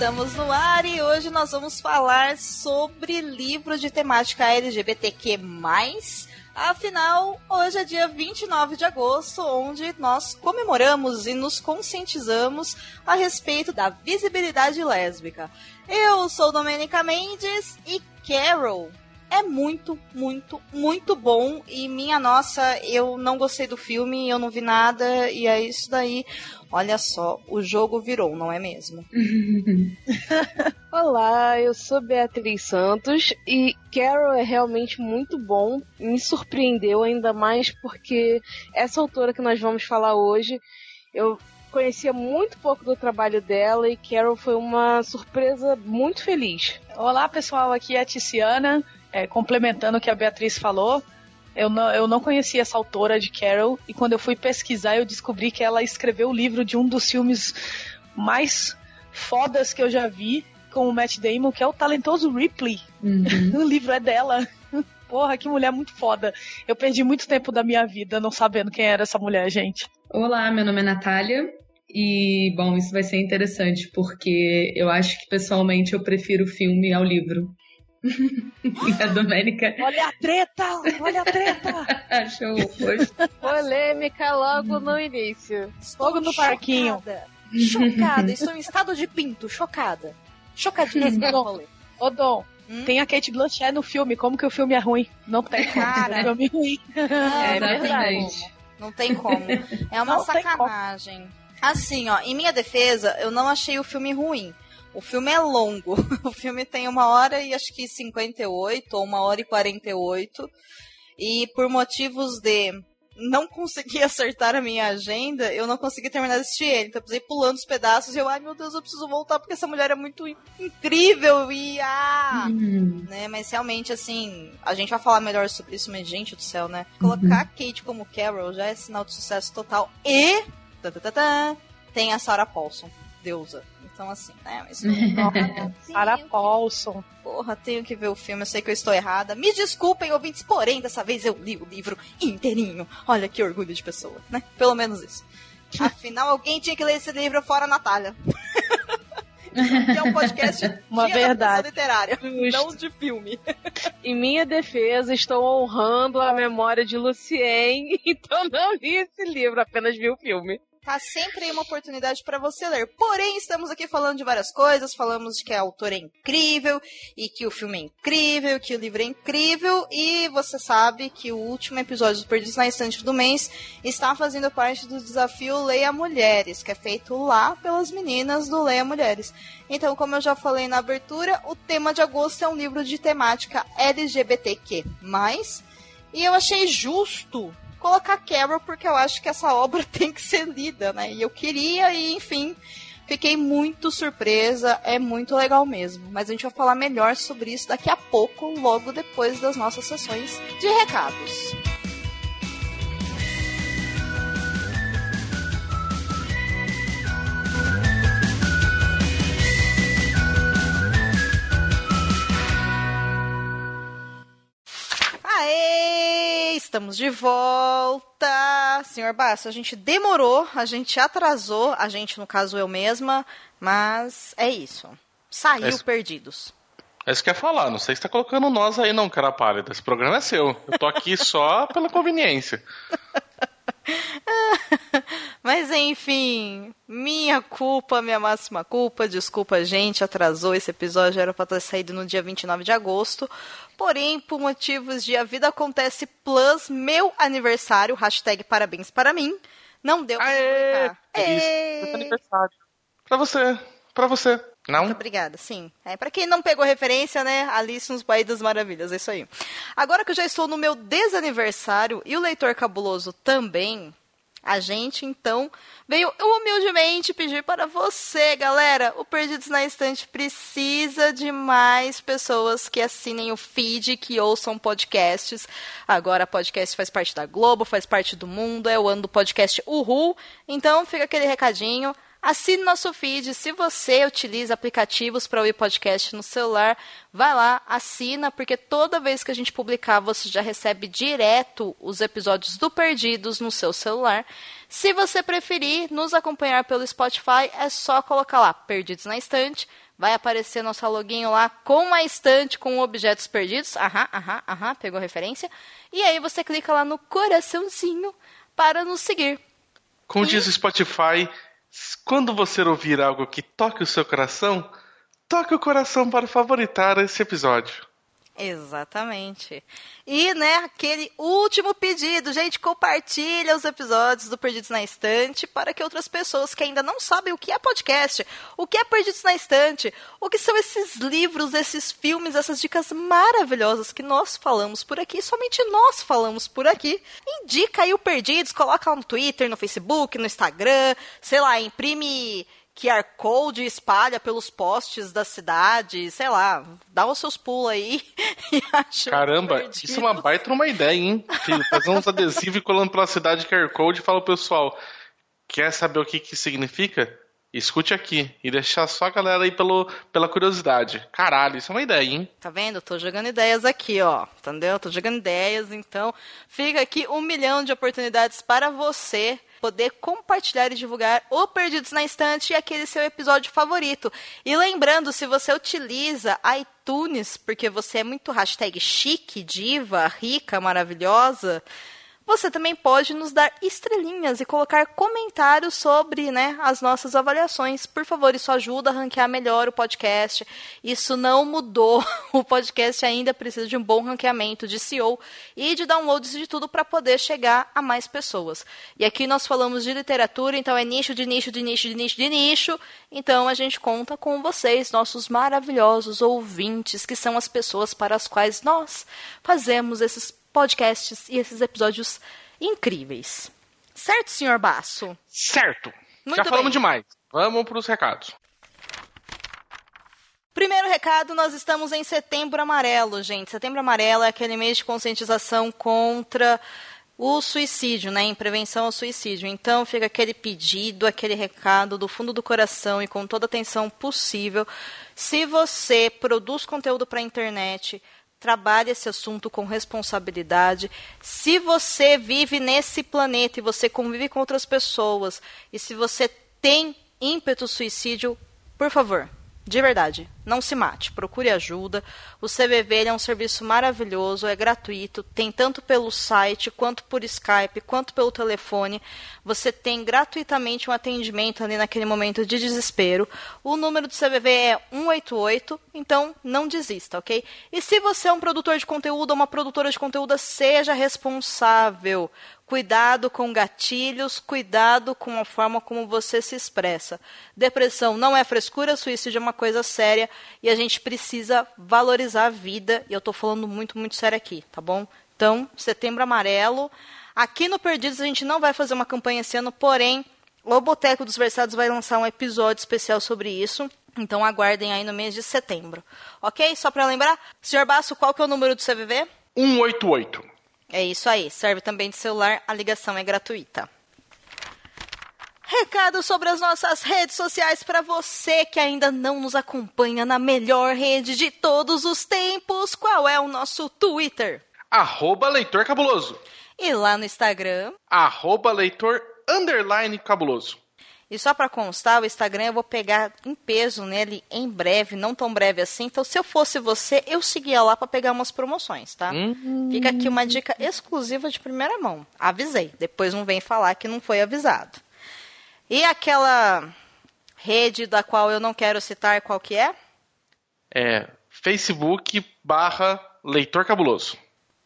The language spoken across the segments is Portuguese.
Estamos no ar e hoje nós vamos falar sobre livros de temática LGBTQ+. Afinal, hoje é dia 29 de agosto, onde nós comemoramos e nos conscientizamos a respeito da visibilidade lésbica. Eu sou Domenica Mendes e Carol é muito, muito, muito bom. E minha nossa, eu não gostei do filme, eu não vi nada, e é isso daí. Olha só, o jogo virou, não é mesmo? Olá, eu sou Beatriz Santos e Carol é realmente muito bom. Me surpreendeu ainda mais porque essa autora que nós vamos falar hoje, eu conhecia muito pouco do trabalho dela e Carol foi uma surpresa muito feliz. Olá pessoal, aqui é a Tiziana é, complementando o que a Beatriz falou, eu não, eu não conhecia essa autora de Carol, e quando eu fui pesquisar, eu descobri que ela escreveu o livro de um dos filmes mais fodas que eu já vi com o Matt Damon, que é o talentoso Ripley. Uhum. o livro é dela. Porra, que mulher muito foda. Eu perdi muito tempo da minha vida não sabendo quem era essa mulher, gente. Olá, meu nome é Natália. E, bom, isso vai ser interessante, porque eu acho que pessoalmente eu prefiro o filme ao livro. E a Domênica. Olha a treta! Olha a treta! Achou o Polêmica logo no início. Fogo no parquinho. Chocada, chocada. estou em estado de pinto, chocada. Chocadíssima. Ô, Dom, Hum? Tem a Kate Blanchett no filme, como que o filme é ruim? Não tem Cara, é filme ruim. É, é verdade. Não tem como. É uma não sacanagem. Assim, ó, em minha defesa, eu não achei o filme ruim. O filme é longo. O filme tem uma hora e acho que 58, ou uma hora e 48. E por motivos de não conseguir acertar a minha agenda, eu não consegui terminar de assistir ele. Então eu precisei pulando os pedaços e eu, ai meu Deus, eu preciso voltar porque essa mulher é muito incrível e ah! Uhum. Né? Mas realmente, assim, a gente vai falar melhor sobre isso, mas gente do céu, né? Colocar uhum. a Kate como Carol já é sinal de sucesso total. E. Tá, tá, tá, tem a Sarah Paulson, deusa. Então, assim, né? Mas, Sarah Paulson. Porra, tenho que ver o filme, eu sei que eu estou errada. Me desculpem, ouvintes, porém, dessa vez eu li o livro inteirinho. Olha que orgulho de pessoa, né? Pelo menos isso. Afinal, alguém tinha que ler esse livro fora a Natália. que é um podcast Uma de verdade. literária, Justo. não de filme. Em minha defesa, estou honrando a memória de Lucien, então não li esse livro, apenas vi o filme tá sempre aí uma oportunidade para você ler. Porém, estamos aqui falando de várias coisas, falamos de que a autora é incrível e que o filme é incrível, que o livro é incrível e você sabe que o último episódio do Perdidos na Estante do mês está fazendo parte do desafio Leia Mulheres, que é feito lá pelas meninas do Leia Mulheres. Então, como eu já falei na abertura, o tema de agosto é um livro de temática LGBTQ+, e eu achei justo colocar Carol, porque eu acho que essa obra tem que ser lida, né? E eu queria, e enfim, fiquei muito surpresa, é muito legal mesmo. Mas a gente vai falar melhor sobre isso daqui a pouco, logo depois das nossas sessões de recados. Aê! Estamos de volta! Senhor Basso, a gente demorou, a gente atrasou, a gente, no caso, eu mesma, mas é isso. Saiu é perdidos. É isso que eu ia falar, não sei se tá colocando nós aí não, cara pálida. Esse programa é seu. Eu tô aqui só pela conveniência. Mas enfim, minha culpa, minha máxima culpa. Desculpa, gente, atrasou esse episódio, era para ter saído no dia 29 de agosto. Porém, por motivos de A Vida Acontece Plus, meu aniversário, hashtag parabéns para mim, não deu pra publicar. Isso, aniversário. Pra você, pra você. Não? Muito obrigada, sim. É, para quem não pegou referência, né? Alice nos País das Maravilhas, é isso aí. Agora que eu já estou no meu desaniversário e o leitor cabuloso também, A gente, então, veio humildemente pedir para você, galera. O Perdidos na Estante precisa de mais pessoas que assinem o feed, que ouçam podcasts. Agora, podcast faz parte da Globo, faz parte do mundo, é o ano do podcast Uhul. Então, fica aquele recadinho. Assine nosso feed. Se você utiliza aplicativos para ouvir podcast no celular, vai lá, assina, porque toda vez que a gente publicar, você já recebe direto os episódios do Perdidos no seu celular. Se você preferir nos acompanhar pelo Spotify, é só colocar lá Perdidos na Estante. Vai aparecer nosso loginho lá com a estante com objetos perdidos. Aham, aham, aham, pegou referência. E aí você clica lá no coraçãozinho para nos seguir. Como diz o Spotify, quando você ouvir algo que toque o seu coração, toque o coração para favoritar esse episódio. Exatamente. E, né, aquele último pedido, gente, compartilha os episódios do Perdidos na Estante para que outras pessoas que ainda não sabem o que é podcast, o que é Perdidos na Estante, o que são esses livros, esses filmes, essas dicas maravilhosas que nós falamos por aqui, somente nós falamos por aqui. Indica aí o Perdidos, coloca lá no Twitter, no Facebook, no Instagram, sei lá, imprime QR Code espalha pelos postes da cidade, sei lá, dá os seus pulos aí e acha. Caramba, perdido. isso é uma baita uma ideia, hein? Fazer uns adesivos e colando pela cidade QR Code e fala pro pessoal: quer saber o que, que significa? Escute aqui e deixar só a galera aí pelo, pela curiosidade. Caralho, isso é uma ideia, hein? Tá vendo? Tô jogando ideias aqui, ó. Entendeu? Tô jogando ideias, então fica aqui um milhão de oportunidades para você poder compartilhar e divulgar o Perdidos na Estante e aquele seu episódio favorito. E lembrando, se você utiliza iTunes, porque você é muito hashtag chique, diva, rica, maravilhosa, você também pode nos dar estrelinhas e colocar comentários sobre né, as nossas avaliações. Por favor, isso ajuda a ranquear melhor o podcast. Isso não mudou. O podcast ainda precisa de um bom ranqueamento de SEO e de downloads de tudo para poder chegar a mais pessoas. E aqui nós falamos de literatura, então é nicho de nicho de nicho de nicho de nicho. Então a gente conta com vocês, nossos maravilhosos ouvintes, que são as pessoas para as quais nós fazemos esses podcasts e esses episódios incríveis. Certo, senhor Basso? Certo. Muito Já falamos bem. demais. Vamos para os recados. Primeiro recado, nós estamos em Setembro Amarelo, gente. Setembro Amarelo é aquele mês de conscientização contra o suicídio, né, em prevenção ao suicídio. Então fica aquele pedido, aquele recado do fundo do coração e com toda a atenção possível. Se você produz conteúdo para a internet, trabalhe esse assunto com responsabilidade. Se você vive nesse planeta e você convive com outras pessoas, e se você tem ímpeto suicídio, por favor, de verdade, não se mate, procure ajuda. O CVV é um serviço maravilhoso, é gratuito, tem tanto pelo site, quanto por Skype, quanto pelo telefone. Você tem gratuitamente um atendimento ali naquele momento de desespero. O número do CVV é 188, então não desista, ok? E se você é um produtor de conteúdo ou uma produtora de conteúdo, seja responsável. Cuidado com gatilhos, cuidado com a forma como você se expressa. Depressão não é frescura, suicídio é uma coisa séria e a gente precisa valorizar a vida. E eu estou falando muito, muito sério aqui, tá bom? Então, setembro amarelo. Aqui no Perdidos a gente não vai fazer uma campanha esse ano, porém, o Boteco dos Versados vai lançar um episódio especial sobre isso. Então aguardem aí no mês de setembro. Ok? Só para lembrar, senhor Basso, qual que é o número do CVV? 188. É isso aí. Serve também de celular, a ligação é gratuita. Recado sobre as nossas redes sociais para você que ainda não nos acompanha na melhor rede de todos os tempos. Qual é o nosso Twitter? Arroba Leitor Cabuloso. E lá no Instagram? Arroba Leitor Underline Cabuloso. E só para constar, o Instagram eu vou pegar em peso nele em breve, não tão breve assim. Então, se eu fosse você, eu seguia lá para pegar umas promoções, tá? Hum. Fica aqui uma dica exclusiva de primeira mão. Avisei. Depois não vem falar que não foi avisado. E aquela rede da qual eu não quero citar qual que é? É Facebook barra Leitor Cabuloso.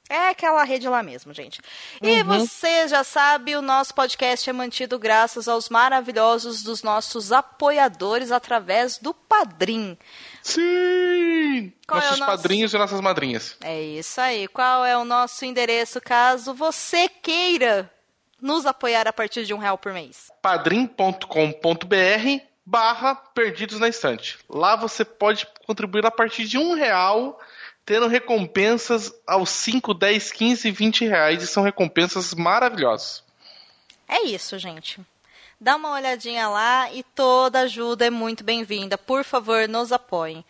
É aquela rede lá mesmo, gente. E uhum. você já sabe, o nosso podcast é mantido graças aos maravilhosos dos nossos apoiadores através do Padrim. Sim! Qual nossos é nosso... padrinhos e nossas madrinhas. É isso aí. Qual é o nosso endereço caso você queira nos apoiar a partir de um real por mês? padrim.com.br barra Perdidos na Estante. Lá você pode contribuir a partir de um real, tendo recompensas aos 5, 10, 15 e 20 reais, e são recompensas maravilhosas. É isso, gente. Dá uma olhadinha lá e toda ajuda é muito bem-vinda. Por favor, nos apoiem.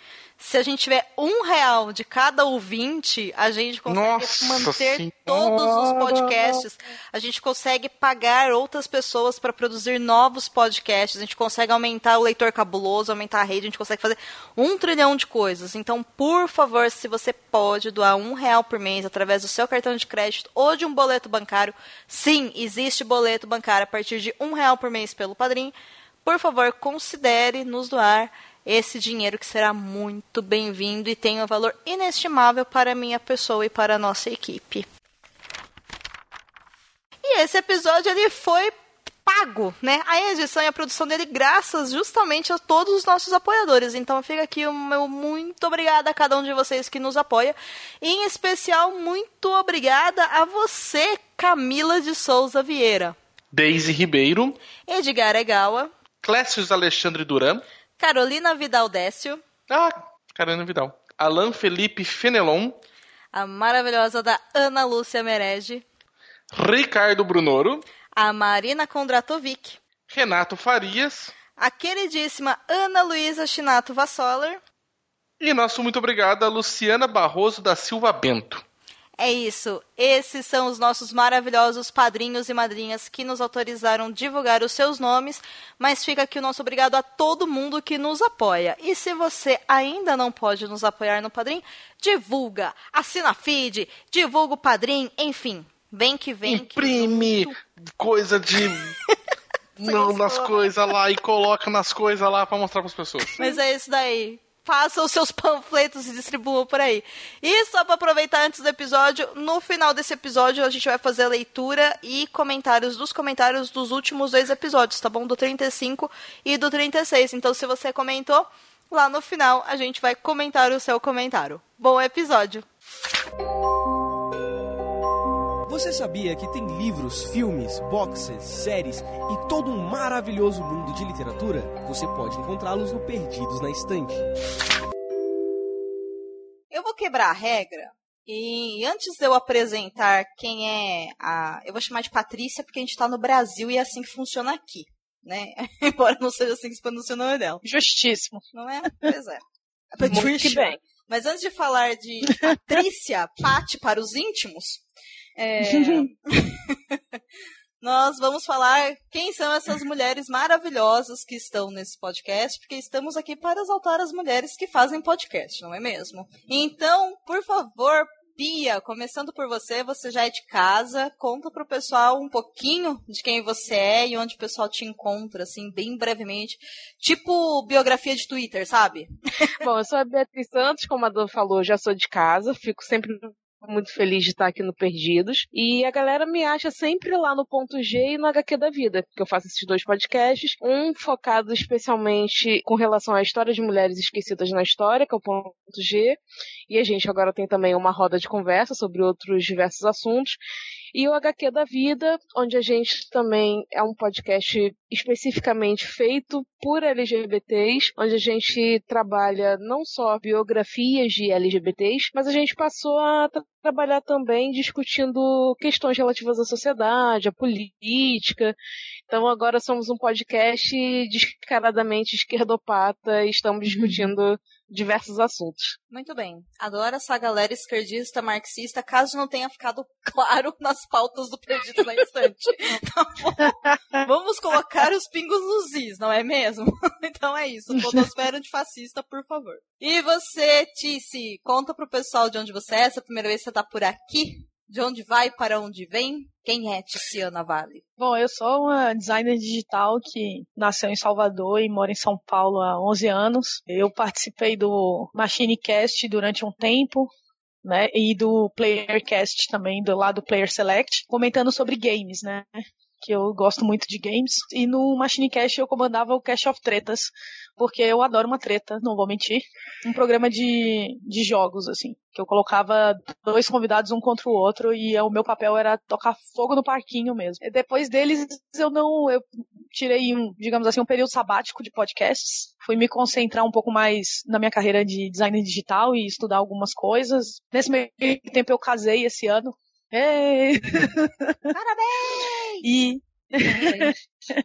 Se a gente tiver um real de cada ouvinte, a gente consegue Nossa manter Senhora. todos os podcasts. A gente consegue pagar outras pessoas para produzir novos podcasts. A gente consegue aumentar o leitor cabuloso, aumentar a rede. A gente consegue fazer um trilhão de coisas. Então, por favor, se você pode doar um real por mês através do seu cartão de crédito ou de um boleto bancário, sim, existe boleto bancário a partir de um real por mês pelo Padrim. Por favor, considere nos doar esse dinheiro que será muito bem-vindo e tem um valor inestimável para a minha pessoa e para a nossa equipe. E esse episódio ele foi pago, né? A edição e a produção dele graças justamente a todos os nossos apoiadores. Então fica aqui o meu muito obrigada a cada um de vocês que nos apoia. E, em especial, muito obrigada a você, Camila de Souza Vieira, Deise Ribeiro, Edgar Egawa, Clécius Alexandre Duran, Carolina Vidal Décio, ah, Carolina Vidal, Alan Felipe Fenelon, a maravilhosa da Ana Lúcia Merege, Ricardo Brunoro, a Marina Kondratovic, Renato Farias. A queridíssima Ana Luísa Chinato Vassoller. e nosso muito obrigado a Luciana Barroso da Silva Bento. É isso. Esses são os nossos maravilhosos padrinhos e madrinhas que nos autorizaram divulgar os seus nomes, mas fica aqui o nosso obrigado a todo mundo que nos apoia. E se você ainda não pode nos apoiar no Padrim, divulga, assina feed, divulga o Padrim, enfim. Vem que vem. que Imprime coisa de. Não, nas coisas lá e coloca nas coisas lá pra mostrar pras pessoas. Mas é isso daí. Faça os seus panfletos e distribuam por aí. E só para aproveitar antes do episódio, no final desse episódio a gente vai fazer a leitura e comentários dos comentários dos últimos dois episódios, tá bom? Do 35 e do 36. Então se você comentou, lá no final a gente vai comentar o seu comentário. Bom episódio. Você sabia que tem livros, filmes, boxes, séries e todo um maravilhoso mundo de literatura? Você pode encontrá-los no Perdidos na Estante. Eu vou quebrar a regra e antes de eu apresentar quem é a. Eu vou chamar de Patrícia porque a gente tá no Brasil e é assim que funciona aqui, né? Embora não seja assim que se pronuncia o nome dela. Justíssimo. Não é? Pois é. Muito que bem. Mas antes de falar de Patrícia, Pati para os íntimos, é, nós vamos falar quem são essas mulheres maravilhosas que estão nesse podcast, porque estamos aqui para exaltar as mulheres que fazem podcast, não é mesmo? Então, por favor, Pia, começando por você, você já é de casa, conta pro pessoal um pouquinho de quem você é e onde o pessoal te encontra, assim, bem brevemente. Tipo biografia de Twitter, sabe? Bom, eu sou a Beatriz Santos, como a Dan falou, já sou de casa, fico sempre muito feliz de estar aqui no Perdidos. E a galera me acha sempre lá no ponto G e no HQ da vida, porque eu faço esses dois podcasts, um focado especialmente com relação à história de mulheres esquecidas na história, que é o ponto G, e a gente agora tem também uma roda de conversa sobre outros diversos assuntos. E o HQ da Vida, onde a gente também é um podcast especificamente feito por LGBTs, onde a gente trabalha não só biografias de LGBTs, mas a gente passou a tra trabalhar também discutindo questões relativas à sociedade, à política. Então agora somos um podcast descaradamente esquerdopata e estamos discutindo diversos assuntos. Muito bem. Adoro essa galera esquerdista, marxista, caso não tenha ficado claro nas pautas do Perdido na Estante. Então, vamos colocar os pingos nos is, não é mesmo? Então é isso. Podosfera antifascista, por favor. E você, Tice, conta pro pessoal de onde você é, essa é a primeira vez que você tá por aqui. De onde vai, para onde vem? Quem é Ticiana Vale? Bom, eu sou uma designer digital que nasceu em Salvador e mora em São Paulo há 11 anos. Eu participei do MachineCast durante um tempo, né, e do PlayerCast também, do lado Player Select, comentando sobre games, né, que eu gosto muito de games. E no Machine Cash eu comandava o Cash of Tretas, porque eu adoro uma treta, não vou mentir. Um programa de, de jogos, assim, que eu colocava dois convidados um contra o outro e o meu papel era tocar fogo no parquinho mesmo. E depois deles eu não, eu tirei um, digamos assim, um período sabático de podcasts. Fui me concentrar um pouco mais na minha carreira de design digital e estudar algumas coisas. Nesse meio tempo eu casei esse ano. Ei! Parabéns! E.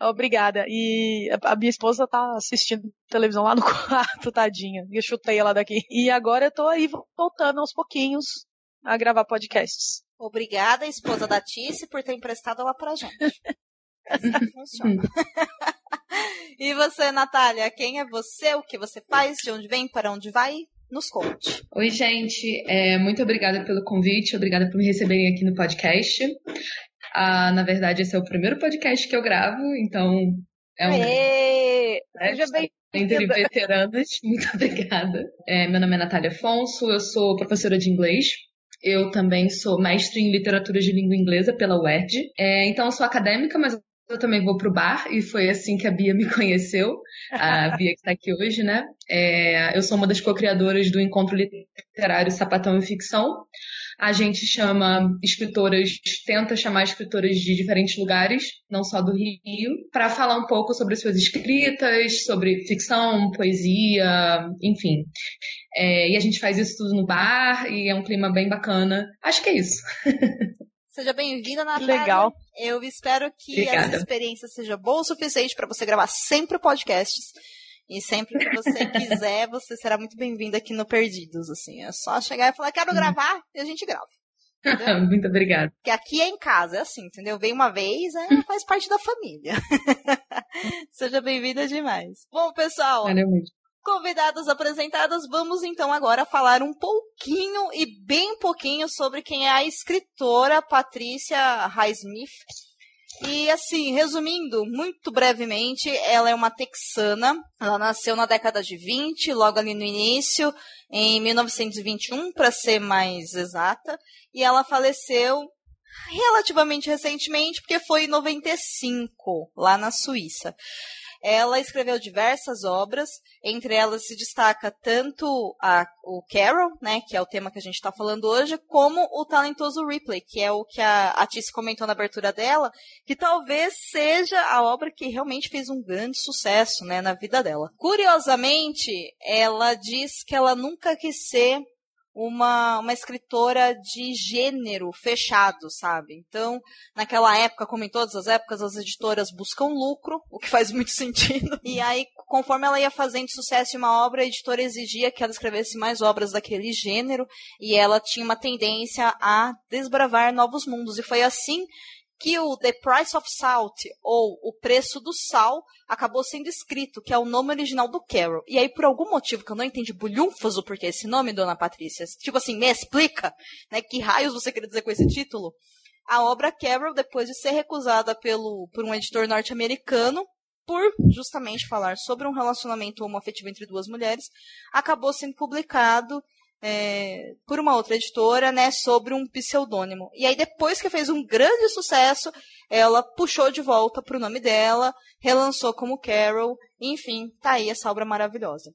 Obrigada. E a minha esposa tá assistindo televisão lá no quarto, tadinha. E eu chutei ela daqui. E agora eu tô aí voltando aos pouquinhos a gravar podcasts. Obrigada, esposa da Tice, por ter emprestado ela pra gente. Assim funciona. e você, Natália, quem é você? O que você faz? De onde vem? Para onde vai? Nos conte. Oi, gente. É, muito obrigada pelo convite, obrigada por me receberem aqui no podcast. Ah, na verdade, esse é o primeiro podcast que eu gravo, então é um. Né, seja bem entre veteranas. Muito obrigada. É, meu nome é Natália Afonso, eu sou professora de inglês. Eu também sou mestre em literatura de língua inglesa pela UERJ. É, então, eu sou acadêmica, mas eu também vou pro bar e foi assim que a Bia me conheceu, a Bia que está aqui hoje, né? É, eu sou uma das co-criadoras do Encontro Literário Sapatão e Ficção. A gente chama escritoras, tenta chamar escritoras de diferentes lugares, não só do Rio, para falar um pouco sobre suas escritas, sobre ficção, poesia, enfim. É, e a gente faz isso tudo no bar e é um clima bem bacana. Acho que é isso. Seja bem-vinda, Natália. Legal. Eu espero que Obrigada. essa experiência seja boa o suficiente para você gravar sempre podcasts. E sempre que você quiser, você será muito bem-vinda aqui no Perdidos, assim. É só chegar e falar, quero gravar, e a gente grava. Muito obrigada. Porque aqui é em casa, é assim, entendeu? Vem uma vez, é, faz parte da família. Seja bem-vinda demais. Bom, pessoal, Valeu muito. Convidadas apresentadas, vamos então agora falar um pouquinho e bem pouquinho sobre quem é a escritora Patrícia Highsmith. E assim, resumindo muito brevemente, ela é uma texana. Ela nasceu na década de 20, logo ali no início, em 1921, para ser mais exata, e ela faleceu relativamente recentemente, porque foi em 95, lá na Suíça. Ela escreveu diversas obras, entre elas se destaca tanto a, o Carol, né, que é o tema que a gente está falando hoje, como o talentoso Ripley, que é o que a, a Tice comentou na abertura dela, que talvez seja a obra que realmente fez um grande sucesso né, na vida dela. Curiosamente, ela diz que ela nunca quis ser uma, uma escritora de gênero fechado, sabe? Então, naquela época, como em todas as épocas, as editoras buscam lucro, o que faz muito sentido. E aí, conforme ela ia fazendo sucesso em uma obra, a editora exigia que ela escrevesse mais obras daquele gênero, e ela tinha uma tendência a desbravar novos mundos. E foi assim que o The Price of Salt, ou O Preço do Sal, acabou sendo escrito, que é o nome original do Carol. E aí, por algum motivo que eu não entendi bulhunfas o porquê esse nome, dona Patrícia, tipo assim, me explica, né, que raios você quer dizer com esse título? A obra Carol, depois de ser recusada pelo, por um editor norte-americano, por justamente falar sobre um relacionamento homoafetivo entre duas mulheres, acabou sendo publicado é, por uma outra editora, né, sobre um pseudônimo. E aí, depois que fez um grande sucesso, ela puxou de volta para o nome dela, relançou como Carol, enfim, tá aí essa obra maravilhosa.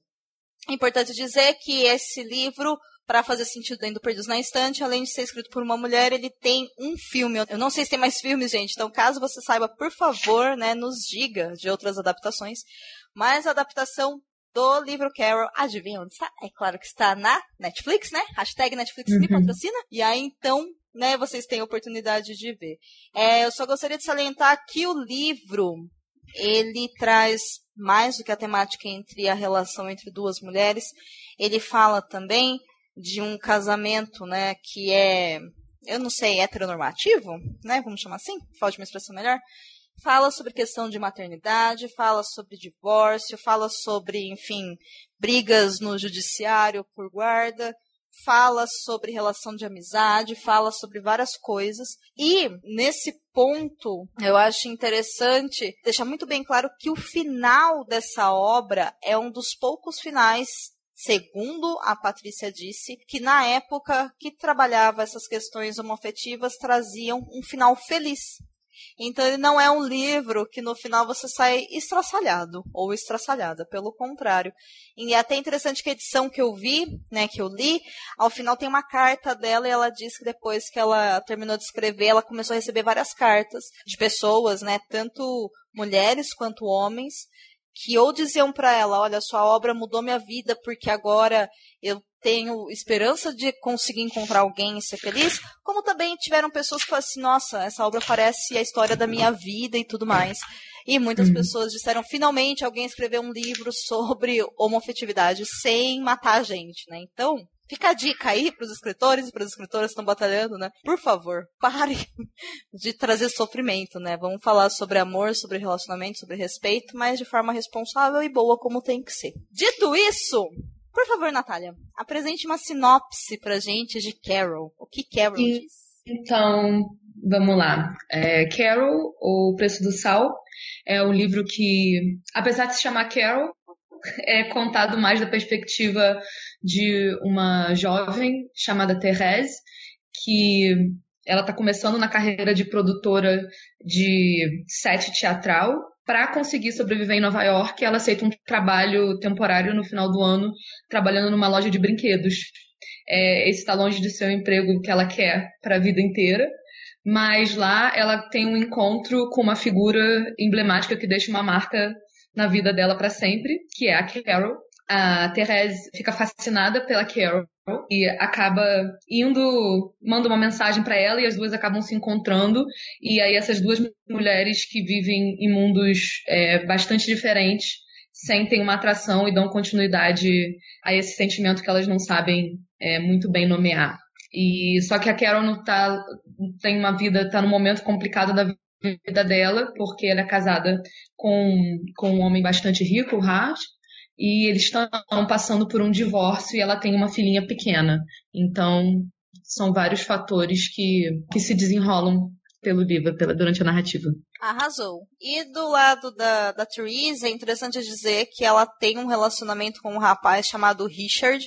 É importante dizer que esse livro, para fazer sentido dentro do Perdidos na Estante, além de ser escrito por uma mulher, ele tem um filme. Eu não sei se tem mais filmes, gente, então caso você saiba, por favor, né, nos diga de outras adaptações. Mas a adaptação do livro Carol, adivinha onde está? É claro que está na Netflix, né? Hashtag Netflix me Uhum. patrocina. E aí, então, né, vocês têm a oportunidade de ver. É, eu só gostaria de salientar que o livro, ele traz mais do que a temática entre a relação entre duas mulheres. Ele fala também de um casamento, né, que é, eu não sei, heteronormativo, né, vamos chamar assim, falta uma expressão melhor. Fala sobre questão de maternidade, fala sobre divórcio, fala sobre, enfim, brigas no judiciário por guarda, fala sobre relação de amizade, fala sobre várias coisas. E nesse ponto, eu acho interessante deixar muito bem claro que o final dessa obra é um dos poucos finais segundo a Patrícia disse, que na época que trabalhava essas questões homoafetivas traziam um final feliz. Então ele não é um livro que no final você sai estraçalhado ou estraçalhada, pelo contrário. E é até interessante que a edição que eu vi, né, que eu li, ao final tem uma carta dela e ela diz que depois que ela terminou de escrever, ela começou a receber várias cartas de pessoas, né, tanto mulheres quanto homens, que ou diziam para ela, olha, sua obra mudou minha vida porque agora eu tenho esperança de conseguir encontrar alguém e ser feliz, como também tiveram pessoas que falaram assim, nossa, essa obra parece a história da minha vida e tudo mais. E muitas uhum. pessoas disseram, finalmente alguém escreveu um livro sobre homofetividade sem matar a gente, né? Então, Fica a dica aí para os escritores e para as escritoras que estão batalhando, né? Por favor, pare de trazer sofrimento, né? Vamos falar sobre amor, sobre relacionamento, sobre respeito, mas de forma responsável e boa como tem que ser. Dito isso, por favor, Natália, apresente uma sinopse pra gente de Carol. O que Carol e, diz? Então, vamos lá. É, Carol, O Preço do Sal, é um livro que, apesar de se chamar Carol, é contado mais da perspectiva de uma jovem chamada Therese, que ela está começando na carreira de produtora de set teatral para conseguir sobreviver em Nova York, ela aceita um trabalho temporário no final do ano, trabalhando numa loja de brinquedos. É, esse está longe de ser o emprego que ela quer para a vida inteira, mas lá ela tem um encontro com uma figura emblemática que deixa uma marca na vida dela para sempre, que é a Carol. A Therese fica fascinada pela Carol e acaba indo, manda uma mensagem para ela e as duas acabam se encontrando e aí essas duas mulheres que vivem em mundos é, bastante diferentes sentem uma atração e dão continuidade a esse sentimento que elas não sabem é, muito bem nomear. E só que a Carol não tá, tem uma vida, tá num momento complicado da vida dela, porque ela é casada com, com um homem bastante rico, o Hart, e eles estão passando por um divórcio e ela tem uma filhinha pequena. Então, são vários fatores que, que se desenrolam pelo livro, pela, durante a narrativa. Arrasou. E do lado da, da Therese, é interessante dizer que ela tem um relacionamento com um rapaz chamado Richard,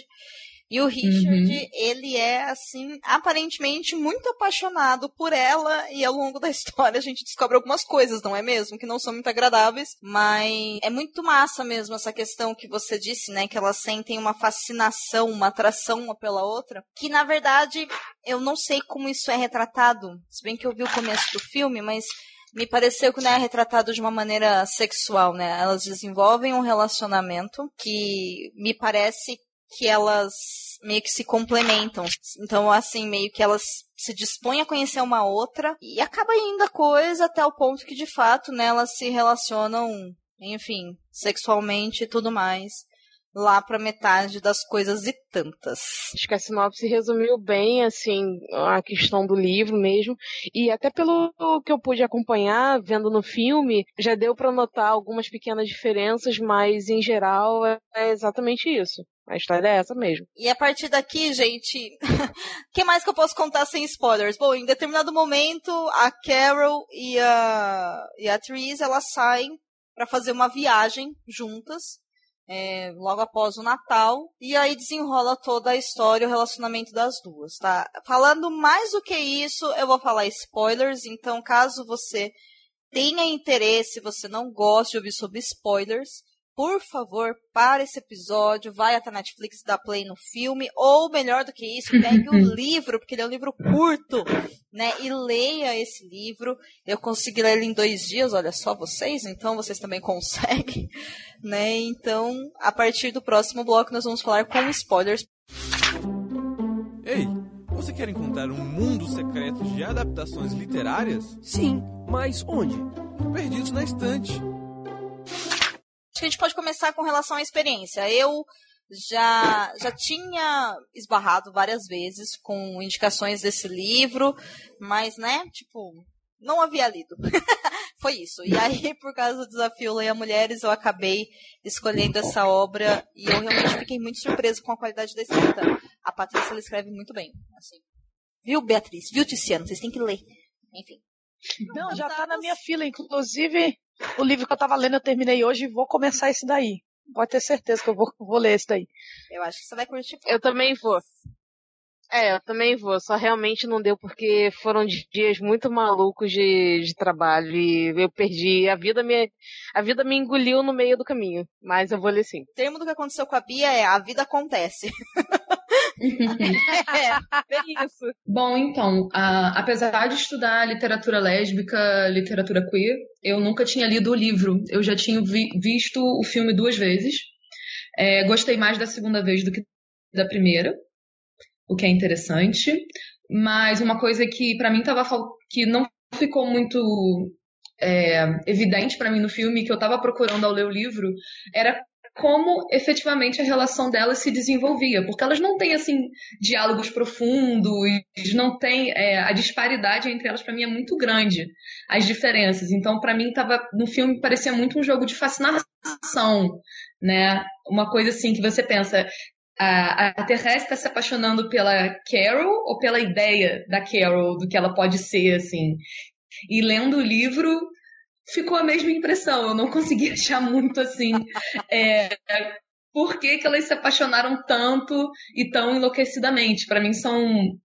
e o Richard, uhum. ele é, assim, aparentemente muito apaixonado por ela, e ao longo da história a gente descobre algumas coisas, não é mesmo? Que não são muito agradáveis, mas é muito massa mesmo essa questão que você disse, né? Que elas sentem uma fascinação, uma atração uma pela outra, que na verdade eu não sei como isso é retratado, se bem que eu vi o começo do filme, mas me pareceu que não é retratado de uma maneira sexual, né? Elas desenvolvem um relacionamento que me parece que elas meio que se complementam. Então, assim, meio que elas se dispõem a conhecer uma outra e acaba indo a coisa até o ponto que, de fato, né, elas se relacionam, enfim, sexualmente e tudo mais lá para metade das coisas e tantas. Acho que a sinopse resumiu bem, assim, a questão do livro mesmo. E até pelo que eu pude acompanhar vendo no filme, já deu para notar algumas pequenas diferenças, mas em geral é exatamente isso. A história é essa mesmo. E a partir daqui, gente, que mais que eu posso contar sem spoilers? Bom, em determinado momento, a Carol e a, e a Therese, elas saem para fazer uma viagem juntas, é, logo após o Natal, e aí desenrola toda a história, o relacionamento das duas, tá? Falando mais do que isso, eu vou falar spoilers, então caso você tenha interesse, você não goste de ouvir sobre spoilers, por favor, para esse episódio, vai até a Netflix, dá play no filme, ou melhor do que isso, pegue o livro, porque ele é um livro curto, né? E leia esse livro. Eu consegui ler ele em dois dias, olha só vocês, então vocês também conseguem, né? Então, a partir do próximo bloco, nós vamos falar com spoilers. Ei, você quer encontrar um mundo secreto de adaptações literárias? Sim, mas onde? Perdidos na estante. Que a gente pode começar com relação à experiência. Eu já, já tinha esbarrado várias vezes com indicações desse livro, mas, né, tipo, não havia lido. Foi isso. E aí, por causa do desafio Leia Mulheres, eu acabei escolhendo essa obra e eu realmente fiquei muito surpresa com a qualidade da escrita. A Patrícia ela escreve muito bem. Assim. Viu, Beatriz? Viu, Tiziano? Vocês têm que ler. Enfim. Não, já tá na minha fila. Inclusive, o livro que eu tava lendo eu terminei hoje e vou começar esse daí. Pode ter certeza que eu vou, vou ler esse daí. Eu acho que você vai curtir. Eu também vou. É, eu também vou, só realmente não deu porque foram dias muito malucos de, de trabalho e eu perdi, a vida me a vida me engoliu no meio do caminho, mas eu vou ler sim. O termo do que aconteceu com a Bia é a vida acontece. é, isso. Bom, então, uh, apesar de estudar literatura lésbica, literatura queer, eu nunca tinha lido o livro. Eu já tinha vi visto o filme duas vezes. É, gostei mais da segunda vez do que da primeira o que é interessante. Mas uma coisa que para mim tava que não ficou muito é, evidente para mim no filme que eu estava procurando ao ler o livro era como efetivamente a relação delas se desenvolvia, porque elas não têm assim diálogos profundos, não tem é, a disparidade entre elas para mim é muito grande, as diferenças. Então para mim tava no filme parecia muito um jogo de fascinação, né? Uma coisa assim que você pensa, a, a Terrestre está se apaixonando pela Carol ou pela ideia da Carol, do que ela pode ser, assim. E lendo o livro, ficou a mesma impressão. Eu não consegui achar muito, assim, é, por que, que elas se apaixonaram tanto e tão enlouquecidamente. Para mim, são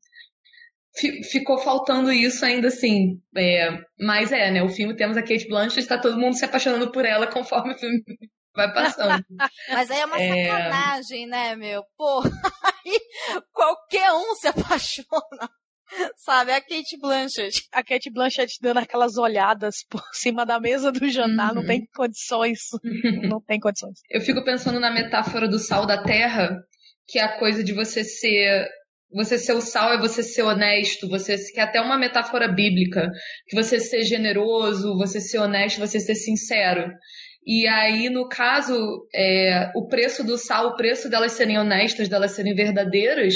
ficou faltando isso ainda assim. É, mas é, né? O filme temos a Kate Blanchett, está todo mundo se apaixonando por ela conforme o filme vai passando. Mas aí é uma é... sacanagem, né, meu? Pô, aí qualquer um se apaixona. Sabe, a Kate Blanchett. A Kate Blanchett dando aquelas olhadas por cima da mesa do jantar, uhum. não tem condições. não tem condições. Eu fico pensando na metáfora do sal da terra, que é a coisa de você ser você ser o sal é você ser honesto, você que é até uma metáfora bíblica, que você ser generoso, você ser honesto, você ser sincero. E aí, no caso, é, o preço do sal, o preço delas serem honestas, delas serem verdadeiras,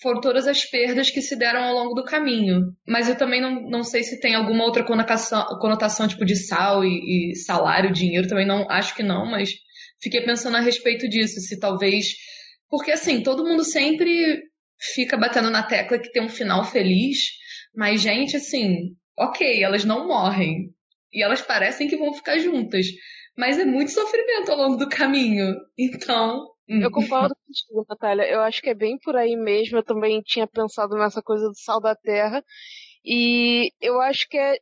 foram todas as perdas que se deram ao longo do caminho. Mas eu também não, não sei se tem alguma outra conotação, conotação tipo de sal e, e salário, dinheiro, também não acho que não, mas fiquei pensando a respeito disso, se talvez. Porque assim, todo mundo sempre fica batendo na tecla que tem um final feliz, mas, gente, assim, ok, elas não morrem. E elas parecem que vão ficar juntas mas é muito sofrimento ao longo do caminho. Então. Eu concordo contigo, Natália. Eu acho que é bem por aí mesmo. Eu também tinha pensado nessa coisa do sal da terra. E eu acho que é.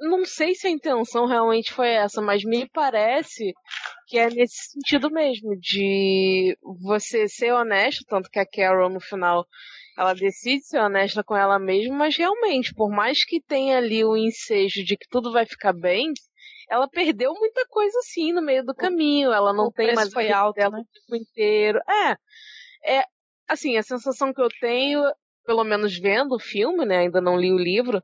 Não sei se a intenção realmente foi essa, mas me parece que é nesse sentido mesmo, de você ser honesto, tanto que a Carol no final ela decide ser honesta com ela mesma, mas realmente, por mais que tenha ali o ensejo de que tudo vai ficar bem, ela perdeu muita coisa assim no meio do caminho. Ela não o tem mais foi alto, dela né? o tempo inteiro. É, é, assim, a sensação que eu tenho, pelo menos vendo o filme, né, ainda não li o livro,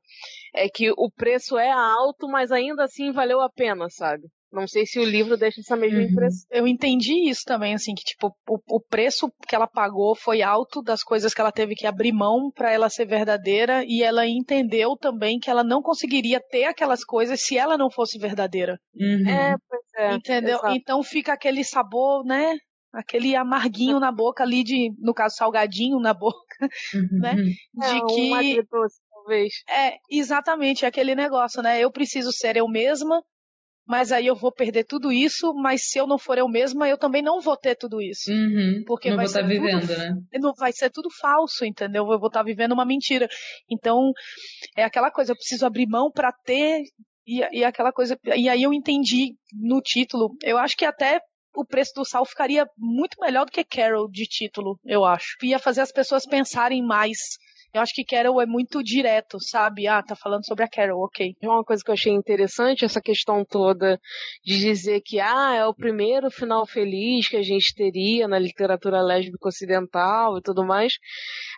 é que o preço é alto, mas ainda assim valeu a pena, sabe? Não sei se o livro deixa essa mesma uhum. impressão. Eu entendi isso também, assim, que tipo, o, o, preço que ela pagou foi alto das coisas que ela teve que abrir mão para ela ser verdadeira e ela entendeu também que ela não conseguiria ter aquelas coisas se ela não fosse verdadeira. Uhum. É, pois é. Entendeu? Exato. Então fica aquele sabor, né? Aquele amarguinho na boca ali de, no caso, salgadinho na boca, uhum. né? É, de que talvez. É, exatamente, aquele negócio, né? Eu preciso ser eu mesma, mas aí eu vou perder tudo isso, mas se eu não for eu mesma, eu também não vou ter tudo isso. Uhum, porque não vai vou estar tá vivendo, tudo, né? Não, vai ser tudo falso, entendeu? Eu vou estar tá vivendo uma mentira. Então, é aquela coisa, eu preciso abrir mão para ter e, e aquela coisa. E aí eu entendi no título. Eu acho que até o preço do sal ficaria muito melhor do que Carol de título, eu acho. Ia fazer as pessoas pensarem mais eu acho que Carol é muito direto, sabe? Ah, tá falando sobre a Carol, ok. Uma coisa que eu achei interessante, essa questão toda de dizer que, ah, é o primeiro final feliz que a gente teria na literatura lésbica ocidental e tudo mais.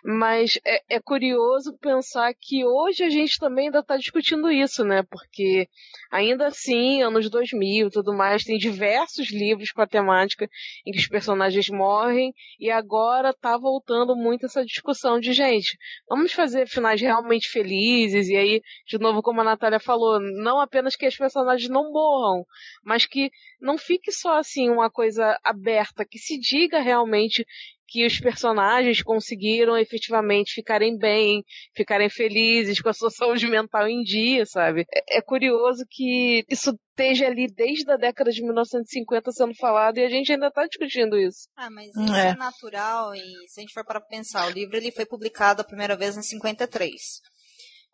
Mas é, é curioso pensar que hoje a gente também ainda tá discutindo isso, né? Porque ainda assim, anos 2000 e tudo mais, tem diversos livros com a temática em que os personagens morrem e agora tá voltando muito essa discussão de, gente, vamos fazer finais realmente felizes, e aí, de novo, como a Natália falou, não apenas que as personagens não morram, mas que não fique só assim uma coisa aberta, que se diga realmente que os personagens conseguiram efetivamente ficarem bem, ficarem felizes com a sua saúde mental em dia, sabe? É, é curioso que isso esteja ali desde a década de 1950 sendo falado e a gente ainda está discutindo isso. Ah, mas isso é. é. natural e se a gente for para pensar, o livro ele foi publicado a primeira vez em 53.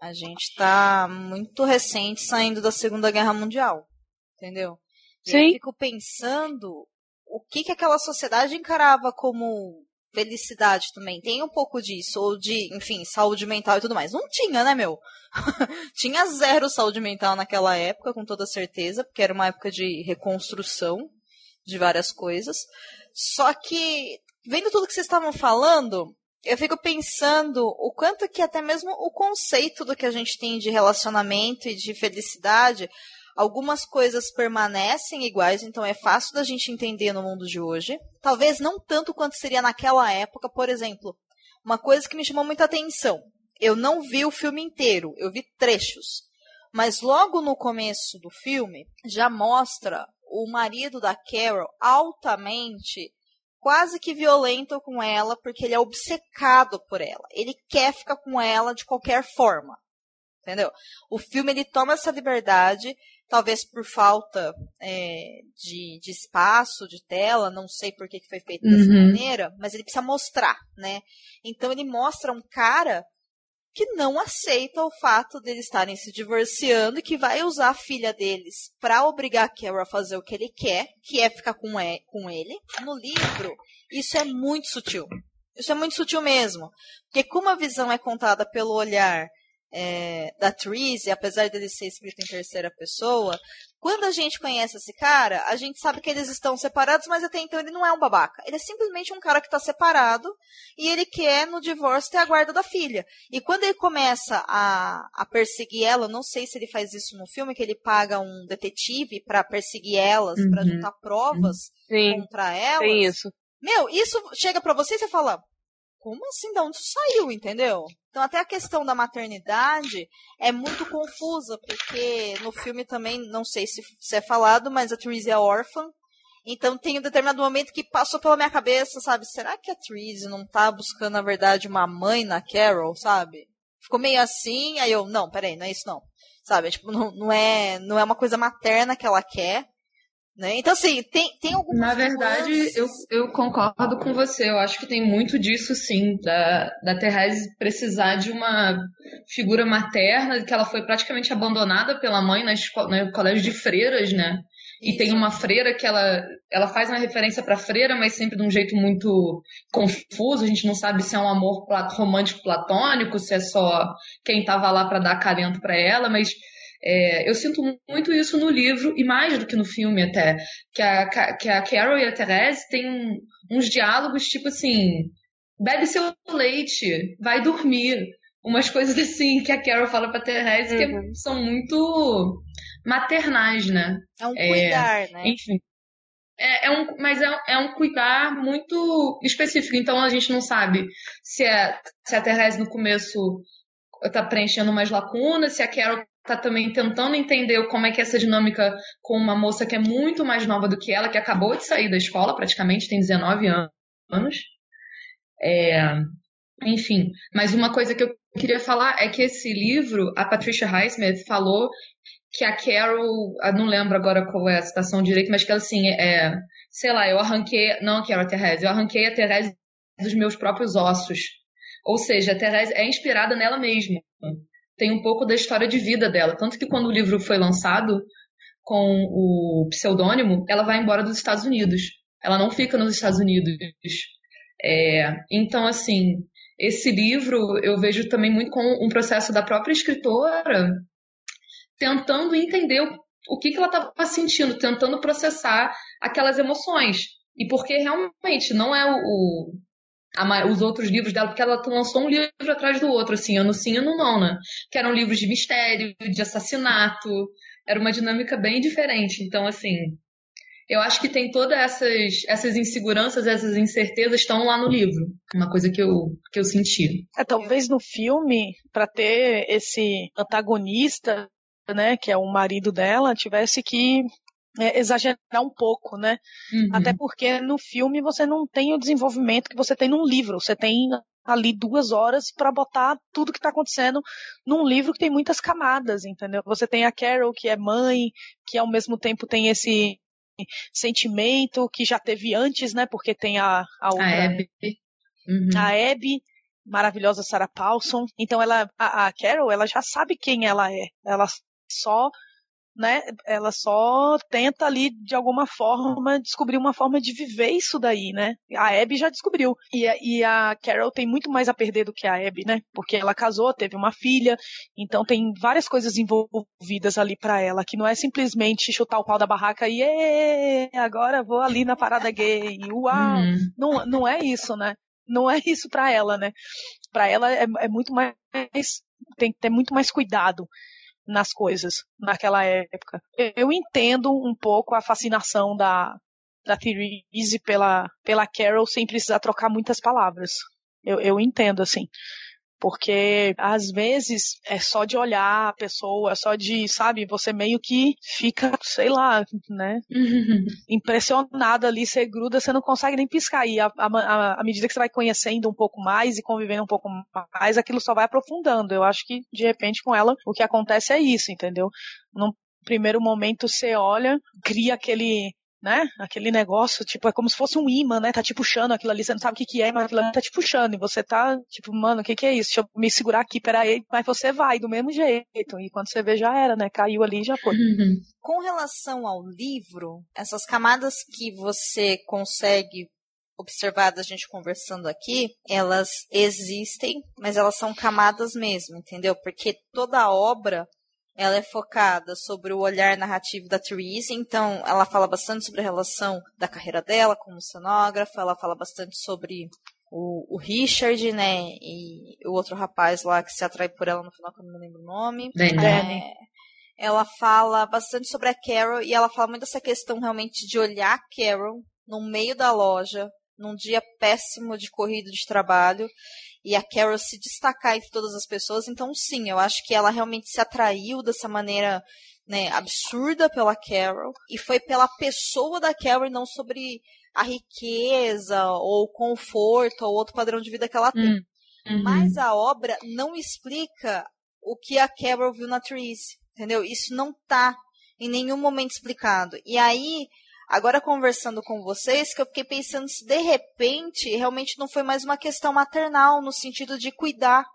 A gente está muito recente saindo da Segunda Guerra Mundial, entendeu? E Sim. eu fico pensando o que, que aquela sociedade encarava como felicidade também. Tem um pouco disso, ou de, enfim, saúde mental e tudo mais. Não tinha, né, meu? tinha zero saúde mental naquela época, com toda certeza, porque era uma época de reconstrução de várias coisas. Só que, vendo tudo que vocês estavam falando, eu fico pensando o quanto que até mesmo o conceito do que a gente tem de relacionamento e de felicidade Algumas coisas permanecem iguais, então é fácil da gente entender no mundo de hoje. Talvez não tanto quanto seria naquela época, por exemplo. Uma coisa que me chamou muita atenção. Eu não vi o filme inteiro, eu vi trechos. Mas logo no começo do filme, já mostra o marido da Carol altamente, quase que violento com ela, porque ele é obcecado por ela. Ele quer ficar com ela de qualquer forma. Entendeu? O filme ele toma essa liberdade talvez por falta é, de, de, espaço, de tela, não sei por que, que foi feito dessa uhum. maneira, mas ele precisa mostrar, né? Então ele mostra um cara que não aceita o fato deles estarem se divorciando e que vai usar a filha deles para obrigar a Carol a fazer o que ele quer, que é ficar com, com ele. No livro, isso é muito sutil. Isso é muito sutil mesmo. Porque como a visão é contada pelo olhar é, da Therese, apesar dele ser escrito em terceira pessoa, quando a gente conhece esse cara, a gente sabe que eles estão separados, mas até então ele não é um babaca. Ele é simplesmente um cara que está separado e ele quer, no divórcio, ter a guarda da filha. E quando ele começa a, a perseguir ela, não sei se ele faz isso no filme, que ele paga um detetive para perseguir elas, uhum. para juntar provas Sim, contra elas. Tem isso. Meu, isso chega para você e você fala, como assim? De onde saiu, entendeu? Então, até a questão da maternidade é muito confusa, porque no filme também, não sei se, se é falado, mas a Therese é órfã. Então, tem um determinado momento que passou pela minha cabeça, sabe? Será que a Therese não tá buscando, na verdade, uma mãe na Carol, sabe? Ficou meio assim, aí eu, não, peraí, não é isso não. Sabe? Tipo, não, não, é, não é uma coisa materna que ela quer, né? Então, assim, tem, tem algumas Na verdade, eu, eu concordo com você. Eu acho que tem muito disso, sim, da, da Therese precisar de uma figura materna, que ela foi praticamente abandonada pela mãe na escola, no colégio de freiras, né? E Isso. tem uma freira que ela, ela faz uma referência para freira, mas sempre de um jeito muito confuso. A gente não sabe se é um amor romântico platônico, se é só quem estava lá para dar acalento para ela, mas é, eu sinto muito isso no livro, e mais do que no filme até, que a, que a Carol e a Therese têm uns diálogos tipo assim, bebe seu leite, vai dormir. Umas coisas assim que a Carol fala pra Therese uhum. que são muito maternais, né? É um cuidar, é, né? Enfim. É, é, um, mas é, é, um cuidar muito específico. Então a gente não sabe se a, se a Therese no começo tá preenchendo umas lacunas, se a Carol tá também tentando entender como é que é essa dinâmica com uma moça que é muito mais nova do que ela, que acabou de sair da escola, praticamente tem 19 anos. É, enfim, mas uma coisa que eu queria falar é que esse livro, a Patricia Highsmith falou que a Carol, não lembro agora qual é a citação direito, mas que ela assim, é, sei lá, eu arranquei, não a Carol, Therese, eu arranquei a Therese dos meus próprios ossos. Ou seja, a Therese é inspirada nela mesma tem um pouco da história de vida dela. Tanto que quando o livro foi lançado com o pseudônimo, ela vai embora dos Estados Unidos. Ela não fica nos Estados Unidos. É, então, assim, esse livro eu vejo também muito como um processo da própria escritora tentando entender o, o que, que ela estava sentindo, tentando processar aquelas emoções. E porque realmente não é o, os outros livros dela, porque ela lançou um livro atrás do outro, assim, ano sim, ano não, né? Que eram livros de mistério, de assassinato, era uma dinâmica bem diferente. Então, assim, eu acho que tem todas essas, essas inseguranças, essas incertezas estão lá no livro. Uma coisa que eu, que eu senti. É, talvez no filme, para ter esse antagonista, né, que é o marido dela, tivesse que é, exagerar um pouco, né? Uhum. Até porque no filme você não tem o desenvolvimento que você tem num livro. Você tem ali duas horas para botar tudo que está acontecendo num livro que tem muitas camadas, entendeu? Você tem a Carol, que é mãe, que ao mesmo tempo tem esse sentimento que já teve antes, né? Porque tem a, a outra. A Abby. Uhum. A Abby, maravilhosa Sarah Paulson. Então ela, a, a Carol, ela já sabe quem ela é. Ela só né, ela só tenta ali, de alguma forma, descobrir uma forma de viver isso daí, né? A Abby já descobriu. E a, e a Carol tem muito mais a perder do que a Abby, né? Porque ela casou, teve uma filha, então tem várias coisas envolvidas ali para ela, que não é simplesmente chutar o pau da barraca e agora vou ali na parada gay, uau! Uhum. Não, não é isso, né? Não é isso para ela, né? Para ela é, é muito mais tem que ter muito mais cuidado nas coisas naquela época. Eu entendo um pouco a fascinação da, da Therese pela, pela Carol sem precisar trocar muitas palavras. Eu, eu entendo, assim. Porque às vezes é só de olhar a pessoa, é só de, sabe, você meio que fica, sei lá, né? Impressionada ali, você gruda, você não consegue nem piscar. E à medida que você vai conhecendo um pouco mais e convivendo um pouco mais, aquilo só vai aprofundando. Eu acho que, de repente, com ela, o que acontece é isso, entendeu? Num primeiro momento você olha, cria aquele né? Aquele negócio, tipo, é como se fosse um imã, né? Tá te puxando aquilo ali, você não sabe o que que é, mas aquilo ali tá te puxando, e você tá, tipo, mano, o que que é isso? Deixa eu me segurar aqui, peraí, mas você vai do mesmo jeito, e quando você vê já era, né? Caiu ali e já foi. Uhum. Com relação ao livro, essas camadas que você consegue observar da gente conversando aqui, elas existem, mas elas são camadas mesmo, entendeu? Porque toda obra ela é focada sobre o olhar narrativo da Therese, então ela fala bastante sobre a relação da carreira dela como cenógrafa, ela fala bastante sobre o, o Richard, né, e o outro rapaz lá que se atrai por ela no final, que eu não me lembro o nome. É, ela fala bastante sobre a Carol e ela fala muito dessa questão realmente de olhar a Carol no meio da loja, num dia péssimo de corrida de trabalho, e a Carol se destacar entre todas as pessoas. Então, sim, eu acho que ela realmente se atraiu dessa maneira né, absurda pela Carol e foi pela pessoa da Carol e não sobre a riqueza ou o conforto ou outro padrão de vida que ela tem. Hum, uhum. Mas a obra não explica o que a Carol viu na Therese, entendeu? Isso não tá em nenhum momento explicado. E aí Agora, conversando com vocês, que eu fiquei pensando se de repente realmente não foi mais uma questão maternal, no sentido de cuidar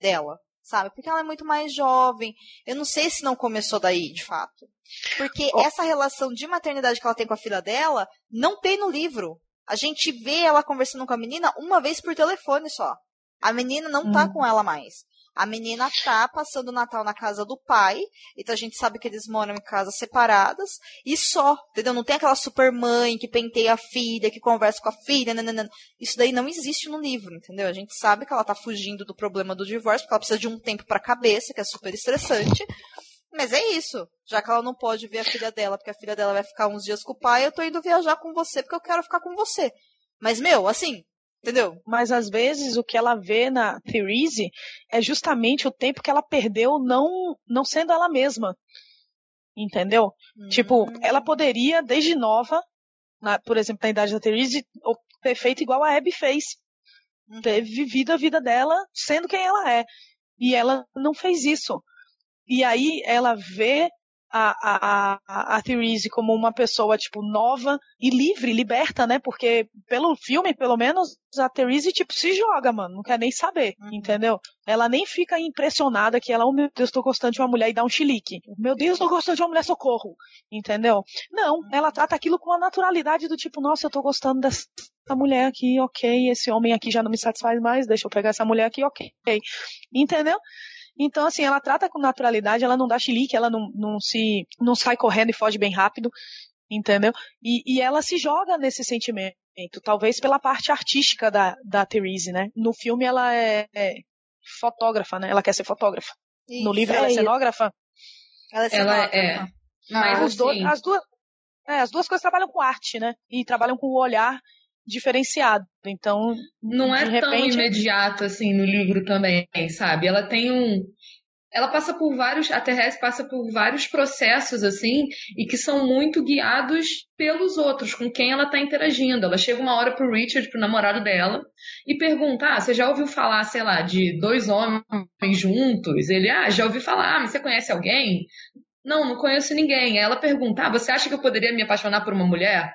dela, sabe? Porque ela é muito mais jovem. Eu não sei se não começou daí, de fato. Porque Oh. essa relação de maternidade que ela tem com a filha dela não tem no livro. A gente vê ela conversando com a menina uma vez por telefone só. A menina não tá Hum. com ela mais. A menina tá passando o Natal na casa do pai, então a gente sabe que eles moram em casas separadas, e só, entendeu? Não tem aquela super mãe que penteia a filha, que conversa com a filha, nananana. Isso daí não existe no livro, entendeu? A gente sabe que ela tá fugindo do problema do divórcio, porque ela precisa de um tempo pra cabeça, que é super estressante. Mas é isso. Já que ela não pode ver a filha dela, porque a filha dela vai ficar uns dias com o pai, eu tô indo viajar com você porque eu quero ficar com você. Mas, meu, assim, entendeu? Mas às vezes o que ela vê na Therese é justamente o tempo que ela perdeu não, não sendo ela mesma. Entendeu? Tipo, Hum. ela poderia, desde nova, na- por exemplo, na idade da Therese, ter feito igual a Abby fez. Uhum. Ter vivido a vida dela sendo quem ela é. E ela não fez isso. E aí ela vê a, a, a, Therese como uma pessoa, tipo, nova e livre, liberta, né? Porque pelo filme, pelo menos, a Therese, tipo, se joga, mano. Não quer nem saber, Uhum. entendeu? Ela nem fica impressionada que ela, oh meu Deus, tô gostando de uma mulher e dá um chilique. Meu Deus, tô gostando de uma mulher, socorro. Entendeu? Não, ela trata aquilo com a naturalidade do tipo, nossa, eu tô gostando dessa mulher aqui, ok, esse homem aqui já não me satisfaz mais, deixa eu pegar essa mulher aqui, ok. Entendeu? Então, assim, ela trata com naturalidade, ela não dá chilique, ela não, não se, não sai correndo e foge bem rápido, entendeu? E, e ela se joga nesse sentimento, talvez pela parte artística da, da Therese, né? No filme ela é, é fotógrafa, né? Ela quer ser fotógrafa. No livro ela é É, e- cenógrafa. Ela é Ela cenógrafa. é. Mas Os dois- assim, as, duas, é, as duas coisas trabalham com arte, né? E trabalham com o olhar diferenciado. Então, não é de tão repente- imediato assim no livro também, sabe? Ela tem um. ela passa por vários, a Therese passa por vários processos assim e que são muito guiados pelos outros, com quem ela está interagindo. Ela chega uma hora pro Richard, pro namorado dela, e pergunta: "Ah, você já ouviu falar, sei lá, de dois homens juntos?" Ele: "Ah, já ouvi falar, ah, mas você conhece alguém?" Não, não conheço ninguém. Aí ela pergunta: ah, você acha que eu poderia me apaixonar por uma mulher?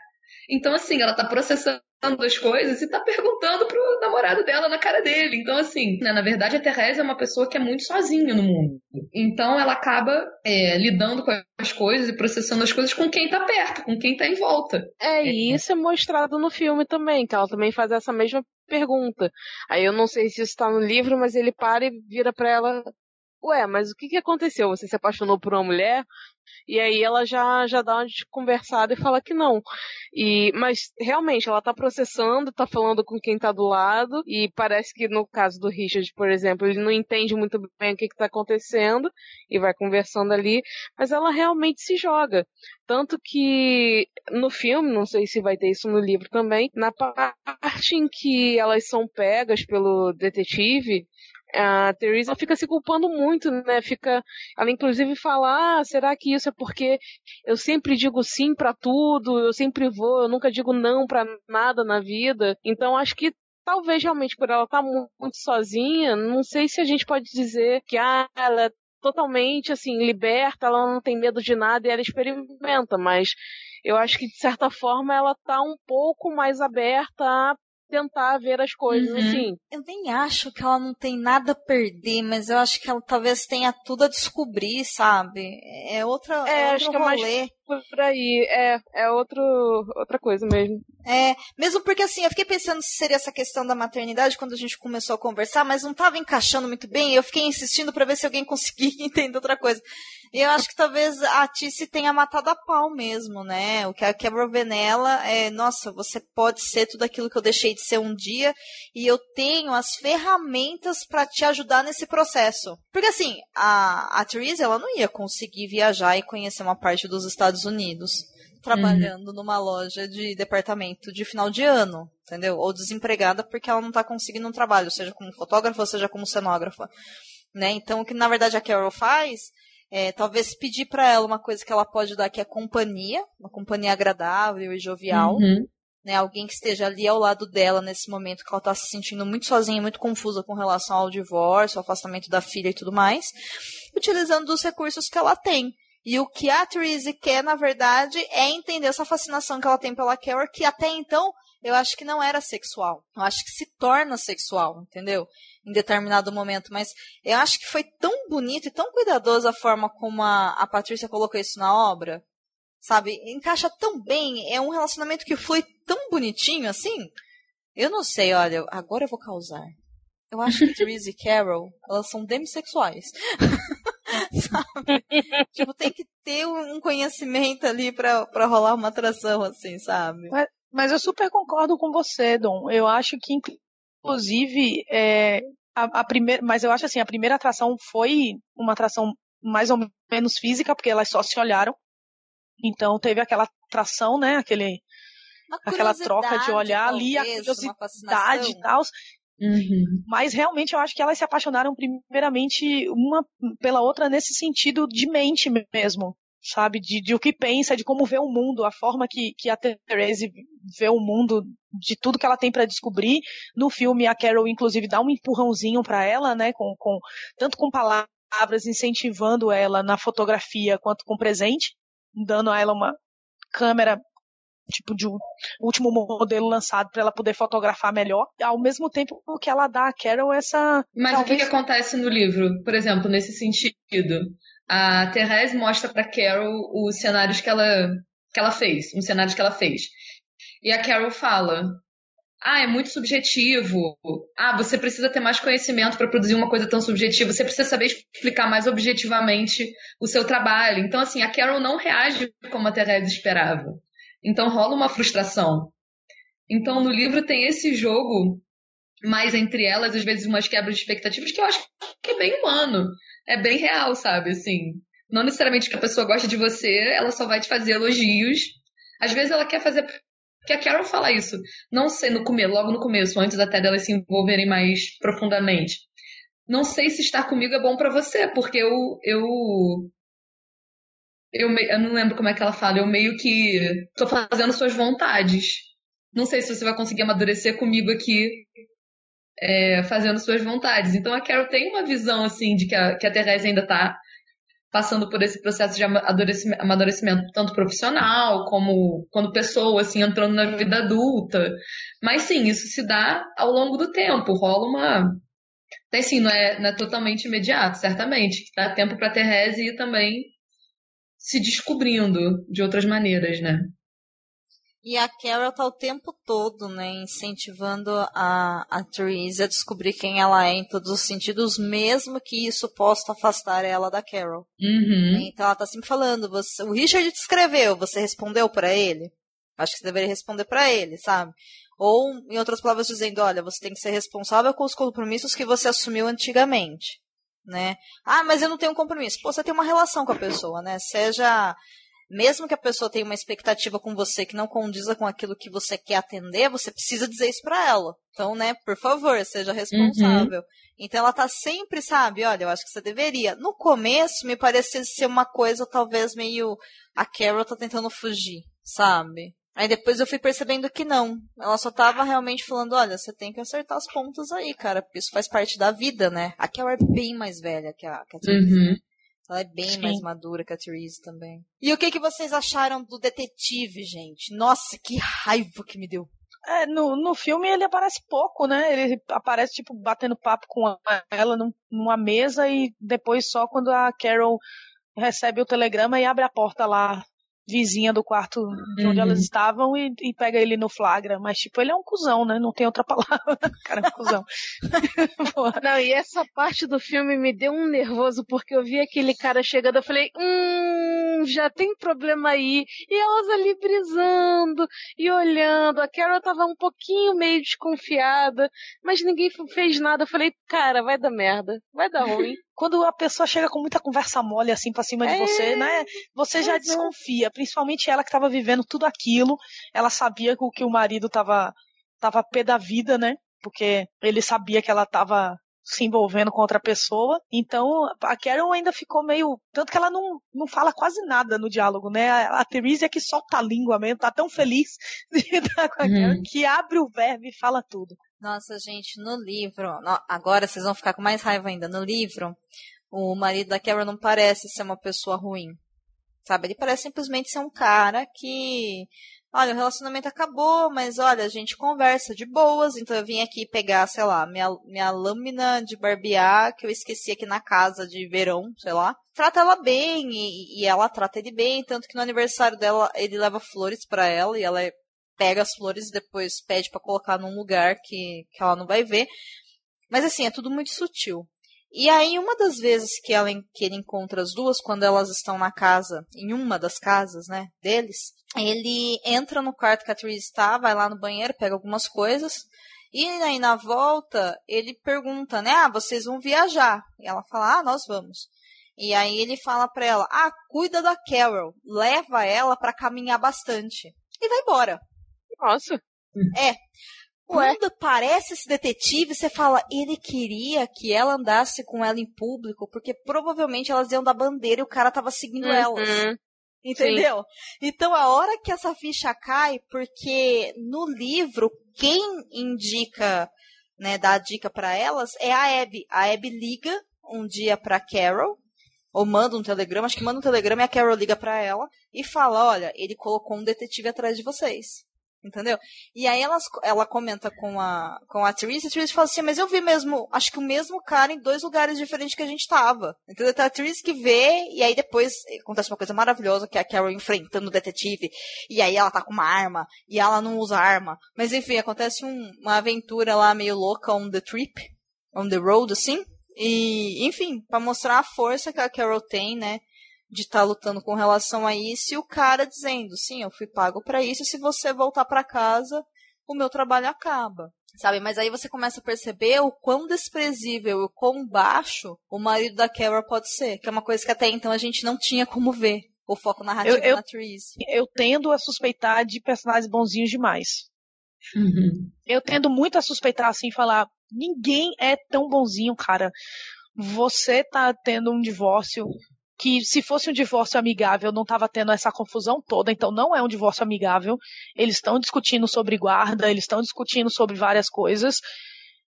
Então, assim, ela tá processando as coisas e tá perguntando pro namorado dela na cara dele. Então, assim, né, na verdade, a Therese é uma pessoa que é muito sozinha no mundo. Então, ela acaba é, lidando com as coisas e processando as coisas com quem tá perto, com quem tá em volta. É, e isso é mostrado no filme também, que ela também faz essa mesma pergunta. Aí eu não sei se isso tá no livro, mas ele para e vira para ela ué, mas o que, que aconteceu? Você se apaixonou por uma mulher? E aí ela já, já dá uma conversada e fala que não. E, mas realmente ela tá processando, tá falando com quem tá do lado, e parece que no caso do Richard, por exemplo, ele não entende muito bem o que, que tá acontecendo e vai conversando ali, mas ela realmente se joga. Tanto que no filme, não sei se vai ter isso no livro também, na parte em que elas são pegas pelo detetive, a Teresa fica se culpando muito, né? Fica, ela inclusive fala, ah, será que isso é porque eu sempre digo sim para tudo, eu sempre vou, eu nunca digo não para nada na vida. Então acho que talvez realmente por ela estar tá muito sozinha, não sei se a gente pode dizer que ah, ela é totalmente assim liberta, ela não tem medo de nada e ela experimenta, mas eu acho que de certa forma ela tá um pouco mais aberta a tentar ver as coisas, uhum. assim. Eu nem acho que ela não tem nada a perder, mas eu acho que ela talvez tenha tudo a descobrir, sabe? É outra, é, outro acho que rolê. É mais por aí, é, é outro, outra coisa mesmo. É, mesmo porque assim, eu fiquei pensando se seria essa questão da maternidade quando a gente começou a conversar, mas não estava encaixando muito bem, eu fiquei insistindo para ver se alguém conseguia entender outra coisa. E eu acho que talvez a Tice tenha matado a pau mesmo, né? O que a Quebra vê nela é, nossa, você pode ser tudo aquilo que eu deixei de ser um dia e eu tenho as ferramentas para te ajudar nesse processo. Porque assim, a, a Therese, ela não ia conseguir viajar e conhecer uma parte dos Estados Unidos trabalhando uhum. numa loja de departamento de final de ano, entendeu? Ou desempregada porque ela não tá conseguindo um trabalho, seja como fotógrafa, seja como cenógrafa, né? Então, o que na verdade a Carol faz é, talvez pedir para ela uma coisa que ela pode dar, que é companhia, uma companhia agradável e jovial. Uhum. Né, alguém que esteja ali ao lado dela nesse momento que ela está se sentindo muito sozinha, muito confusa com relação ao divórcio, ao afastamento da filha e tudo mais, utilizando os recursos que ela tem. E o que a Therese quer, na verdade, é entender essa fascinação que ela tem pela Carol, que até então eu acho que não era sexual. Eu acho que se torna sexual, entendeu? em determinado momento, mas eu acho que foi tão bonito e tão cuidadoso a forma como a, a Patrícia colocou isso na obra, sabe? Encaixa tão bem, é um relacionamento que foi tão bonitinho assim. Eu não sei, olha, agora eu vou causar. Eu acho que Therese e Carol, elas são demissexuais. sabe? tipo, tem que ter um conhecimento ali pra, pra rolar uma atração, assim, sabe? Mas, mas eu super concordo com você, Dom. Eu acho que, Inclusive, é, a, a primeira, mas eu acho assim, a primeira atração foi uma atração mais ou menos física, porque elas só se olharam. Então teve aquela atração, né? Aquele, aquela troca de olhar ali, a curiosidade e tal. Uhum. Mas realmente eu acho que elas se apaixonaram primeiramente uma pela outra nesse sentido de mente mesmo sabe? De, de o que pensa, de como vê o mundo, a forma que, que a Therese vê o mundo, de tudo que ela tem para descobrir. No filme, a Carol, inclusive, dá um empurrãozinho para ela, né? Com, com, tanto com palavras, incentivando ela na fotografia, quanto com presente, dando a ela uma câmera tipo de um último modelo lançado para ela poder fotografar melhor, ao mesmo tempo que ela dá a Carol essa. Mas talvez... o que, que acontece no livro, por exemplo, nesse sentido? a Therese mostra para Carol os cenários que ela, que ela fez, os cenários que ela fez. E a Carol fala: Ah, é muito subjetivo. Ah, você precisa ter mais conhecimento para produzir uma coisa tão subjetiva. Você precisa saber explicar mais objetivamente o seu trabalho. Então, assim, a Carol não reage como a Therese esperava. Então rola uma frustração. Então, no livro tem esse jogo mais entre elas, às vezes umas quebras de expectativas que eu acho que é bem humano é bem real, sabe? Assim, não necessariamente que a pessoa gosta de você, ela só vai te fazer elogios. Às vezes ela quer fazer. Porque a Carol fala isso. Não sei no começo, logo no começo, antes até delas se envolverem mais profundamente. não sei se estar comigo é bom para você, porque eu, eu eu, me, eu não lembro como é que ela fala, eu meio que tô fazendo suas vontades. Não sei se você vai conseguir amadurecer comigo aqui é, fazendo suas vontades. Então a Carol tem uma visão assim de que a, que a Therese ainda tá passando por esse processo de amadurecimento, tanto profissional como quando pessoa, assim, entrando na vida adulta. Mas sim, isso se dá ao longo do tempo, rola uma. Tem sim, não é, não é totalmente imediato, certamente. Dá tempo para Therese ir também se descobrindo de outras maneiras, né? E a Carol tá o tempo todo, né, incentivando a, a Therese a descobrir quem ela é em todos os sentidos, mesmo que isso possa afastar ela da Carol. Uhum. Então ela tá sempre falando, você, o Richard te escreveu, você respondeu para ele? Acho que você deveria responder para ele, sabe? Ou, em outras palavras, dizendo, olha, você tem que ser responsável com os compromissos que você assumiu antigamente né? Ah, mas eu não tenho compromisso. Pô, você tem uma relação com a pessoa, né? Seja mesmo que a pessoa tenha uma expectativa com você que não condiza com aquilo que você quer atender, você precisa dizer isso para ela. Então, né, por favor, seja responsável. Uhum. Então ela tá sempre, sabe, olha, eu acho que você deveria. No começo me parecia ser uma coisa talvez meio a Carol tá tentando fugir, sabe? Aí depois eu fui percebendo que não. Ela só tava realmente falando, olha, você tem que acertar as pontas aí, cara, porque isso faz parte da vida, né? A Carol é bem mais velha que a, que a Therese, uhum. Ela é bem Sim. mais madura que a Therese também. E o que, que vocês acharam do detetive, gente? Nossa, que raiva que me deu. É, no, no filme ele aparece pouco, né? Ele aparece, tipo, batendo papo com ela num, numa mesa e depois só quando a Carol recebe o telegrama e abre a porta lá vizinha do quarto de onde Uhum. elas estavam e, e pega ele no flagra. Mas, tipo, ele é um cuzão, né? Não tem outra palavra. Cara é um cuzão. Não, e essa parte do filme me deu um nervoso, porque eu vi aquele cara chegando, eu falei, hum, já tem problema aí. E elas ali brisando e olhando. A Carol tava um pouquinho meio desconfiada, mas ninguém fez nada. Eu falei, cara, vai dar merda, vai dar ruim. Quando a pessoa chega com muita conversa mole assim pra cima de É, você, né? Você já é. desconfia. Principalmente ela que tava vivendo tudo aquilo. Ela sabia que o que o marido tava, tava pé da vida, né? Porque ele sabia que ela tava se envolvendo com outra pessoa. Então, a Carol ainda ficou meio. Tanto que ela não, não fala quase nada no diálogo, né? A, a Therese é que solta a língua mesmo, tá tão feliz de estar com a Uhum. Carol que abre o verbo e fala tudo. Nossa, gente, no livro. agora vocês vão ficar com mais raiva ainda. No livro, o marido da Carol não parece ser uma pessoa ruim. Sabe? Ele parece simplesmente ser um cara que. Olha, o relacionamento acabou, mas olha, a gente conversa de boas, então eu vim aqui pegar, sei lá, minha, minha lâmina de barbear que eu esqueci aqui na casa de verão, sei lá. Trata ela bem e, e ela trata ele bem, tanto que no aniversário dela ele leva flores pra ela e ela é pega as flores e depois pede pra colocar num lugar que, que ela não vai ver. Mas assim, é tudo muito sutil. E aí, uma das vezes que, ela, que ele encontra as duas, quando elas estão na casa, em uma das casas, né, deles, ele entra no quarto que a Therese está, vai lá no banheiro, pega algumas coisas, e aí na volta, ele pergunta, né, ah, vocês vão viajar. E ela fala, ah, nós vamos. E aí ele fala pra ela, ah, cuida da Carol, leva ela pra caminhar bastante. E vai embora. Nossa. É. Quando aparece esse detetive, você fala, ele queria que ela andasse com ela em público, porque provavelmente elas iam dar bandeira e o cara tava seguindo elas. Uhum. Entendeu? Então a hora que essa ficha cai, porque no livro, quem indica, né, dá a dica pra elas é a Abby. A Abby liga um dia pra Carol, ou manda um telegrama, acho que manda um telegrama e a Carol liga pra ela e fala: Olha, ele colocou um detetive atrás de vocês. Entendeu? E aí elas, ela comenta com a, com a Therese, e a Therese fala assim, mas eu vi mesmo, acho que o mesmo cara em dois lugares diferentes que a gente tava. Entendeu? Então a Therese que vê, e aí depois acontece uma coisa maravilhosa, que é a Carol enfrentando o detetive, e aí ela tá com uma arma, e ela não usa arma. Mas enfim, acontece um- uma aventura lá meio louca on the trip, on the road, assim. E, enfim, pra mostrar a força que a Carol tem, né? De estar lutando com relação a isso e o cara dizendo, sim, eu fui pago pra isso, e se você voltar pra casa, o meu trabalho acaba. Sabe, mas aí você começa a perceber o quão desprezível e o quão baixo o marido da Carol pode ser, que é uma coisa que até então a gente não tinha como ver. O foco narrativo Eu- eu- na Therese. Eu tendo a suspeitar de personagens bonzinhos demais. Uhum. Eu tendo muito a suspeitar assim, falar, ninguém é tão bonzinho, cara. Você tá tendo um divórcio que se fosse um divórcio amigável não tava tendo essa confusão toda, então não é um divórcio amigável. Eles estão discutindo sobre guarda, eles estão discutindo sobre várias coisas.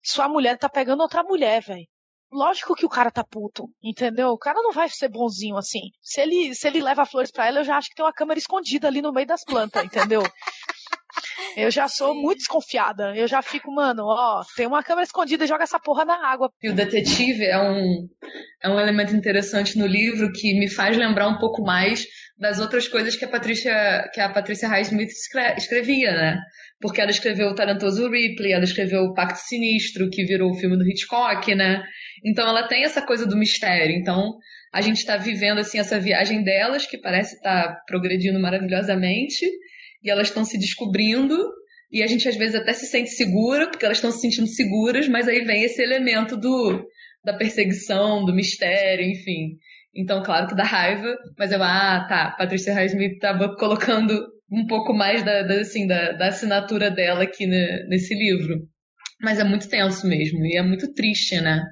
Sua mulher tá pegando outra mulher, velho. Lógico que o cara tá puto, entendeu? O cara não vai ser bonzinho assim. Se ele, se ele leva flores para ela, eu já acho que tem uma câmera escondida ali no meio das plantas, entendeu? Eu já sou muito desconfiada. Eu já fico, mano, ó, tem uma câmera escondida e joga essa porra na água. E o detetive é um, é um elemento interessante no livro que me faz lembrar um pouco mais das outras coisas que a Patrícia, que a Patrícia Highsmith escrevia, né? Porque ela escreveu o Talentoso Ripley, ela escreveu o Pacto Sinistro, que virou o filme do Hitchcock, né? Então ela tem essa coisa do mistério. Então a gente está vivendo assim essa viagem delas que parece estar tá progredindo maravilhosamente e elas estão se descobrindo e a gente às vezes até se sente segura porque elas estão se sentindo seguras, mas aí vem esse elemento do da perseguição, do mistério, enfim. Então, claro que dá raiva, mas eu, ah, tá, Patrícia Highsmith estava colocando um pouco mais da, da assim, da, da, assinatura dela aqui ne, nesse livro. Mas é muito tenso mesmo, e é muito triste, né?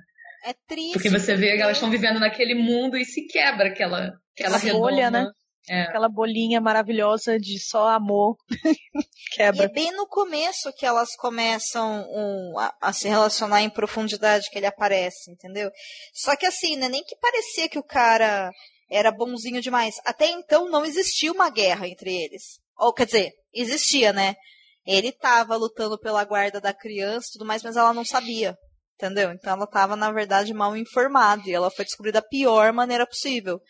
É triste. Porque você vê que elas estão vivendo naquele mundo e se quebra aquela, aquela bolha, né? É. Aquela bolinha maravilhosa de só amor quebra. E é bem no começo que elas começam um, a, a, se relacionar em profundidade que ele aparece, entendeu? Só que assim, né, nem que parecia que o cara era bonzinho demais. Até então não existia uma guerra entre eles. Ou quer dizer, existia, né? Ele tava lutando pela guarda da criança e tudo mais, mas ela não sabia. Entendeu? Então ela tava, na verdade, mal informada. E ela foi descobrida da pior maneira possível.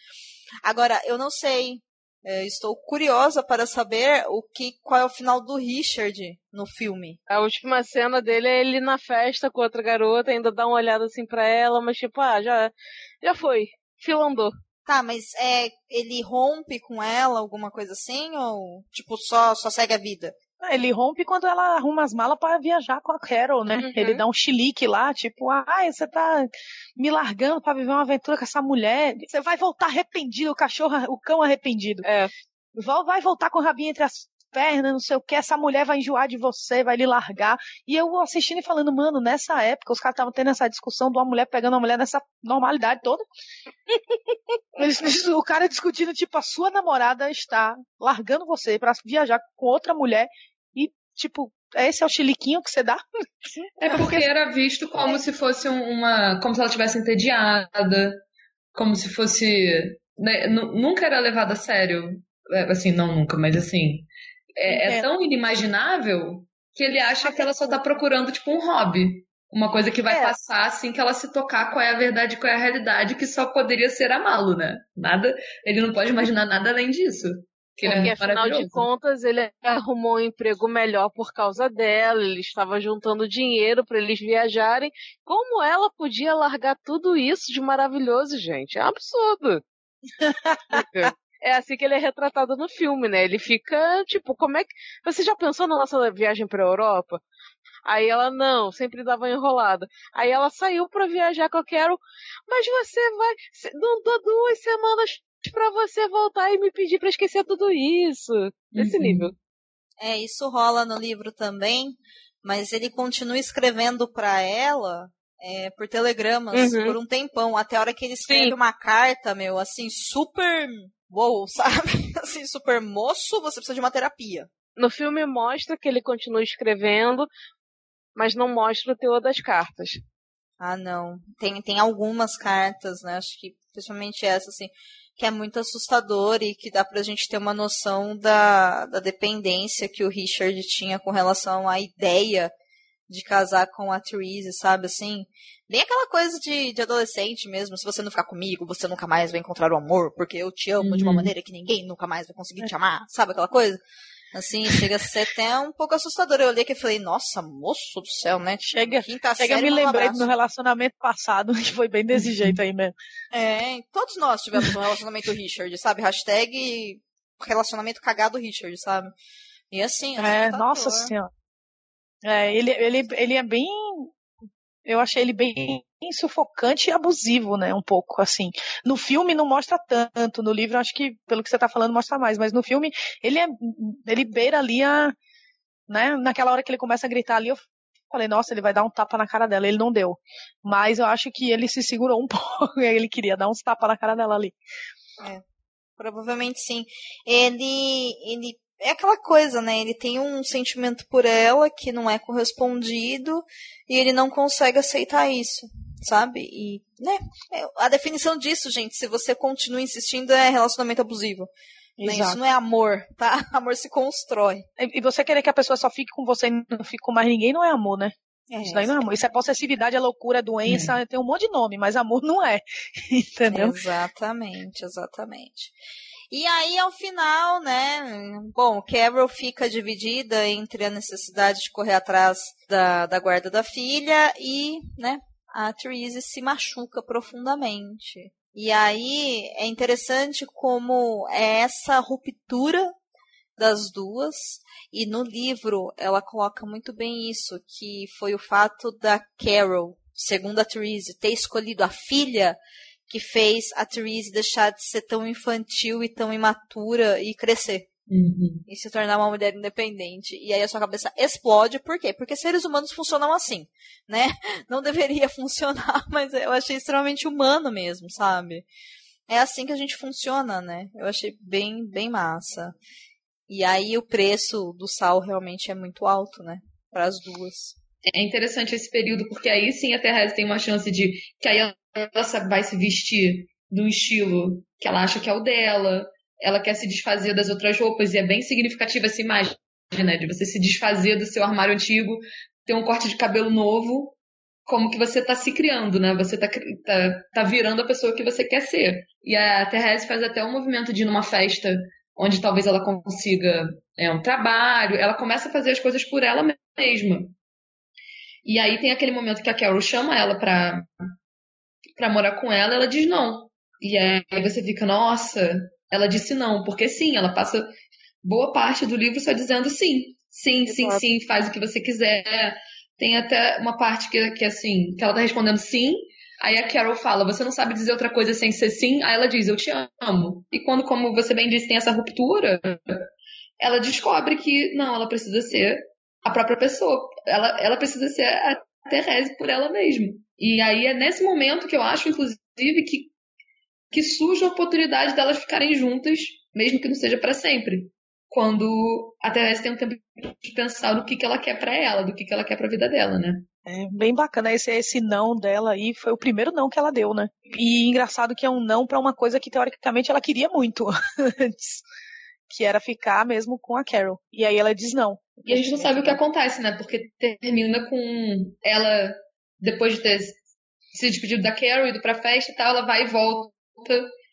Agora, eu não sei. É, estou curiosa para saber o que, qual é o final do Richard no filme. A última cena dele é ele na festa com outra garota, ainda dá uma olhada assim pra ela, mas tipo, ah, já, já foi. Fila andou. Tá, mas é, ele rompe com ela, alguma coisa assim? Ou, tipo, só, só segue a vida? Ele rompe quando ela arruma as malas para viajar com a Carol, né? Uhum. Ele dá um chilique lá, tipo, ah, você tá me largando para viver uma aventura com essa mulher. Você vai voltar arrependido, o cachorro, o cão arrependido. É. Vai voltar com o rabinho entre as pernas, não sei o que, essa mulher vai enjoar de você, vai lhe largar. E eu assistindo e falando, mano, nessa época os caras estavam tendo essa discussão de uma mulher pegando uma mulher nessa normalidade toda. o cara discutindo, tipo, a sua namorada está largando você para viajar com outra mulher tipo, esse é o chiliquinho que você dá? É porque era visto como se fosse uma. como se ela tivesse entediada, como se fosse. Né, nunca era levado a sério. É, assim, não nunca, mas assim é, é tão inimaginável que ele acha que ela só tá procurando, tipo, um hobby. Uma coisa que vai é. passar assim que ela se tocar qual é a verdade, qual é a realidade, que só poderia ser amá-lo, né? Nada, ele não pode imaginar nada além disso. Que é Porque é afinal de contas ele arrumou um emprego melhor por causa dela, ele estava juntando dinheiro para eles viajarem. Como ela podia largar tudo isso de maravilhoso, gente? É um absurdo. é assim que ele é retratado no filme, né? Ele fica, tipo, como é que. Você já pensou na nossa viagem pra Europa? Aí ela, não, sempre dava enrolada. Aí ela saiu pra viajar com a Carol, mas você vai. Não dou duas semanas pra você voltar e me pedir pra esquecer tudo isso. Desse uhum. nível. É, isso rola no livro também, mas ele continua escrevendo pra ela é, por telegramas uhum. por um tempão, até a hora que ele escreve Sim. uma carta, meu, assim, super uou, sabe? Assim, super moço, você precisa de uma terapia. No filme mostra que ele continua escrevendo, mas não mostra o teor das cartas. Ah, não. Tem, tem algumas cartas, né? Acho que principalmente essa, assim, que é muito assustador e que dá pra gente ter uma noção da, da dependência que o Richard tinha com relação à ideia de casar com a atriz, sabe, assim? Bem aquela coisa de, de adolescente mesmo, se você não ficar comigo, você nunca mais vai encontrar o amor, porque eu te amo uhum. de uma uhum. maneira que ninguém nunca mais vai conseguir te amar, sabe aquela coisa? Assim, chega a ser até um pouco assustador. Eu olhei aqui e falei, nossa, moço do céu, né? Chega, chega série, me lembrei do meu relacionamento passado, que foi bem desse jeito aí mesmo. É, todos nós tivemos um relacionamento Richard, sabe? Hashtag relacionamento cagado Richard, sabe? E assim, é, nossa senhora. É, ele, ele, ele é bem. Eu achei ele bem sufocante e abusivo, né? Um pouco, assim. No filme não mostra tanto, no livro acho que, pelo que você tá falando, mostra mais, mas no filme ele é. Ele beira ali a. né? Naquela hora que ele começa a gritar ali, eu falei, nossa, ele vai dar um tapa na cara dela. Ele não deu. Mas eu acho que ele se segurou um pouco. ele queria dar uns tapas na cara dela ali. É, provavelmente sim. Ele, ele é aquela coisa, né? Ele tem um sentimento por ela que não é correspondido e ele não consegue aceitar isso, sabe? E, né? É, a definição disso, gente, se você continua insistindo, é relacionamento abusivo. Né? Isso não é amor, tá? Amor se constrói. E você querer que a pessoa só fique com você e não fique com mais ninguém não é amor, né? É, isso daí não é amor. Isso é possessividade, é loucura, é doença, é. tem um monte de nome, mas amor não é. Entendeu? Exatamente, exatamente. E aí, ao final, né? Bom, Carol fica dividida entre a necessidade de correr atrás da, da guarda da filha e, né? A Therese se machuca profundamente. E aí é interessante como é essa ruptura das duas. E no livro ela coloca muito bem isso, que foi o fato da Carol, segundo a Therese, ter escolhido a filha que fez a Therese deixar de ser tão infantil e tão imatura e crescer. Uhum. E se tornar uma mulher independente. E aí a sua cabeça explode, por quê? Porque seres humanos funcionam assim, né? Não deveria funcionar, mas eu achei extremamente humano mesmo, sabe? É assim que a gente funciona, né? Eu achei bem, bem massa. E aí o preço do sal realmente é muito alto, né? Para as duas. É interessante esse período, porque aí sim a Teresa tem uma chance de que aí ela vai se vestir do estilo que ela acha que é o dela, ela quer se desfazer das outras roupas, e é bem significativa essa imagem, né? De você se desfazer do seu armário antigo, ter um corte de cabelo novo, como que você está se criando, né? Você está tá, tá virando a pessoa que você quer ser. E a Therese faz até um movimento de ir numa festa onde talvez ela consiga é, um trabalho, ela começa a fazer as coisas por ela mesma. E aí tem aquele momento que a Carol chama ela pra, pra morar com ela, ela diz não. E aí você fica, nossa, ela disse não, porque sim, ela passa boa parte do livro só dizendo sim. Sim, sim, sim, faz o que você quiser. Tem até uma parte que, que assim, que ela tá respondendo sim, Aí a Carol fala, você não sabe dizer outra coisa sem ser sim? Aí ela diz, eu te amo. E quando, como você bem disse, tem essa ruptura, ela descobre que não, ela precisa ser a própria pessoa. Ela, ela precisa ser a Therese por ela mesma. E aí é nesse momento que eu acho, inclusive, que, que surge a oportunidade delas ficarem juntas, mesmo que não seja para sempre. Quando a Therese tem um tempo de pensar no que, que ela quer para ela, do que, que ela quer para a vida dela, né? É bem bacana esse, esse não dela aí, foi o primeiro não que ela deu, né? E engraçado que é um não para uma coisa que teoricamente ela queria muito antes que era ficar mesmo com a Carol. E aí ela diz não. E a gente não sabe o que acontece, né? Porque termina com ela, depois de ter se despedido da Carol, ido pra festa e tal, ela vai e volta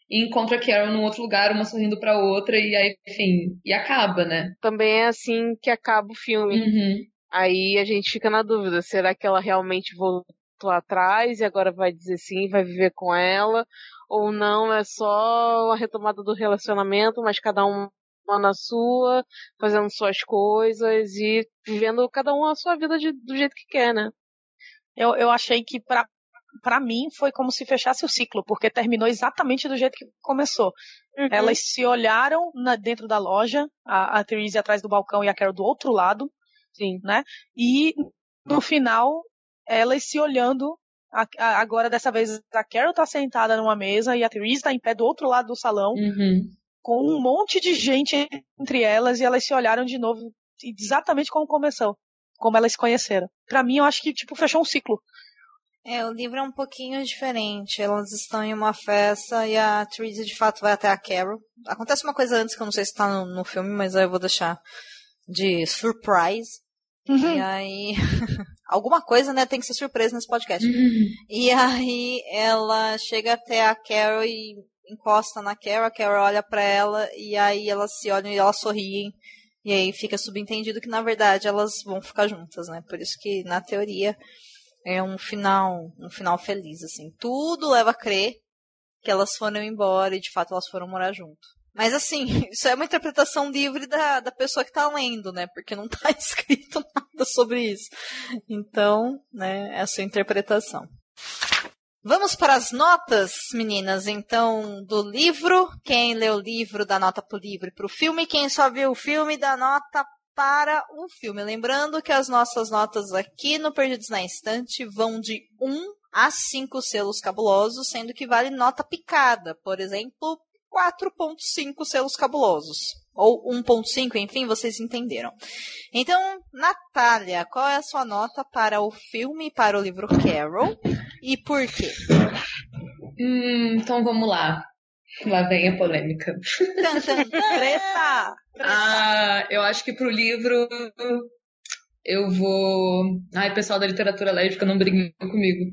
e encontra a Carol num outro lugar, uma sorrindo pra outra, e aí, enfim, e acaba, né? Também é assim que acaba o filme. Uhum. Aí a gente fica na dúvida, será que ela realmente voltou atrás e agora vai dizer sim, vai viver com ela? Ou não, é só a retomada do relacionamento, mas cada um uma na sua, fazendo suas coisas e vivendo cada um a sua vida de, do jeito que quer, né? Eu, eu achei que para para mim foi como se fechasse o ciclo, porque terminou exatamente do jeito que começou. Uhum. Elas se olharam na, dentro da loja, a, a Therese atrás do balcão e a Carol do outro lado, sim, né? E no final elas se olhando a, a, agora dessa vez a Carol tá sentada numa mesa e a Therese tá em pé do outro lado do salão. Uhum com um monte de gente entre elas e elas se olharam de novo exatamente como começou, como elas se conheceram. Para mim, eu acho que tipo fechou um ciclo. É, o livro é um pouquinho diferente. Elas estão em uma festa e a Therese de fato vai até a Carol. Acontece uma coisa antes que eu não sei se tá no, no filme, mas aí eu vou deixar de surprise. Uhum. E aí. Alguma coisa, né? Tem que ser surpresa nesse podcast. Uhum. E aí ela chega até a Carol e encosta na Carol, a Carol olha para ela e aí elas se olham e elas sorriem. E aí fica subentendido que na verdade elas vão ficar juntas, né? Por isso que na teoria é um final, um final feliz assim. Tudo leva a crer que elas foram embora e de fato elas foram morar junto. Mas assim, isso é uma interpretação livre da, da pessoa que tá lendo, né? Porque não tá escrito nada sobre isso. Então, né, é a sua interpretação. Vamos para as notas, meninas, então, do livro. Quem leu o livro dá nota pro livro e pro filme. Quem só viu o filme dá nota para o filme. Lembrando que as nossas notas aqui no Perdidos na Estante vão de 1 a 5 selos cabulosos, sendo que vale nota picada. Por exemplo, 4.5 selos cabulosos. Ou 1.5, enfim, vocês entenderam. Então, Natália, qual é a sua nota para o filme e para o livro Carol? E por quê? Hum, então vamos lá. Lá vem a polêmica. Treta! Ah, eu acho que pro livro eu vou. Ai, pessoal da literatura lésbica, não briguem comigo.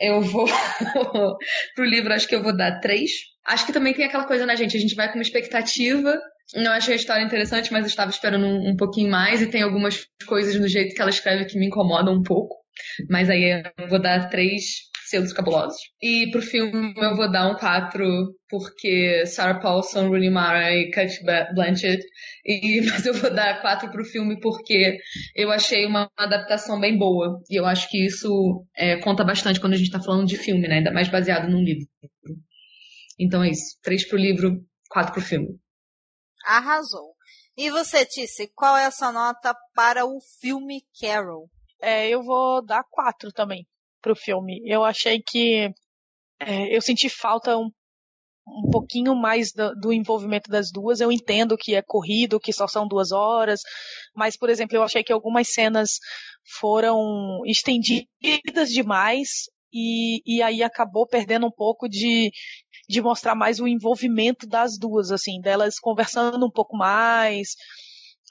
Eu vou. pro livro, acho que eu vou dar três. Acho que também tem aquela coisa, né, gente? A gente vai com uma expectativa. Eu achei a história interessante, mas eu estava esperando um, um pouquinho mais. E tem algumas coisas no jeito que ela escreve que me incomodam um pouco. Mas aí eu vou dar três selos cabulosos. E pro filme eu vou dar um 4, porque Sarah Paulson, Rooney Mara e Kate Blanchett. E, mas eu vou dar 4 pro filme porque eu achei uma adaptação bem boa. E eu acho que isso é, conta bastante quando a gente tá falando de filme, né? Ainda mais baseado num livro. Então é isso. 3 pro livro, 4 pro filme. Arrasou. E você, Tice, qual é a sua nota para o filme Carol? É, eu vou dar quatro também pro filme. Eu achei que é, eu senti falta um, um pouquinho mais do, do, envolvimento das duas. Eu entendo que é corrido, que só são duas horas, mas, por exemplo, eu achei que algumas cenas foram estendidas demais e, e aí acabou perdendo um pouco de, de mostrar mais o envolvimento das duas, assim, delas conversando um pouco mais,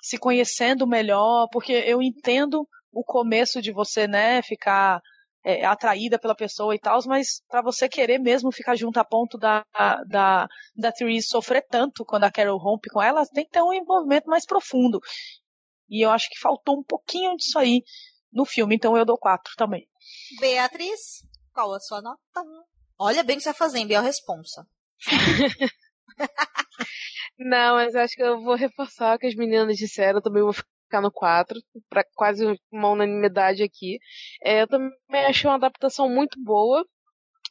se conhecendo melhor, porque eu entendo o começo de você, né, ficar é, atraída pela pessoa e tal, mas para você querer mesmo ficar junto a ponto da, da, da Therese sofrer tanto quando a Carol rompe com ela, tem que ter um envolvimento mais profundo. E eu acho que faltou um pouquinho disso aí no filme, então eu dou quatro também. Beatriz, qual a sua nota? Olha bem o que você vai fazer, em Biel Responsa. Não, mas acho que eu vou reforçar o que as meninas disseram, eu também vou ficar no 4, para quase uma unanimidade aqui. É, eu também achei uma adaptação muito boa.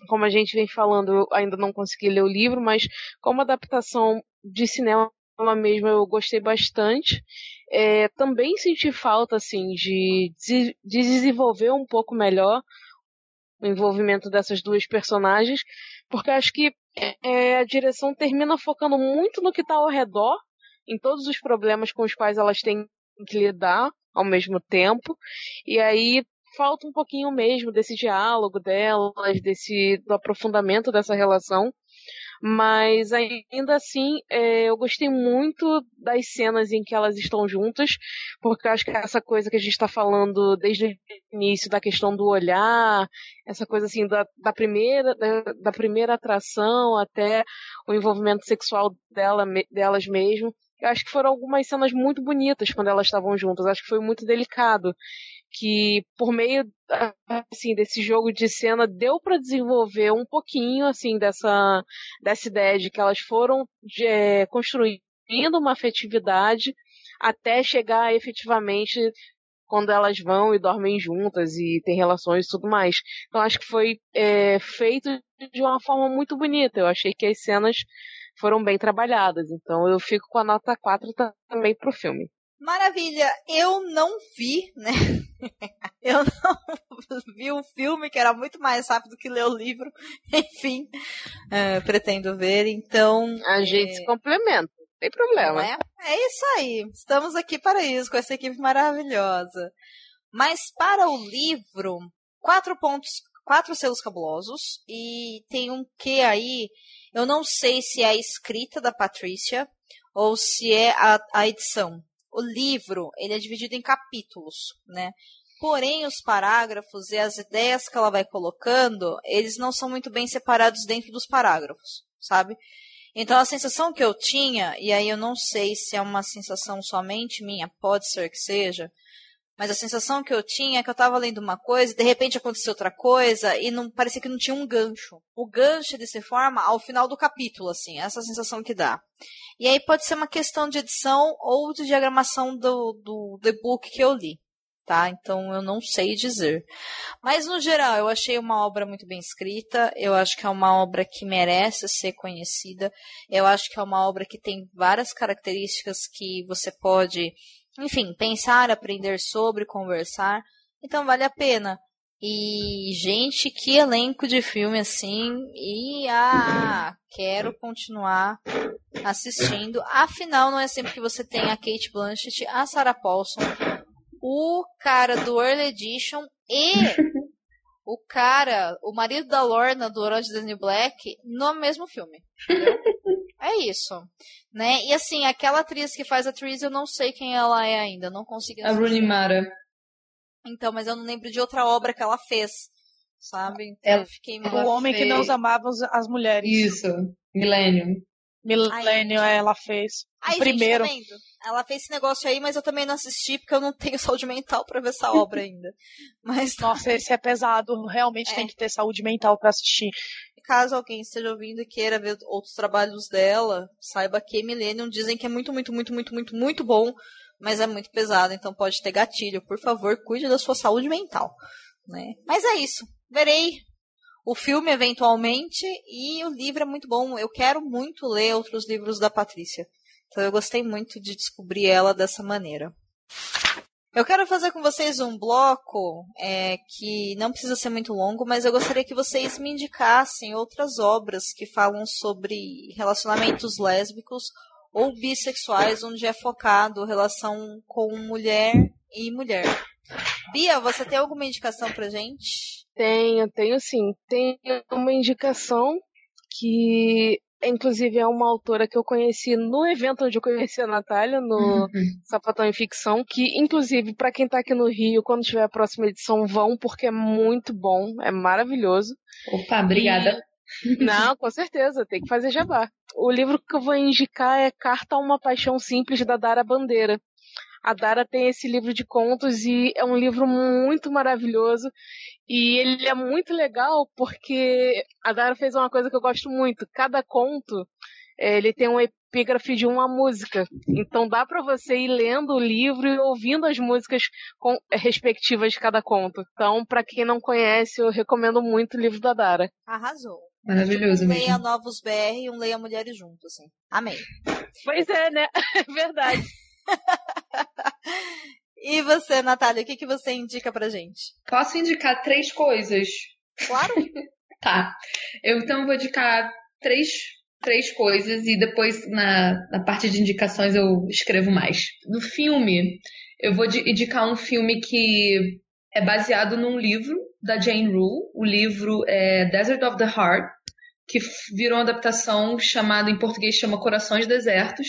Como a gente vem falando, eu ainda não consegui ler o livro, mas como adaptação de cinema mesmo eu gostei bastante. É, também senti falta assim de, de desenvolver um pouco melhor o envolvimento dessas duas personagens, porque acho que é, a direção termina focando muito no que está ao redor, em todos os problemas com os quais elas têm que lidar ao mesmo tempo. E aí falta um pouquinho mesmo desse diálogo delas, desse do aprofundamento dessa relação. Mas ainda assim, é, eu gostei muito das cenas em que elas estão juntas, porque acho que essa coisa que a gente está falando desde o início da questão do olhar, essa coisa assim da, da primeira da, da, primeira atração até o envolvimento sexual dela, delas mesmo, eu acho que foram algumas cenas muito bonitas quando elas estavam juntas. Acho que foi muito delicado. Que por meio assim desse jogo de cena deu para desenvolver um pouquinho assim dessa dessa ideia de que elas foram é, construindo uma afetividade até chegar efetivamente quando elas vão e dormem juntas e têm relações e tudo mais. Então acho que foi é, feito de uma forma muito bonita. Eu achei que as cenas foram bem trabalhadas. Então eu fico com a nota 4 também pro filme. Maravilha! Eu não vi, né? eu não vi o filme, que era muito mais rápido que ler o livro. Enfim, é, pretendo ver, então. A gente é... se complementa, não tem problema. É? é isso aí. Estamos aqui para isso, com essa equipe maravilhosa. Mas para o livro, quatro pontos, quatro selos cabulosos, e tem um que aí eu não sei se é a escrita da Patrícia ou se é a, a edição. O livro, ele é dividido em capítulos, né? Porém, os parágrafos e as ideias que ela vai colocando, eles não são muito bem separados dentro dos parágrafos, sabe? Então a sensação que eu tinha, e aí eu não sei se é uma sensação somente minha, pode ser que seja, mas a sensação que eu tinha é que eu estava lendo uma coisa e de repente aconteceu outra coisa e não parecia que não tinha um gancho. O gancho de se forma ao final do capítulo, assim, essa sensação que dá. E aí pode ser uma questão de edição ou de diagramação do, do, do e-book que eu li. Tá? Então eu não sei dizer. Mas no geral, eu achei uma obra muito bem escrita. Eu acho que é uma obra que merece ser conhecida. Eu acho que é uma obra que tem várias características que você pode enfim, pensar, aprender sobre, conversar. Então vale a pena. E, gente, que elenco de filme assim. E ah, quero continuar assistindo. Afinal, não é sempre que você tem a Kate Blanchett, a Sarah Paulson, o cara do Early Edition e o cara, o marido da Lorna do Orange New Black no mesmo filme. Entendeu? É isso. Né? E assim, aquela atriz que faz a atriz, eu não sei quem ela é ainda, não consigo A Rooney Mara. Então, mas eu não lembro de outra obra que ela fez. Sabe? Então, Ela- eu fiquei O homem que fez- não amava as- as mulheres. Isso, Millennium. Millennium, Ai, ela fez. Aí, o primeiro. gente, tá vendo? Ela fez esse negócio aí, mas eu também não assisti porque eu não tenho saúde mental pra ver essa obra ainda. Mas Nossa, esse é pesado. Realmente É. tem que ter saúde mental pra assistir. caso alguém esteja ouvindo e queira ver outros trabalhos dela, saiba que Millennium dizem que é muito, muito, muito, muito, muito, muito bom, mas é muito pesado, então pode ter gatilho. Por favor, cuide da sua saúde mental. Né? Mas é isso. Verei o filme eventualmente e o livro é muito bom. Eu quero muito ler outros livros da Patrícia. Então eu gostei muito de descobrir ela dessa maneira. Eu quero fazer com vocês um bloco é, que não precisa ser muito longo, mas eu gostaria que vocês me indicassem outras obras que falam sobre relacionamentos lésbicos ou bissexuais, onde é focado relação com mulher e mulher. Bia, você tem alguma indicação pra gente? Tenho, tenho sim. Tem uma indicação que, inclusive, é uma autora que eu conheci no evento onde eu conheci a Natália, no Sapatão em Ficção, que, inclusive, para quem tá aqui no Rio, quando tiver a próxima edição, vão, porque é muito bom, é maravilhoso. Opa, obrigada. Não, com certeza, tem que fazer jabá. O livro que eu vou indicar é Carta a uma Paixão Simples, da Dara Bandeira. A Dara tem esse livro de contos e é um livro muito maravilhoso. E ele é muito legal porque a Dara fez uma coisa que eu gosto muito. Cada conto, eh, ele tem um epígrafe de uma música. Então dá para você ir lendo o livro e ouvindo as músicas com- respectivas de cada conto. Então, para quem não conhece, eu recomendo muito o livro da Dara. Arrasou. Maravilhoso um mesmo. Leia Novos BR e um Leia Mulheres juntos, assim. Amém. Pois é, né? É verdade. E você, Natália, o que, que você indica pra gente? Posso indicar três coisas? Claro. Tá. Eu então vou indicar três, três coisas e depois na, na parte de indicações eu escrevo mais. No filme, eu vou di- indicar um filme que é baseado num livro da Jane Rule. O livro é Desert of the Heart, que virou uma adaptação chamada, em português, chama Corações Desertos.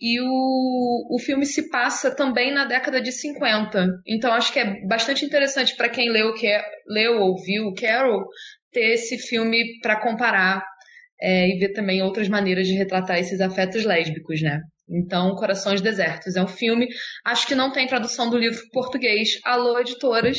E o, o filme se passa também na década de 50. Então acho que é bastante interessante para quem leu, que leu ou viu Carol ter esse filme para comparar é, e ver também outras maneiras de retratar esses afetos lésbicos, né? Então, Corações Desertos é um filme. Acho que não tem tradução do livro português. Alô, editoras,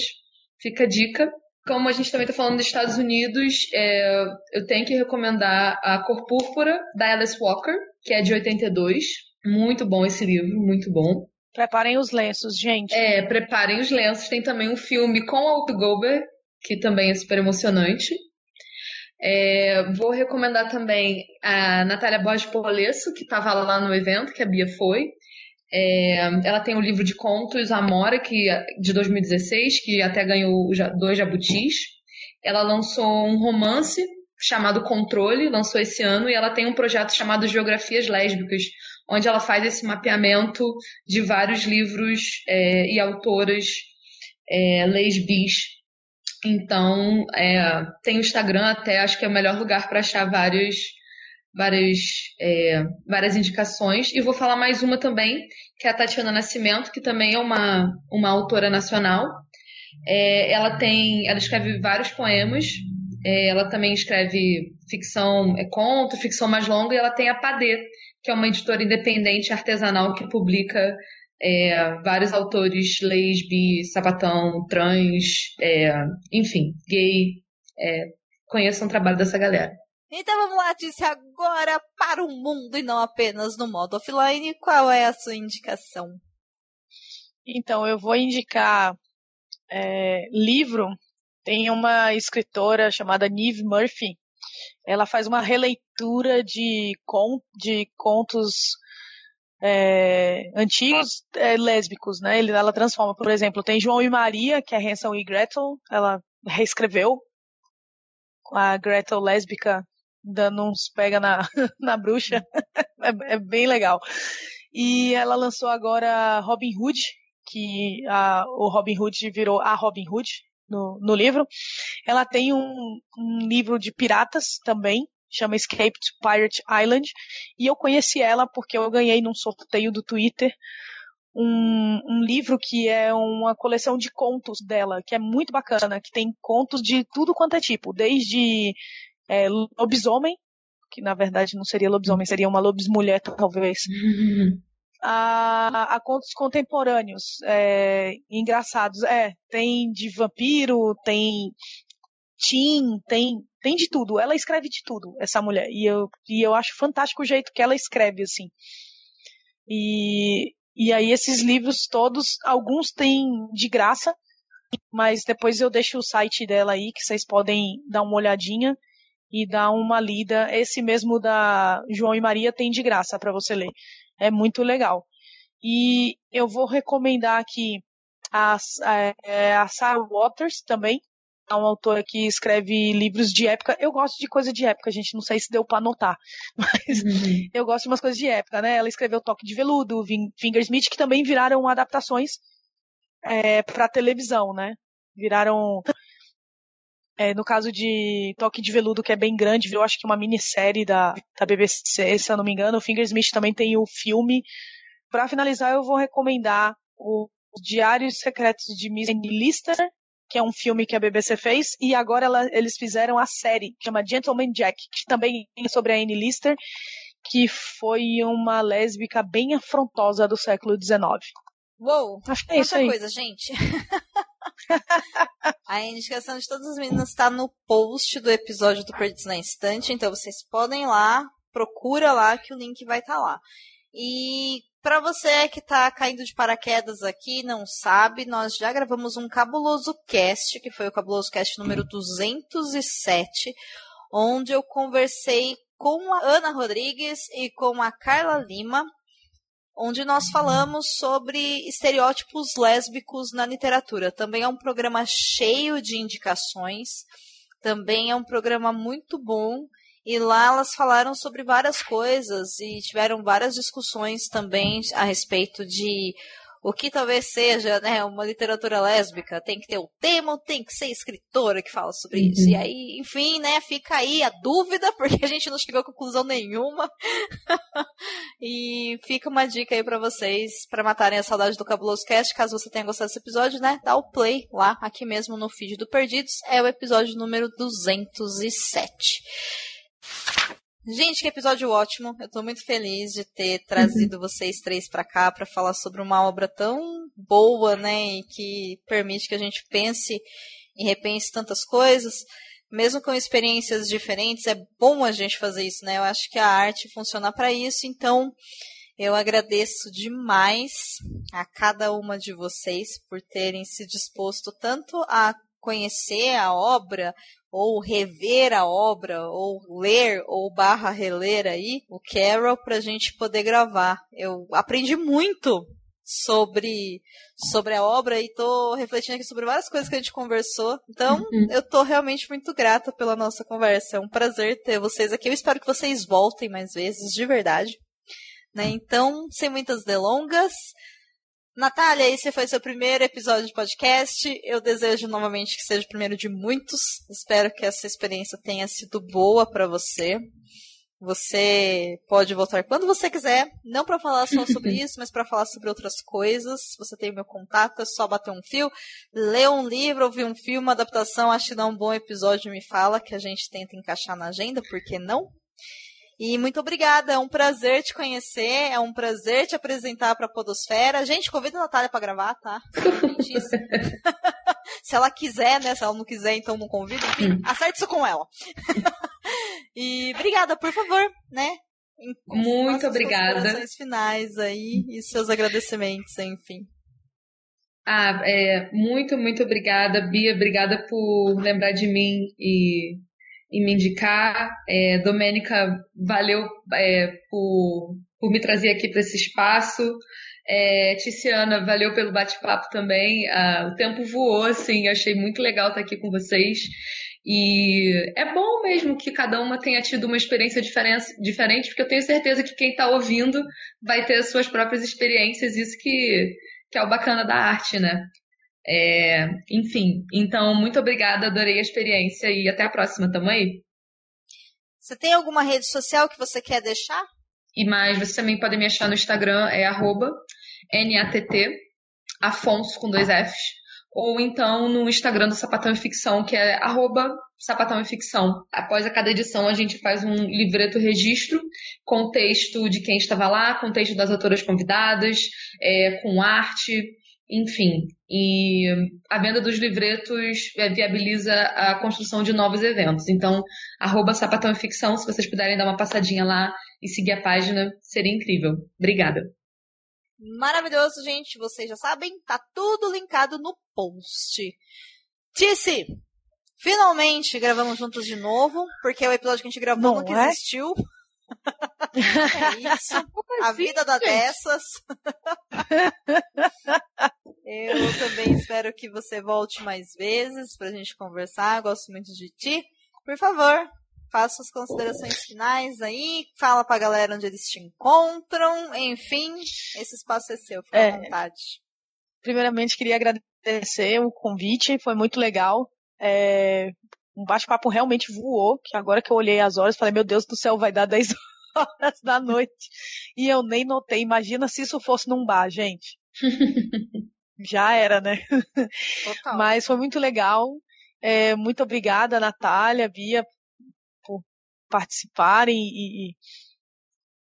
fica a dica. Como a gente também está falando dos Estados Unidos, é, eu tenho que recomendar A Cor Púrpura, da Alice Walker, que é de 82. Muito bom esse livro, muito bom. Preparem os lenços, gente. É, preparem os lenços. Tem também um filme com Whoopi Goldberg, que também é super emocionante. É, vou recomendar também a Natália Borges Polesso, que estava lá no evento, que a Bia foi. É, ela tem o livro de contos Amora, que, de 2016, que até ganhou dois jabutis. Ela lançou um romance chamado Controle, lançou esse ano, e ela tem um projeto chamado Geografias Lésbicas, onde ela faz esse mapeamento de vários livros é, e autoras é, lesbis. Então, é, tem o Instagram até, acho que é o melhor lugar para achar vários, várias, é, várias indicações. E vou falar mais uma também, que é a Tatiana Nascimento, que também é uma, uma autora nacional. É, ela tem, ela escreve vários poemas. é, ela também escreve ficção, é, conto, ficção mais longa, e ela tem a Padê, que é uma editora independente artesanal que publica é, vários autores lesbi, sapatão, trans, é, enfim, gay. É, conheçam o trabalho dessa galera. Então vamos lá, Tícia, agora para o mundo e não apenas no modo offline. Qual é a sua indicação? Então, eu vou indicar é, livro. Tem uma escritora chamada Neve Murphy. Ela faz uma releitura de, con de contos é, antigos é, lésbicos, né? Ele, ela transforma, por exemplo, tem João e Maria, que é Hansel e Gretel, ela reescreveu a Gretel lésbica dando uns pega na, na bruxa. é, é, bem legal. E ela lançou agora Robin Hood, que a, o Robin Hood virou a Robin Hood no, no livro. Ela tem um, um livro de piratas também, chama Escape to Pirate Island, e eu conheci ela porque eu ganhei num sorteio do Twitter um, um, livro que é uma coleção de contos dela, que é muito bacana, que tem contos de tudo quanto é tipo, desde é, lobisomem, que na verdade não seria lobisomem, seria uma lobismulher talvez, a, a contos contemporâneos, é, engraçados. É, tem de vampiro, tem teen, tem, tem de tudo. Ela escreve de tudo, essa mulher. E eu, e eu acho fantástico o jeito que ela escreve, assim. E, e aí esses livros todos, alguns têm de graça, mas depois eu deixo o site dela aí, que vocês podem dar uma olhadinha e dar uma lida. Esse mesmo da João e Maria tem de graça para você ler. É muito legal. E eu vou recomendar aqui a, a, é, a Sarah Waters também, é uma autora que escreve livros de época. Eu gosto de coisa de época, gente. Não sei se deu para notar, mas uhum. eu gosto de umas coisas de época, né? Ela escreveu Toque de Veludo, Fingersmith, que também viraram adaptações é, para televisão, né? Viraram. É, no caso de Toque de Veludo, que é bem grande, virou acho que uma minissérie da, da BBC, se eu não me engano. O Fingersmith também tem o filme. Para finalizar, eu vou recomendar o Diários Secretos de Miss Lister, que é um filme que a BBC fez, e agora ela, eles fizeram a série, que chama Gentleman Jack, que também é sobre a Anne Lister, que foi uma lésbica bem afrontosa do século XIX. Uou! Acho que é isso aí. coisa, gente. a indicação de todas as meninas está no post do episódio do Perdidos na Instante, então vocês podem ir lá, procura lá que o link vai estar tá lá. E para você que está caindo de paraquedas aqui, não sabe, nós já gravamos um cabuloso cast, que foi o cabuloso cast número 207, onde eu conversei com a Ana Rodrigues e com a Carla Lima, onde nós falamos sobre estereótipos lésbicos na literatura. Também é um programa cheio de indicações, também é um programa muito bom e lá elas falaram sobre várias coisas e tiveram várias discussões também a respeito de o que talvez seja né, uma literatura lésbica. Tem que ter o tema, tem que ser escritora que fala sobre uhum. isso. E aí, enfim, né, fica aí a dúvida, porque a gente não chegou a conclusão nenhuma. e fica uma dica aí para vocês, para matarem a saudade do Cabuloso Cast, caso você tenha gostado desse episódio, né, dá o play lá, aqui mesmo no feed do Perdidos. É o episódio número 207. Gente, que episódio ótimo. Eu tô muito feliz de ter trazido uhum. vocês três para cá para falar sobre uma obra tão boa, né, e que permite que a gente pense e repense tantas coisas. Mesmo com experiências diferentes, é bom a gente fazer isso, né? Eu acho que a arte funciona para isso, então eu agradeço demais a cada uma de vocês por terem se disposto tanto a conhecer a obra, ou rever a obra, ou ler, ou barra reler aí, o Carol, para a gente poder gravar. Eu aprendi muito sobre, sobre a obra e tô refletindo aqui sobre várias coisas que a gente conversou. Então, uhum. eu tô realmente muito grata pela nossa conversa. É um prazer ter vocês aqui. Eu espero que vocês voltem mais vezes, de verdade. Né? Então, sem muitas delongas, Natália, esse foi seu primeiro episódio de podcast. Eu desejo novamente que seja o primeiro de muitos. Espero que essa experiência tenha sido boa para você. Você pode voltar quando você quiser, não para falar só sobre isso, mas para falar sobre outras coisas. Você tem o meu contato, é só bater um fio, ler um livro, ouvir um filme, uma adaptação, acho que dá um bom episódio, me fala que a gente tenta encaixar na agenda, por que não? E muito obrigada, é um prazer te conhecer, é um prazer te apresentar para a Podosfera. Gente, convida a Natália para gravar, tá? Se ela quiser, né? Se ela não quiser, então não convida. Enfim, hum. acerte isso com ela. e obrigada, por favor, né? Muito obrigada. finais aí e seus agradecimentos, enfim. Ah, é, muito, muito obrigada, Bia. Obrigada por lembrar de mim e em me indicar. É, Domênica, valeu é, por, por me trazer aqui para esse espaço. É, Tiziana, valeu pelo bate-papo também. Ah, o tempo voou, assim, achei muito legal estar aqui com vocês. E é bom mesmo que cada uma tenha tido uma experiência diferente, porque eu tenho certeza que quem está ouvindo vai ter as suas próprias experiências, isso que, que é o bacana da arte, né? É, enfim, então, muito obrigada, adorei a experiência e até a próxima, tamo aí? Você tem alguma rede social que você quer deixar? E mais, você também pode me achar no Instagram, é arroba NATT, Afonso com dois Fs, ou então no Instagram do Sapatão e Ficção, que é arroba Sapatão e Ficção. Após a cada edição, a gente faz um livreto registro, com texto de quem estava lá, com texto das autoras convidadas, é, com arte, enfim. E a venda dos livretos é, viabiliza a construção de novos eventos. Então, arroba Sapatão e Ficção, se vocês puderem dar uma passadinha lá e seguir a página, seria incrível. Obrigada. Maravilhoso, gente. Vocês já sabem, tá tudo linkado no post. Tice, finalmente gravamos juntos de novo, porque o episódio que a gente gravou Não nunca é? existiu. é isso. A vida dá dessas. Eu também espero que você volte mais vezes pra gente conversar. Gosto muito de ti. Por favor, faça suas considerações finais aí. Fala pra galera onde eles te encontram. Enfim, esse espaço é seu. Fica É. à vontade. Primeiramente, queria agradecer o convite, foi muito legal. É, um bate-papo realmente voou, que agora que eu olhei as horas, falei, meu Deus do céu, vai dar 10 horas da noite. E eu nem notei. Imagina se isso fosse num bar, gente. Já era, né? Total. Mas foi muito legal. É, muito obrigada, Natália, Bia, por participarem e,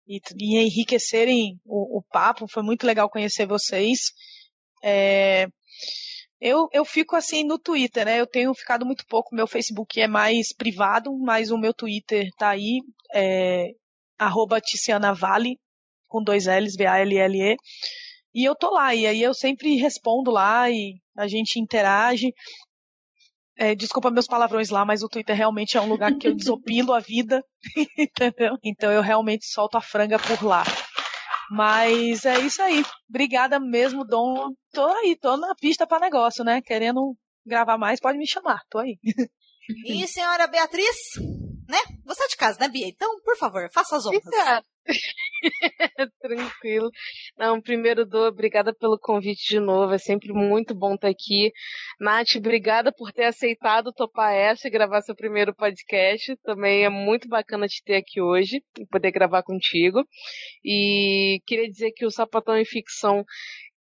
e, e, enriquecerem o, o papo. Foi muito legal conhecer vocês. É, eu, eu fico assim no Twitter, né? Eu tenho ficado muito pouco. Meu Facebook é mais privado, mas o meu Twitter tá aí, é, arroba Tiziana Vale, com dois L's, V-A-L-L-E. E eu tô lá, e aí eu sempre respondo lá e a gente interage. É, desculpa meus palavrões lá, mas o Twitter realmente é um lugar que eu desopilo a vida, entendeu? Então eu realmente solto a franga por lá. Mas é isso aí. Obrigada mesmo, Dom. Tô aí, tô na pista para negócio, né? Querendo gravar mais, pode me chamar. Tô aí. E senhora Beatriz, né? Você é de casa, né, Bia? Então, por favor, faça as honras. Tranquilo. Não, primeiro, Dô, obrigada pelo convite de novo. É sempre muito bom estar aqui. Nath, obrigada por ter aceitado topar essa e gravar seu primeiro podcast. Também é muito bacana te ter aqui hoje e poder gravar contigo. E queria dizer que o Sapatão em Ficção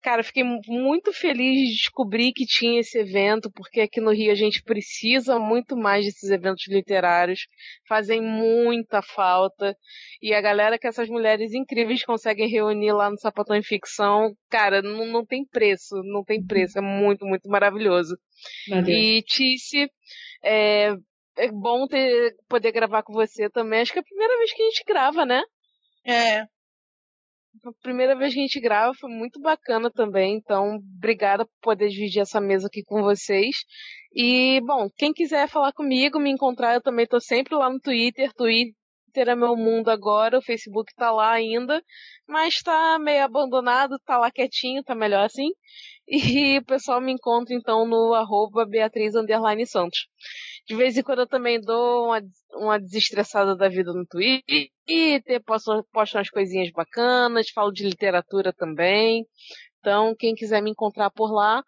Cara, fiquei muito feliz de descobrir que tinha esse evento, porque aqui no Rio a gente precisa muito mais desses eventos literários, fazem muita falta. E a galera que essas mulheres incríveis conseguem reunir lá no Sapatão em Ficção, cara, não, não tem preço, não tem preço, é muito, muito maravilhoso. Valeu. E Tice, é, é bom ter, poder gravar com você também. Acho que é a primeira vez que a gente grava, né? É, A primeira vez que a gente grava foi muito bacana também, então obrigada por poder dividir essa mesa aqui com vocês. E, bom, quem quiser falar comigo, me encontrar, eu também tô sempre lá no Twitter. Twitter é meu mundo agora, o Facebook tá lá ainda, mas tá meio abandonado, tá lá quietinho, tá melhor assim. E o pessoal me encontra então no arroba Beatriz Santos. De vez em quando eu também dou uma, uma desestressada da vida no Twitter, posto, posto umas coisinhas bacanas, falo de literatura também. Então, quem quiser me encontrar por lá.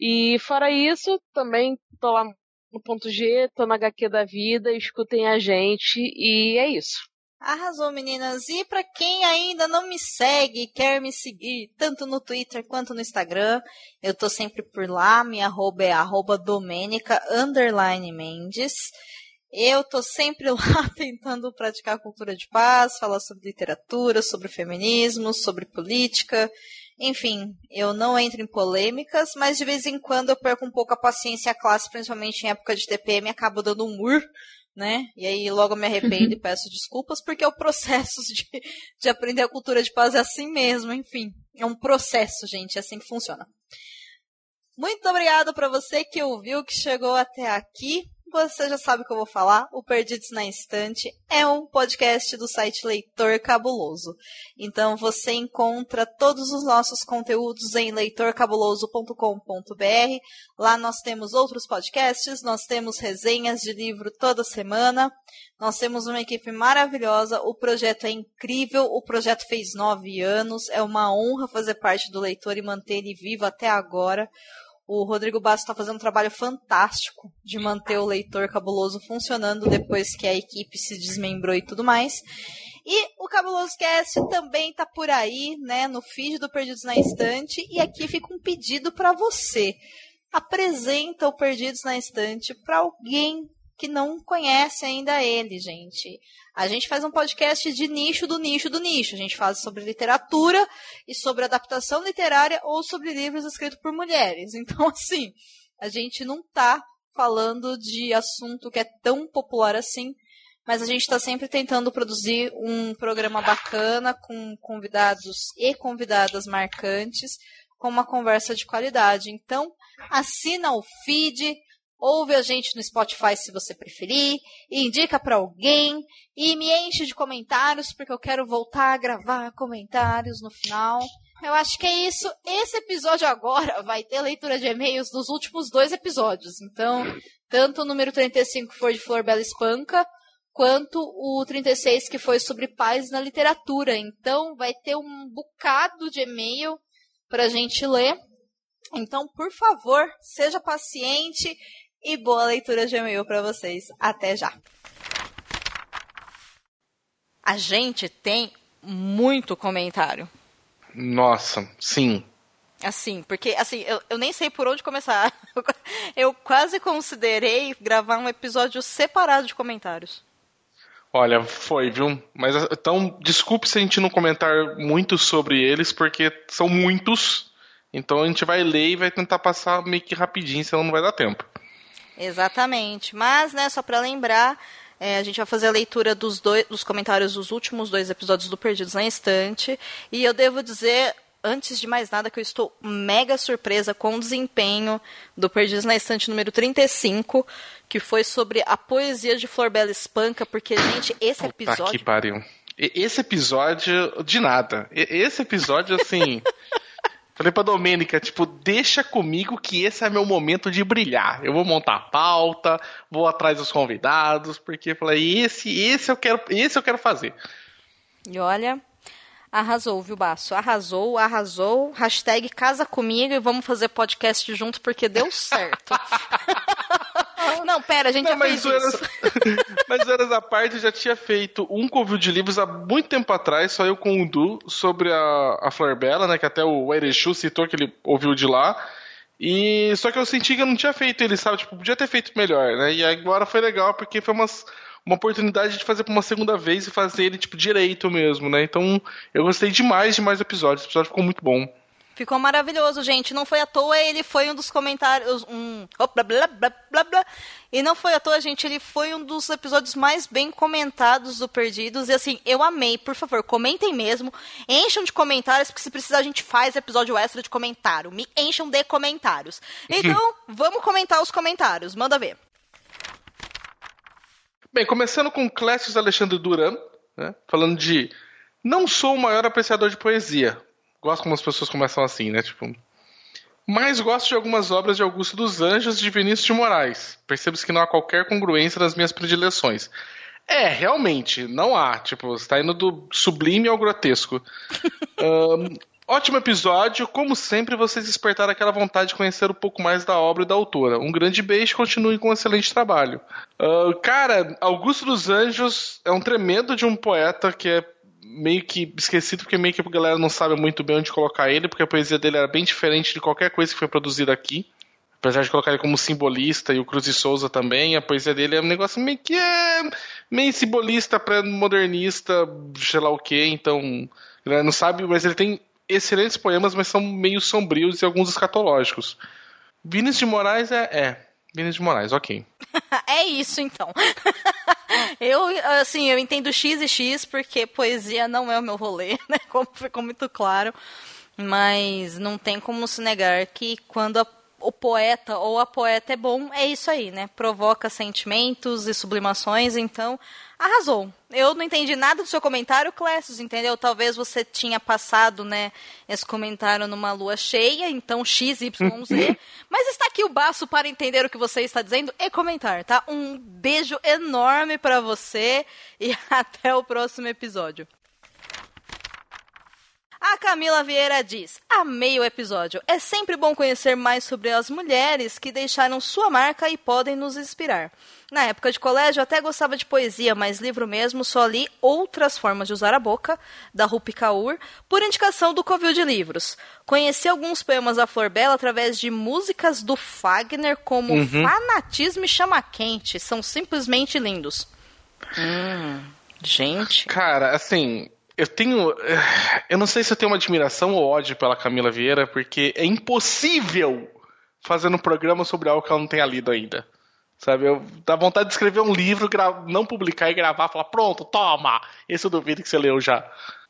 E fora isso, também tô lá no ponto G, tô na HQ da vida, escutem a gente e é isso. Arrasou, meninas. E para quem ainda não me segue quer me seguir, tanto no Twitter quanto no Instagram, eu tô sempre por lá. Minha arroba é arroba underline Mendes. Eu tô sempre lá tentando praticar cultura de paz, falar sobre literatura, sobre feminismo, sobre política. Enfim, eu não entro em polêmicas, mas de vez em quando eu perco um pouco a paciência e a classe, principalmente em época de TPM, acabo dando um mur né? E aí logo me arrependo e peço desculpas, porque é o processo de, de aprender a cultura de paz é assim mesmo, enfim. É um processo, gente, é assim que funciona. Muito obrigado para você que ouviu, que chegou até aqui. Você já sabe o que eu vou falar. O Perdidos na Estante é um podcast do site Leitor Cabuloso. Então você encontra todos os nossos conteúdos em leitorcabuloso.com.br. Lá nós temos outros podcasts, nós temos resenhas de livro toda semana. Nós temos uma equipe maravilhosa, o projeto é incrível, o projeto fez nove anos, é uma honra fazer parte do leitor e manter ele vivo até agora. O Rodrigo Bastos está fazendo um trabalho fantástico de manter o leitor cabuloso funcionando depois que a equipe se desmembrou e tudo mais. E o Cabuloso Cast também tá por aí, né, no feed do Perdidos na Estante. E aqui fica um pedido para você. Apresenta o Perdidos na Estante para alguém que não conhece ainda ele, gente. A gente faz um podcast de nicho do nicho do nicho. A gente fala sobre literatura e sobre adaptação literária ou sobre livros escritos por mulheres. Então, assim, a gente não tá falando de assunto que é tão popular assim, mas a gente está sempre tentando produzir um programa bacana com convidados e convidadas marcantes, com uma conversa de qualidade. Então, assina o feed, Ouve a gente no Spotify se você preferir, indica para alguém e me enche de comentários porque eu quero voltar a gravar comentários no final. Eu acho que é isso. Esse episódio agora vai ter leitura de e-mails dos últimos dois episódios. Então, tanto o número 35 que foi de Flor Bela Espanca, quanto o 36 que foi sobre paz na literatura. Então, vai ter um bocado de e-mail para a gente ler. Então, por favor, seja paciente e boa leitura de e-mail para vocês. Até já. A gente tem muito comentário. Nossa, sim. Assim, porque assim, eu, eu nem sei por onde começar. Eu quase considerei gravar um episódio separado de comentários. Olha, foi, viu? Mas então, desculpe se a gente não comentar muito sobre eles, porque são muitos. Então a gente vai ler e vai tentar passar meio que rapidinho, senão não vai dar tempo. Exatamente. Mas, né, só para lembrar, é, a gente vai fazer a leitura dos, dois, dos comentários dos últimos dois episódios do Perdidos na Estante. E eu devo dizer, antes de mais nada, que eu estou mega surpresa com o desempenho do Perdidos na Estante número 35, que foi sobre a poesia de Flor Bela Espanca, porque, gente, esse episódio. Puta que pariu. Esse episódio, de nada. Esse episódio, assim. Falei pra Domênica, tipo, deixa comigo que esse é meu momento de brilhar. Eu vou montar a pauta, vou atrás dos convidados, porque falei, esse, esse eu quero, esse eu quero fazer. E olha, arrasou, viu, Baço? Arrasou, arrasou. Hashtag casa comigo e vamos fazer podcast junto porque deu certo. Não, pera, a gente não, já fez zoeiras, isso. mas zoeiras à parte, já tinha feito um convívio de livros há muito tempo atrás, só eu com o Du, sobre a, a Flor Bela, né, que até o Erechu citou que ele ouviu de lá. E só que eu senti que eu não tinha feito ele, sabe? Tipo, podia ter feito melhor, né? E agora foi legal porque foi umas, uma oportunidade de fazer por uma segunda vez e fazer ele, tipo, direito mesmo, né? Então, eu gostei demais de mais episódios. O episódio ficou muito bom. Ficou maravilhoso, gente. Não foi à toa, ele foi um dos comentários. Um, oh, blá, blá, blá, blá, blá. E não foi à toa, gente. Ele foi um dos episódios mais bem comentados do Perdidos. E assim, eu amei. Por favor, comentem mesmo. Encham de comentários, porque se precisar, a gente faz episódio extra de comentário. Me encham de comentários. Então, vamos comentar os comentários. Manda ver. Bem, começando com Clécio Alexandre Duran, né, falando de. Não sou o maior apreciador de poesia, Gosto como as pessoas começam assim, né? Tipo. Mas gosto de algumas obras de Augusto dos Anjos e de Vinícius de Moraes. Percebo que não há qualquer congruência nas minhas predileções. É, realmente, não há. Tipo, você tá indo do sublime ao grotesco. um, ótimo episódio. Como sempre, vocês despertaram aquela vontade de conhecer um pouco mais da obra e da autora. Um grande beijo e continue com um excelente trabalho. Uh, cara, Augusto dos Anjos é um tremendo de um poeta que é meio que esquecido porque meio que a galera não sabe muito bem onde colocar ele, porque a poesia dele era bem diferente de qualquer coisa que foi produzida aqui. Apesar de colocar ele como simbolista e o Cruz e Souza também, a poesia dele é um negócio meio que é meio simbolista, pré-modernista, sei lá o que, então a galera não sabe, mas ele tem excelentes poemas, mas são meio sombrios e alguns escatológicos. Vinícius de Moraes é, é Vinícius de Moraes, ok. é isso então. eu, assim, eu entendo X e X porque poesia não é o meu rolê, né? Como ficou muito claro. Mas não tem como se negar que quando a o poeta ou a poeta é bom, é isso aí, né? Provoca sentimentos e sublimações, então arrasou. Eu não entendi nada do seu comentário, Clécio, entendeu? Talvez você tinha passado, né, esse comentário numa lua cheia, então XYZ. mas está aqui o baço para entender o que você está dizendo e comentar, tá? Um beijo enorme para você e até o próximo episódio. A Camila Vieira diz: Amei o episódio. É sempre bom conhecer mais sobre as mulheres que deixaram sua marca e podem nos inspirar. Na época de colégio, até gostava de poesia, mas livro mesmo só li Outras Formas de Usar a Boca, da Rupi Kaur, por indicação do Covil de Livros. Conheci alguns poemas da Flor Bela através de músicas do Fagner, como Uhum. Fanatismo e Chama Quente. São simplesmente lindos. Hum, gente. Cara, assim, eu tenho. Eu não sei se eu tenho uma admiração ou ódio pela Camila Vieira, porque é impossível fazer um programa sobre algo que ela não tenha lido ainda. Sabe? Eu dá vontade de escrever um livro, não publicar e gravar, falar, pronto, toma! Esse eu duvido que você leu já.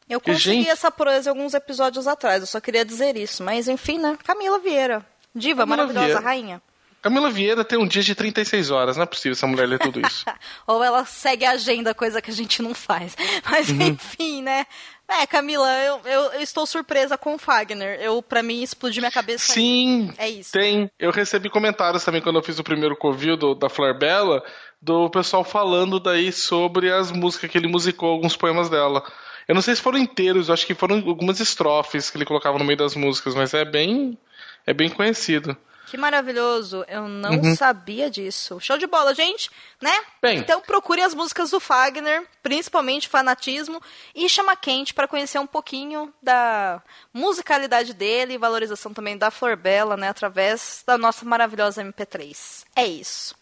Eu consegui gente- essa proeza alguns episódios atrás, eu só queria dizer isso. Mas enfim, né? Camila Vieira. Diva, Camila maravilhosa, Vieira. rainha. Camila Vieira tem um dia de 36 horas, não é possível essa mulher ler tudo isso. Ou ela segue a agenda, coisa que a gente não faz. Mas Uhum. enfim, né? É, Camila, eu, eu, eu estou surpresa com o Fagner. Eu, pra mim, explodiu minha cabeça. Sim, É isso. tem. Eu recebi comentários também quando eu fiz o primeiro covil do, da Flor Bela, do pessoal falando daí sobre as músicas que ele musicou, alguns poemas dela. Eu não sei se foram inteiros, eu acho que foram algumas estrofes que ele colocava no meio das músicas, mas é bem, é bem conhecido. Que maravilhoso. Eu não Uhum. sabia disso. Show de bola, gente, né? Bem. Então procure as músicas do Fagner, principalmente Fanatismo e Chama Quente para conhecer um pouquinho da musicalidade dele e valorização também da Flor Bela, né, através da nossa maravilhosa MP3. É isso.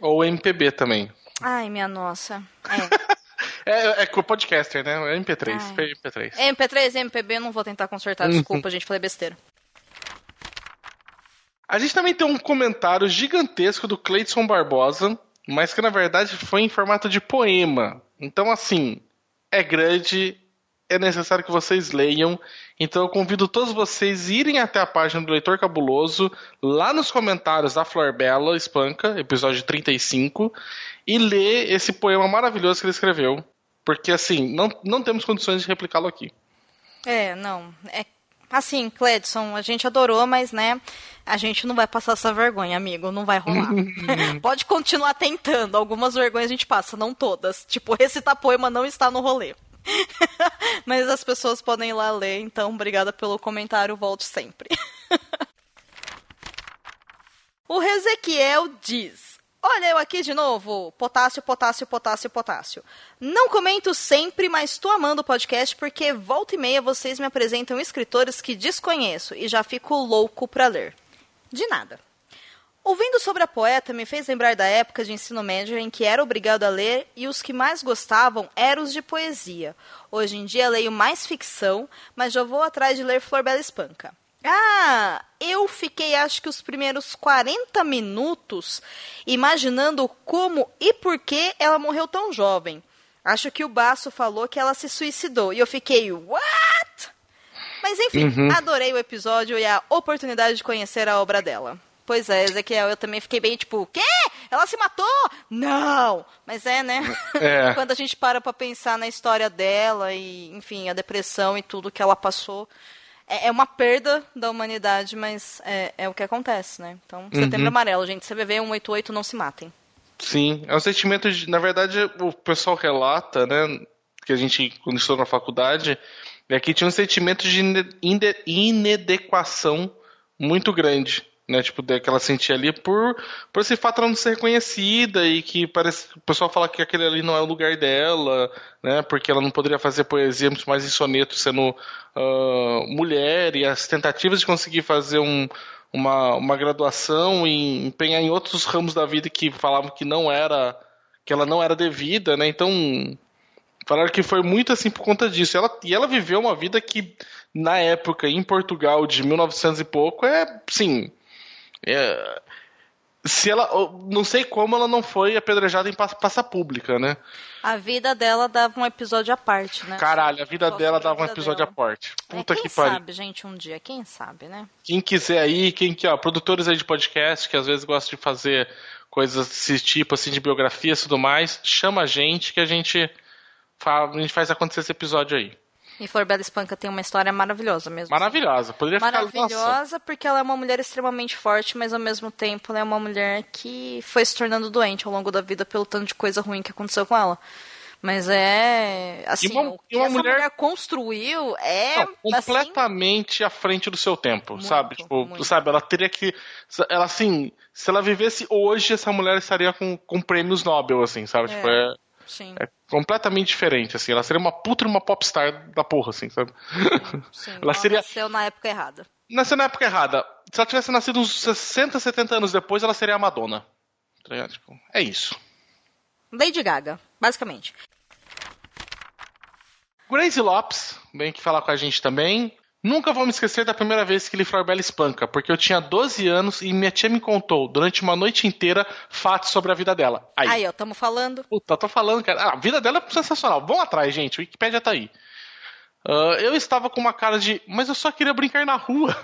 Ou MPB também. Ai, minha nossa. É. É, é podcaster, né? É MP3. Ai. foi MP3. MP3 e MPB eu não vou tentar consertar, Uhum. desculpa, gente, falei besteira. A gente também tem um comentário gigantesco do Cleiton Barbosa, mas que na verdade foi em formato de poema. Então, assim, é grande, é necessário que vocês leiam. Então, eu convido todos vocês a irem até a página do Leitor Cabuloso, lá nos comentários da Flor Bela Espanca, episódio 35, e ler esse poema maravilhoso que ele escreveu. Porque, assim, não, não temos condições de replicá-lo aqui. É, não. É assim, Cledson, a gente adorou, mas né, a gente não vai passar essa vergonha, amigo, não vai rolar. Pode continuar tentando. Algumas vergonhas a gente passa, não todas. Tipo, recitar poema não está no rolê. mas as pessoas podem ir lá ler, então obrigada pelo comentário, volte sempre. o Ezequiel diz: Olha eu aqui de novo. Potássio, potássio, potássio, potássio. Não comento sempre, mas tô amando o podcast porque volta e meia vocês me apresentam escritores que desconheço e já fico louco pra ler. De nada. Ouvindo sobre a poeta me fez lembrar da época de ensino médio em que era obrigado a ler e os que mais gostavam eram os de poesia. Hoje em dia leio mais ficção, mas já vou atrás de ler Flor Bela Espanca. Ah, eu fiquei acho que os primeiros 40 minutos imaginando como e por que ela morreu tão jovem. Acho que o Baço falou que ela se suicidou e eu fiquei, what? Mas enfim, Uhum. adorei o episódio e a oportunidade de conhecer a obra dela. Pois é, Ezequiel, eu também fiquei bem tipo, quê? Ela se matou? Não! Mas é, né? É. Quando a gente para pra pensar na história dela e, enfim, a depressão e tudo que ela passou, é, é uma perda da humanidade, mas é, é o que acontece, né? Então, setembro Uhum. amarelo, gente. CVV 188, não se matem. Sim, é um sentimento de. Na verdade, o pessoal relata, né? Que a gente, quando estou na faculdade, é que tinha um sentimento de inadequação muito grande. Né, tipo, que ela sentia ali por, por esse fato ela não ser reconhecida e que parece o pessoal fala que aquele ali não é o lugar dela, né, porque ela não poderia fazer poesia muito mais em soneto sendo ah, mulher e as tentativas de conseguir fazer um, uma, uma graduação e empenhar em outros ramos da vida que falavam que não era que ela não era devida, né? Então falaram que foi muito assim por conta disso. Ela, e ela viveu uma vida que na época em Portugal de 1900 e pouco é, sim, é, se ela. Não sei como ela não foi apedrejada em praça pública, né? A vida dela dava um episódio à parte, né? Caralho, a vida dela dava um episódio dela. à parte. É, Puta quem que pariu. sabe, gente, um dia, quem sabe, né? Quem quiser aí, quem que, ó, produtores aí de podcast que às vezes gostam de fazer coisas desse tipo, assim, de biografias e tudo mais, chama a gente que a gente, fa- a gente faz acontecer esse episódio aí. E Flor Bela Espanca tem uma história maravilhosa mesmo. Maravilhosa. Poderia ficar. Nossa, Maravilhosa porque ela é uma mulher extremamente forte, mas ao mesmo tempo ela é uma mulher que foi se tornando doente ao longo da vida pelo tanto de coisa ruim que aconteceu com ela. Mas é. Assim, uma- o que essa mulher- mulher... construiu é. Não, assim, completamente à frente do seu tempo, Muito, sabe? Tipo, muito. sabe, ela teria que. Ela assim, se ela vivesse hoje, essa mulher estaria com, com prêmios Nobel, assim, sabe? Tipo, é, sim, é completamente diferente, assim. Ela seria uma puta e uma popstar da porra, assim, sabe? sim. ela seria- nasceu na época errada. Nasceu na época errada. Se ela tivesse nascido uns 60, 70 anos depois, ela seria a Madonna. Tá? Tipo, é isso. Lady Gaga, basicamente. Grace Lopes vem aqui falar com a gente também. Nunca vou me esquecer da primeira vez que li Flor Bela Espanca, porque eu tinha 12 anos e minha tia me contou durante uma noite inteira fatos sobre a vida dela. Aí, Aí, ó, tamo falando. puta, tô falando, cara. Ah, a vida dela é sensacional. Vão atrás, gente. O Wikipedia tá aí. Ah, eu estava com uma cara de, mas eu só queria brincar na rua.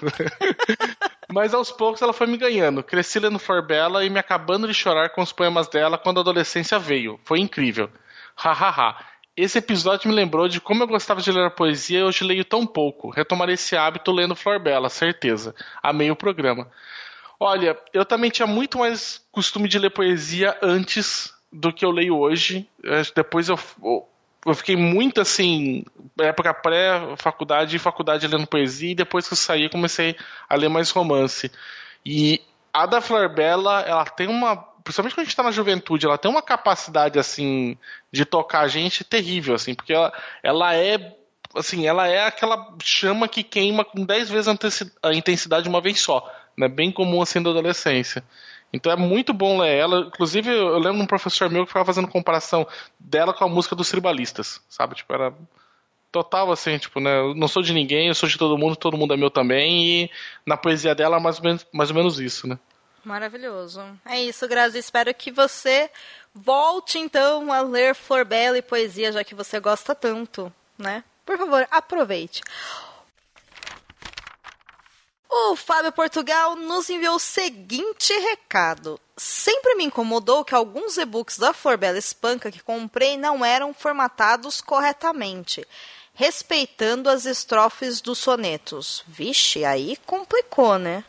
mas aos poucos ela foi me ganhando. Cresci lendo Flor Bela e me acabando de chorar com os poemas dela quando a adolescência veio. Foi incrível. Hahaha. Esse episódio me lembrou de como eu gostava de ler poesia e hoje leio tão pouco. Retomarei esse hábito lendo Flor Bela, certeza. Amei o programa. Olha, eu também tinha muito mais costume de ler poesia antes do que eu leio hoje. Eh, Depois eu, eu fiquei muito assim, época pré-faculdade e faculdade lendo poesia, e depois que eu saí comecei a ler mais romance. E a da Flor Bela, ela tem uma. Principalmente quando a gente tá na juventude, ela tem uma capacidade assim de tocar a gente terrível, assim, porque ela, ela é assim, ela é aquela chama que queima com 10 vezes a intensi- a intensidade de uma vez só, né? Bem comum assim da adolescência. Então é muito bom ler ela. Inclusive, eu lembro de um professor meu que ficava fazendo comparação dela com a música dos tribalistas, sabe? Tipo, era total assim, tipo, né? Eu não sou de ninguém, eu sou de todo mundo, todo mundo é meu também. E na poesia dela, mais ou menos, mais ou menos isso, né? Maravilhoso. É isso, Grazi. Espero que você volte então a ler Flor Bela e poesia, já que você gosta tanto, né? Por favor, aproveite. O Fábio Portugal nos enviou o seguinte recado. Sempre me incomodou que alguns e-books da Flor Bela Espanca que comprei não eram formatados corretamente, respeitando as estrofes dos sonetos. Vixe, aí complicou, né?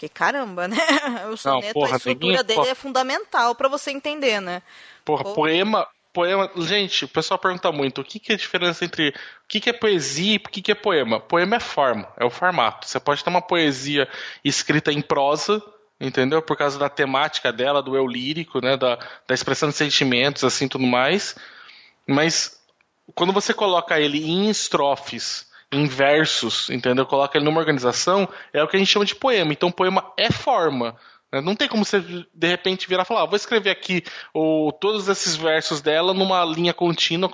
Porque caramba, né? O soneto, porra, a estrutura dele é fundamental pra você entender, né? Porra, poema. Poema. Gente, o pessoal pergunta muito o que, que é a diferença entre o que, que é poesia e o que, que é poema. Poema é forma, é o formato. Você pode ter uma poesia escrita em prosa, entendeu? Por causa da temática dela, do eu lírico, né? Da, da expressão de sentimentos, assim tudo mais. Mas quando você coloca ele em estrofes, em versos, entendeu? Coloca ele numa organização, é o que a gente chama de poema. Então, poema é forma. né? Não tem como você, de repente, virar e falar, ah, vou escrever aqui o, todos esses versos dela numa linha contínua,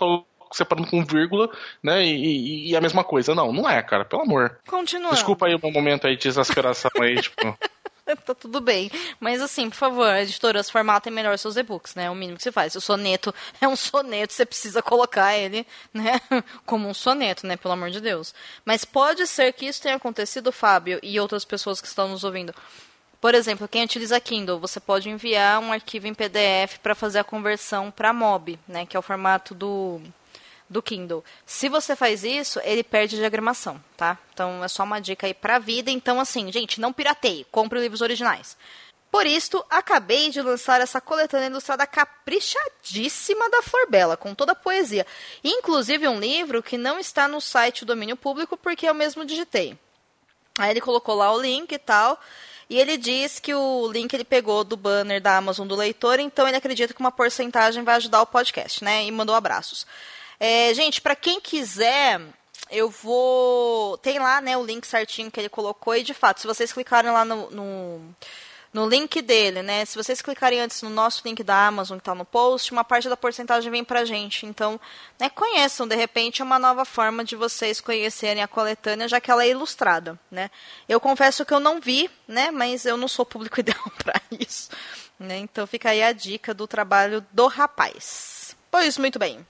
separando com vírgula, né? E, e- e a mesma coisa. Não, não é, cara, pelo amor. Continuando. Desculpa aí o meu momento aí de exasperação aí, tipo. tá tudo bem. Mas assim, por favor, editoras, formatem melhor seus e-books, né? É o mínimo que você faz. Se o soneto é um soneto, você precisa colocar ele, né? Como um soneto, né? Pelo amor de Deus. Mas pode ser que isso tenha acontecido, Fábio, e outras pessoas que estão nos ouvindo. Por exemplo, quem utiliza Kindle, você pode enviar um arquivo em PDF para fazer a conversão para MOB, né? Que é o formato do do Kindle. Se você faz isso, ele perde diagramação, tá? Então é só uma dica aí pra vida. Então, assim, gente, não pirateie, compre livros originais. Por isto, acabei de lançar essa coletânea ilustrada caprichadíssima da Flor Bela, com toda a poesia. Inclusive um livro que não está no site do domínio público, porque eu mesmo digitei. Aí ele colocou lá o link e tal. E ele diz que o link ele pegou do banner da Amazon do leitor, então ele acredita que uma porcentagem vai ajudar o podcast, né? E mandou abraços. É, gente, para quem quiser, eu vou. Tem lá, né, o link certinho que ele colocou, e de fato, se vocês clicarem lá no, no, no link dele, né? Se vocês clicarem antes no nosso link da Amazon que tá no post, uma parte da porcentagem vem pra gente. Então, né, conheçam, de repente é uma nova forma de vocês conhecerem a coletânea, já que ela é ilustrada, né? Eu confesso que eu não vi, né, mas eu não sou público ideal para isso, né? Então fica aí a dica do trabalho do rapaz. Pois muito bem.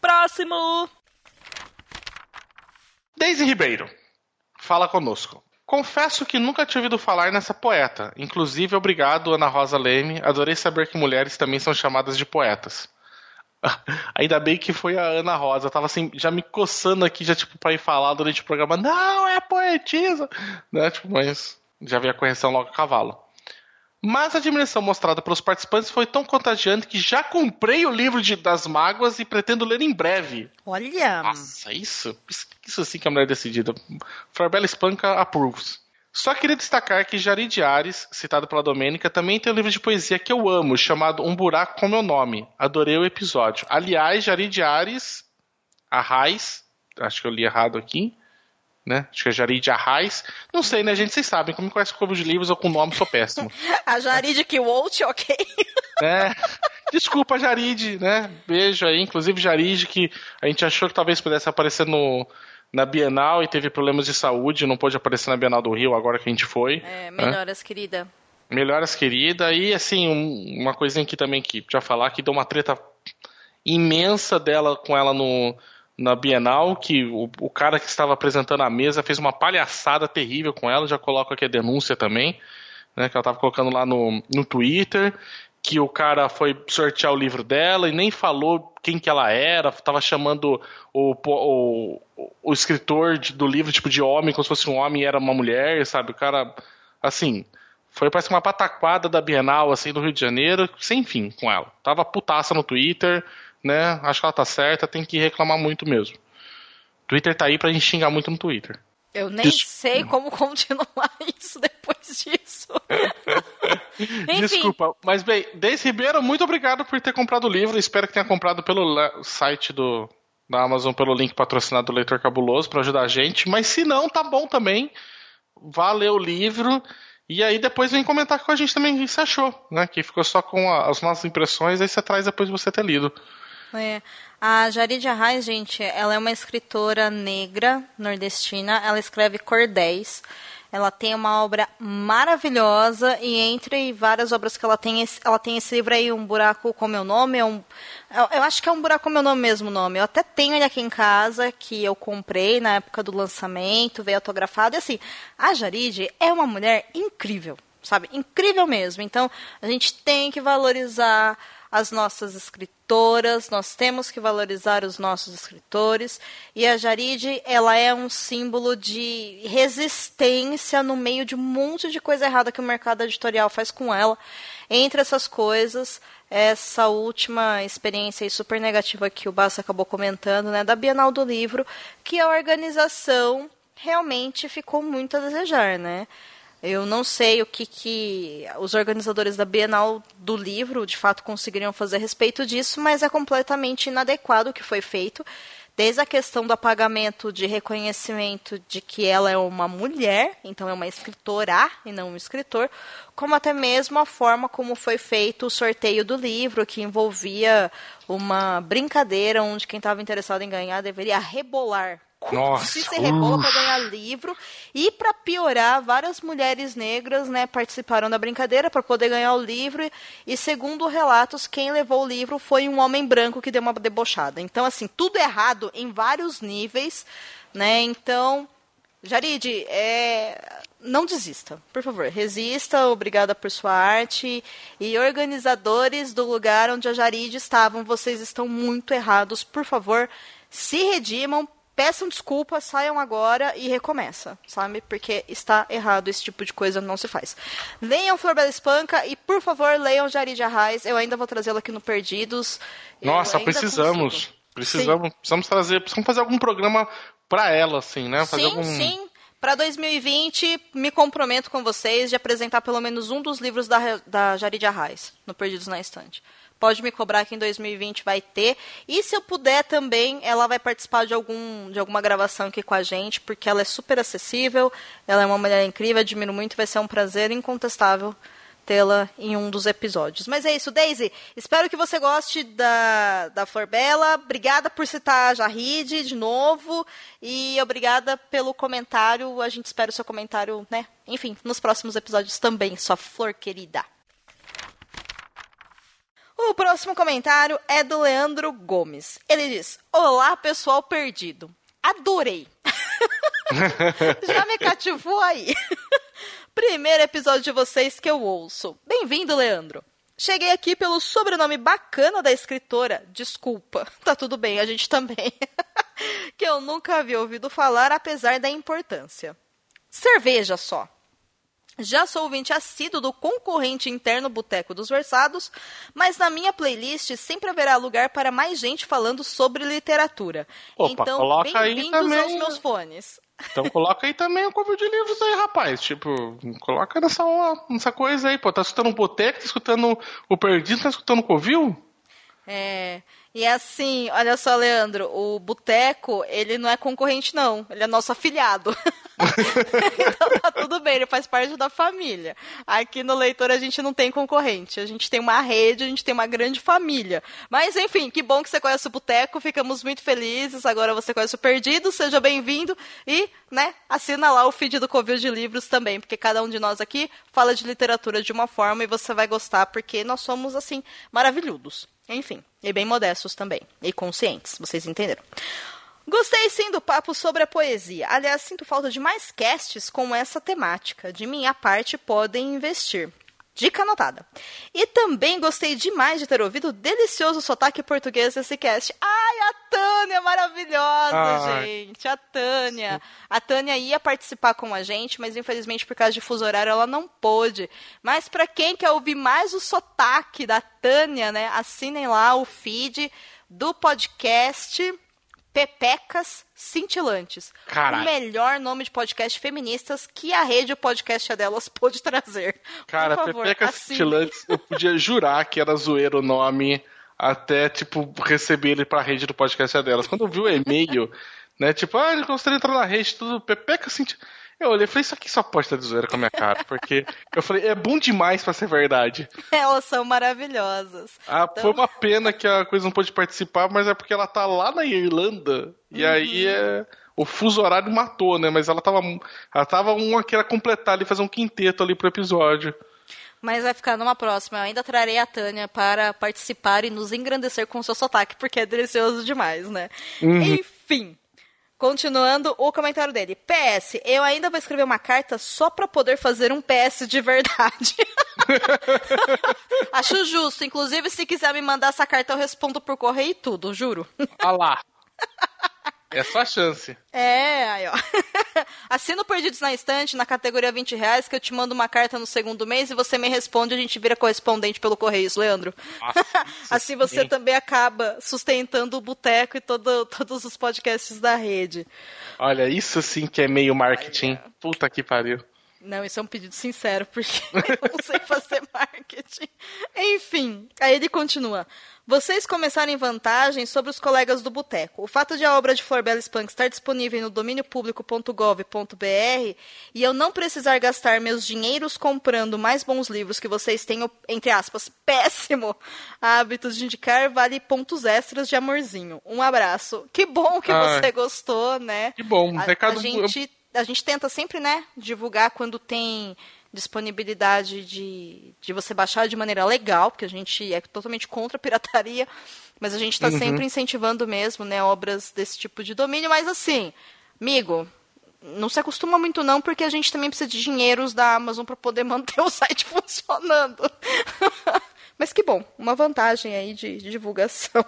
Próximo. Daisy Ribeiro, fala conosco. Confesso que nunca tinha ouvido falar nessa poeta. Inclusive, obrigado, Ana Rosa Leme. Adorei saber que mulheres também são chamadas de poetas. Ainda bem que foi a Ana Rosa. Tava assim, já me coçando aqui, já tipo, pra ir falar durante o programa. Não, é poetisa! Né? Tipo, mas já vi a correção logo a cavalo. Mas a admiração mostrada pelos participantes foi tão contagiante que já comprei o livro de, das mágoas e pretendo ler em breve. Olha! Nossa, isso, isso sim que é a mulher decidida. Flarbella Espanca approves. Só queria destacar que Jari de Ares, citado pela Domênica, também tem um livro de poesia que eu amo, chamado Um Buraco com Meu Nome. Adorei o episódio. Aliás, Jari de Ares, Arraiz, acho que eu li errado aqui, né? Acho que é Jarid Arraiz. Não sei, né, gente? Vocês sabem, como me conhece com de livros ou com nome, sou péssimo. a Jarid Kiwolt, ok. É. Desculpa, Jarid, né? Beijo aí. Inclusive, Jarid, que a gente achou que talvez pudesse aparecer no, na Bienal e teve problemas de saúde, não pôde aparecer na Bienal do Rio agora que a gente foi. É, melhoras, né? querida. Melhoras, querida. E, assim, um, uma coisinha aqui também que já falar, que deu uma treta imensa dela com ela no na Bienal que o, o, cara que estava apresentando a mesa fez uma palhaçada terrível com ela, já coloco aqui a denúncia também, né, que ela estava colocando lá no, no Twitter, que o cara foi sortear o livro dela e nem falou quem que ela era, estava chamando o, o, o escritor de, do livro tipo de homem, como se fosse um homem e era uma mulher, sabe? O cara, assim, foi parece uma pataquada da Bienal, assim, do Rio de Janeiro, sem fim com ela. Tava putaça no Twitter, né? Acho que ela tá certa, tem que reclamar muito mesmo. Twitter tá aí pra gente xingar muito no Twitter. Eu nem Des... sei como continuar isso depois disso. Desculpa, mas bem, Deise Ribeiro, muito obrigado por ter comprado o livro. Espero que tenha comprado pelo site do, da Amazon, pelo link patrocinado do Leitor Cabuloso para ajudar a gente. Mas se não, tá bom também. Vá ler o livro. E aí depois vem comentar com a gente também o que você achou, né? Que ficou só com a, as nossas impressões, aí você traz depois de você ter lido. É. A Jarid Arraes, gente, ela é uma escritora negra nordestina. Ela escreve cordéis. Ela tem uma obra maravilhosa e entre várias obras que ela tem, ela tem esse livro aí, Um Buraco com Meu Nome. É um, eu acho que é Um Buraco com Meu Nome mesmo nome. Eu até tenho ele aqui em casa, que eu comprei na época do lançamento, veio autografado. E assim, a Jarid é uma mulher incrível, sabe? Incrível mesmo. Então, a gente tem que valorizar as nossas escritoras, nós temos que valorizar os nossos escritores. E a Jarid, ela é um símbolo de resistência no meio de um monte de coisa errada que o mercado editorial faz com ela. Entre essas coisas, essa última experiência super negativa que o Bassa acabou comentando, né, da Bienal do Livro, que a organização realmente ficou muito a desejar, né? Eu não sei o que, que os organizadores da Bienal do livro de fato conseguiriam fazer a respeito disso, mas é completamente inadequado o que foi feito. Desde a questão do apagamento de reconhecimento de que ela é uma mulher, então é uma escritora e não um escritor, como até mesmo a forma como foi feito o sorteio do livro, que envolvia uma brincadeira onde quem estava interessado em ganhar deveria rebolar nossa. Se rebola para ganhar livro. E para piorar, várias mulheres negras né, participaram da brincadeira para poder ganhar o livro. E segundo relatos, quem levou o livro foi um homem branco que deu uma debochada. Então, assim, tudo errado em vários níveis. Né? Então, Jarid, é... não desista, por favor, resista, obrigada por sua arte. E organizadores do lugar onde a Jarid estavam, vocês estão muito errados, por favor, se redimam, peçam desculpas, saiam agora e recomeça, sabe? Porque está errado esse tipo de coisa, não se faz. Leiam Flor Bela Espanca e, por favor, leiam Jari de Arraes. Eu ainda vou trazê-lo aqui no Perdidos. Nossa, precisamos. Consigo. Precisamos, sim. precisamos trazer, precisamos fazer algum programa para ela, assim, né? Fazer sim, algum... sim. Para 2020, me comprometo com vocês de apresentar pelo menos um dos livros da, da Jari de Arraes, no Perdidos na Estante. Pode me cobrar que em 2020 vai ter. E se eu puder também, ela vai participar de, algum, de alguma gravação aqui com a gente, porque ela é super acessível, ela é uma mulher incrível, admiro muito, vai ser um prazer incontestável tê-la em um dos episódios. Mas é isso, Daisy. Espero que você goste da, da Flor Bela. Obrigada por citar a Jarride de novo. E obrigada pelo comentário. A gente espera o seu comentário, né? Enfim, nos próximos episódios também, sua flor querida. O próximo comentário é do Leandro Gomes. Ele diz: Olá, pessoal perdido. Adorei. Já me cativou aí. Primeiro episódio de vocês que eu ouço. Bem-vindo, Leandro. Cheguei aqui pelo sobrenome bacana da escritora. Desculpa. Tá tudo bem, a gente também. que eu nunca havia ouvido falar, apesar da importância. Cerveja só. Já sou ouvinte assíduo do concorrente interno Boteco dos Versados, mas na minha playlist sempre haverá lugar para mais gente falando sobre literatura. Opa, então, bem-vindos aos meus fones. Então coloca aí também o covil de livros aí, rapaz. Tipo, coloca nessa, nessa coisa aí, pô. Tá escutando o Boteco, tá escutando o Perdido, tá escutando o Covil? É. E assim, olha só, Leandro, o Boteco, ele não é concorrente, não. Ele é nosso afiliado. então tá tudo bem, ele faz parte da família. Aqui no Leitor a gente não tem concorrente. A gente tem uma rede, a gente tem uma grande família. Mas enfim, que bom que você conhece o Boteco, ficamos muito felizes. Agora você conhece o Perdido, seja bem-vindo. E, né, assina lá o feed do Covil de Livros também, porque cada um de nós aqui fala de literatura de uma forma e você vai gostar, porque nós somos, assim, maravilhosos. Enfim, e bem modestos também. E conscientes, vocês entenderam. Gostei sim do papo sobre a poesia. Aliás, sinto falta de mais casts com essa temática. De minha parte, podem investir. Dica anotada. E também gostei demais de ter ouvido o delicioso sotaque português desse cast. Ai, a Tânia, maravilhosa, Ai. gente. A Tânia. A Tânia ia participar com a gente, mas infelizmente por causa de fuso horário ela não pôde. Mas para quem quer ouvir mais o sotaque da Tânia, né, assinem lá o feed do podcast Pepecas Cintilantes. Caralho. O melhor nome de podcast feministas que a rede o podcast é delas pôde trazer. Cara, favor, Pepeca assine. Cintilantes, eu podia jurar que era zoeiro o nome até, tipo, receber ele pra rede do podcast delas. Quando eu vi o e-mail, né, tipo, ah, ele gostaria de entrar na rede, tudo, Pepeca Cintilantes. Eu olhei e falei, isso aqui só pode estar de zoeira com a minha cara, porque eu falei, é bom demais pra ser verdade. Elas são maravilhosas. Ah, Então- Foi uma pena que a coisa não pôde participar, mas é porque ela tá lá na Irlanda, e Uhum. aí é... o fuso horário matou, né? Mas ela tava, ela tava uma que era completar ali, fazer um quinteto ali pro episódio. Mas vai ficar numa próxima. Eu ainda trarei a Tânia para participar e nos engrandecer com o seu sotaque, porque é delicioso demais, né? Enfim. Continuando o comentário dele. PS, eu ainda vou escrever uma carta só para poder fazer um PS de verdade. Acho justo. Inclusive, se quiser me mandar essa carta, eu respondo por correio e tudo, juro. Ah lá. É só a chance. É, aí ó. Assina o Perdidos na Estante, na categoria 20 reais, que eu te mando uma carta no segundo mês e você me responde a gente vira correspondente pelo Correios, Leandro. assim você sim. também acaba sustentando o Boteco e todo- todos os podcasts da rede. Olha, isso sim que é meio marketing. Puta que pariu. Não, isso é um pedido sincero, porque eu não sei fazer marketing. Enfim, aí ele continua. Vocês começaram em vantagem sobre os colegas do Boteco. O fato de a obra de Flor Bela Spunk estar disponível no domíniopublico.gov.br e eu não precisar gastar meus dinheiros comprando mais bons livros que vocês têm, o, entre aspas, péssimo hábito de indicar, vale pontos extras de amorzinho. Um abraço. Que bom que Ai. você gostou, né? Que bom. A, Recado a gente, a gente tenta sempre, né, divulgar quando tem disponibilidade de, de você baixar de maneira legal, porque a gente é totalmente contra a pirataria, mas a gente está sempre incentivando mesmo, né, obras desse tipo de domínio, mas assim, amigo, não se acostuma muito não, porque a gente também precisa de dinheiros da Amazon para poder manter o site funcionando. mas que bom, uma vantagem aí de, de divulgação.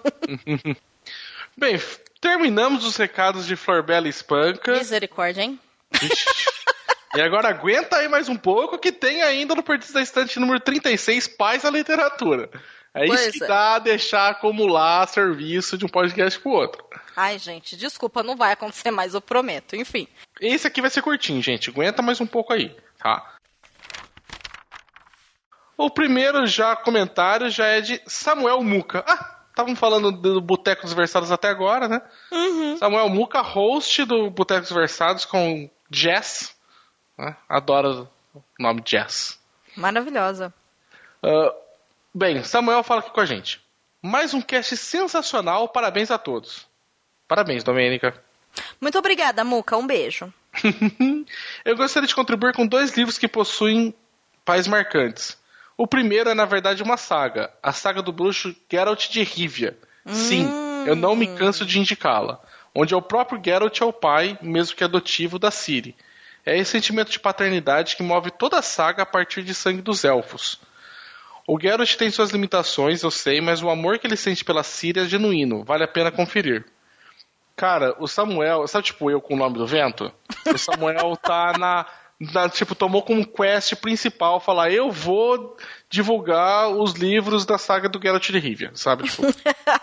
Bem, terminamos os recados de Flor Bela Espanca. Misericórdia, hein? E agora aguenta aí mais um pouco que tem ainda no Perdidos da Estante número 36, Paz à Literatura. É isso Pois que é. dá deixar acumular serviço de um podcast pro outro. Ai, gente, desculpa, não vai acontecer mais, eu prometo. Enfim. Esse aqui vai ser curtinho, gente. Aguenta mais um pouco aí, tá? O primeiro já comentário já é de Samuel Muca. Ah, estavam falando do Boteco dos Versados até agora, né? Uhum. Samuel Muca, host do Boteco dos Versados com Jess. Né? Adoro o nome Jess. Maravilhosa. Uh, bem, Samuel fala aqui com a gente. Mais um cast sensacional, parabéns a todos. Parabéns, Domênica. Muito obrigada, Muca. Um beijo. Eu gostaria de contribuir com dois livros que possuem pais marcantes. O primeiro é, na verdade, uma saga. A saga do bruxo Geralt de Rivia. Sim, eu não me canso de indicá-la. Onde é o próprio Geralt é o pai, mesmo que adotivo, da Ciri. É esse sentimento de paternidade que move toda a saga a partir de sangue dos elfos. O Geralt tem suas limitações, eu sei, mas o amor que ele sente pela Ciri é genuíno. Vale a pena conferir. Cara, o Samuel, sabe tipo eu com o nome do vento? O Samuel tá na, na, tipo, tomou como quest principal falar, eu vou divulgar os livros da saga do Geralt de Rivia, sabe? Tipo,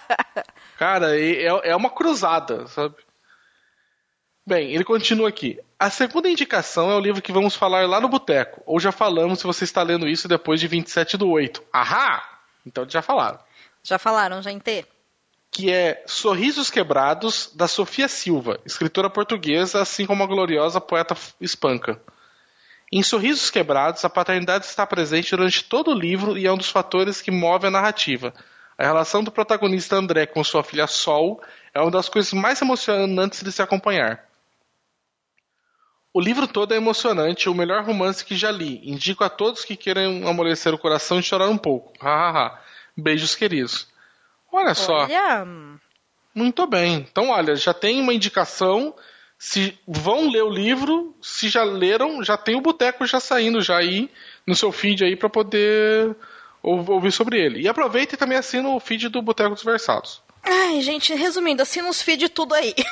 cara, é, é uma cruzada, sabe? Bem, ele continua aqui. A segunda indicação é o livro que vamos falar lá no boteco. Ou já falamos se você está lendo isso depois de 27 do 8. Ahá! Então já falaram. Já falaram, gente? Que é Sorrisos Quebrados, da Sofia Silva, escritora portuguesa, assim como a gloriosa poeta espanca. Em Sorrisos Quebrados, a paternidade está presente durante todo o livro e é um dos fatores que move a narrativa. A relação do protagonista André com sua filha Sol é uma das coisas mais emocionantes de se acompanhar. O livro todo é emocionante, o melhor romance que já li. Indico a todos que queiram amolecer o coração e chorar um pouco. Hahaha. Beijos queridos. Olha só. Olha. Muito bem. Então, olha, já tem uma indicação. Se vão ler o livro, se já leram, já tem o boteco já saindo já aí no seu feed aí para poder ouvir sobre ele. E aproveita e também assina o feed do Boteco dos Versados. Ai, gente, resumindo, assina os feed tudo aí.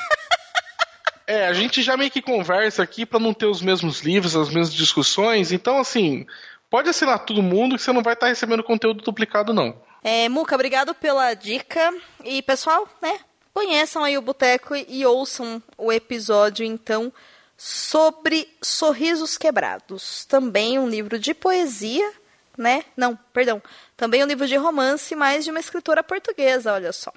É, a gente já meio que conversa aqui para não ter os mesmos livros, as mesmas discussões. Então, assim, pode assinar todo mundo que você não vai estar tá recebendo conteúdo duplicado, não. É, Muca, obrigado pela dica. E, pessoal, né, conheçam aí o Boteco e ouçam o episódio, então, sobre Sorrisos Quebrados. Também um livro de poesia, né? Não, perdão. Também um livro de romance, mas de uma escritora portuguesa, olha só.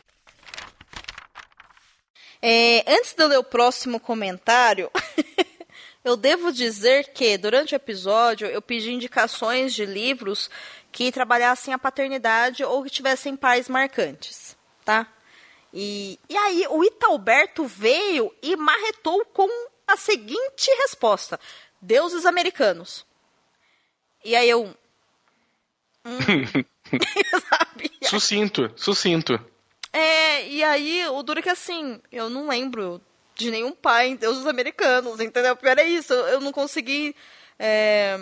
É, antes de eu ler o próximo comentário, eu devo dizer que durante o episódio eu pedi indicações de livros que trabalhassem a paternidade ou que tivessem pais marcantes, tá? E, e aí o Italberto veio e marretou com a seguinte resposta: deuses americanos. E aí eu. Hum, sabe? Sucinto, sucinto. É, e aí o duro é que assim, eu não lembro de nenhum pai em deuses americanos, entendeu? Pior é isso, eu não consegui é,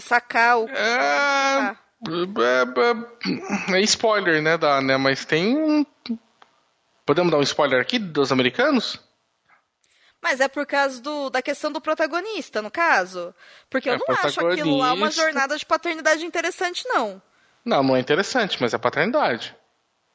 sacar o. É, é, é, spoiler, né, da, né? Mas tem um. Podemos dar um spoiler aqui dos americanos? Mas é por causa do, da questão do protagonista, no caso. Porque eu é, não acho aquilo lá uma jornada de paternidade interessante, não. Não, não é interessante, mas é paternidade.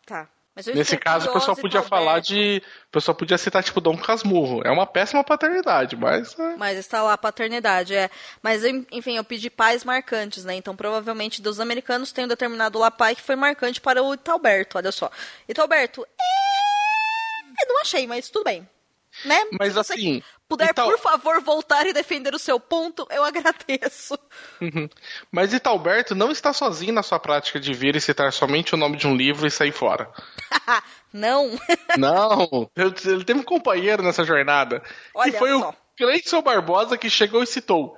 Tá. Nesse caso, o pessoal podia falar de. O pessoal podia citar, tipo, Dom Casmurro. É uma péssima paternidade, mas. É... Mas está lá a paternidade, é. Mas, enfim, eu pedi pais marcantes, né? Então, provavelmente, dos americanos tem um determinado lá pai que foi marcante para o Italberto, olha só. Italberto, é... eu não achei, mas tudo bem. Né? Mas assim. Puder, Ital... por favor, voltar e defender o seu ponto, eu agradeço. Uhum. Mas Italberto não está sozinho na sua prática de vir e citar somente o nome de um livro e sair fora. não. não. Ele teve um companheiro nessa jornada. Olha que foi só. o Cleison Barbosa que chegou e citou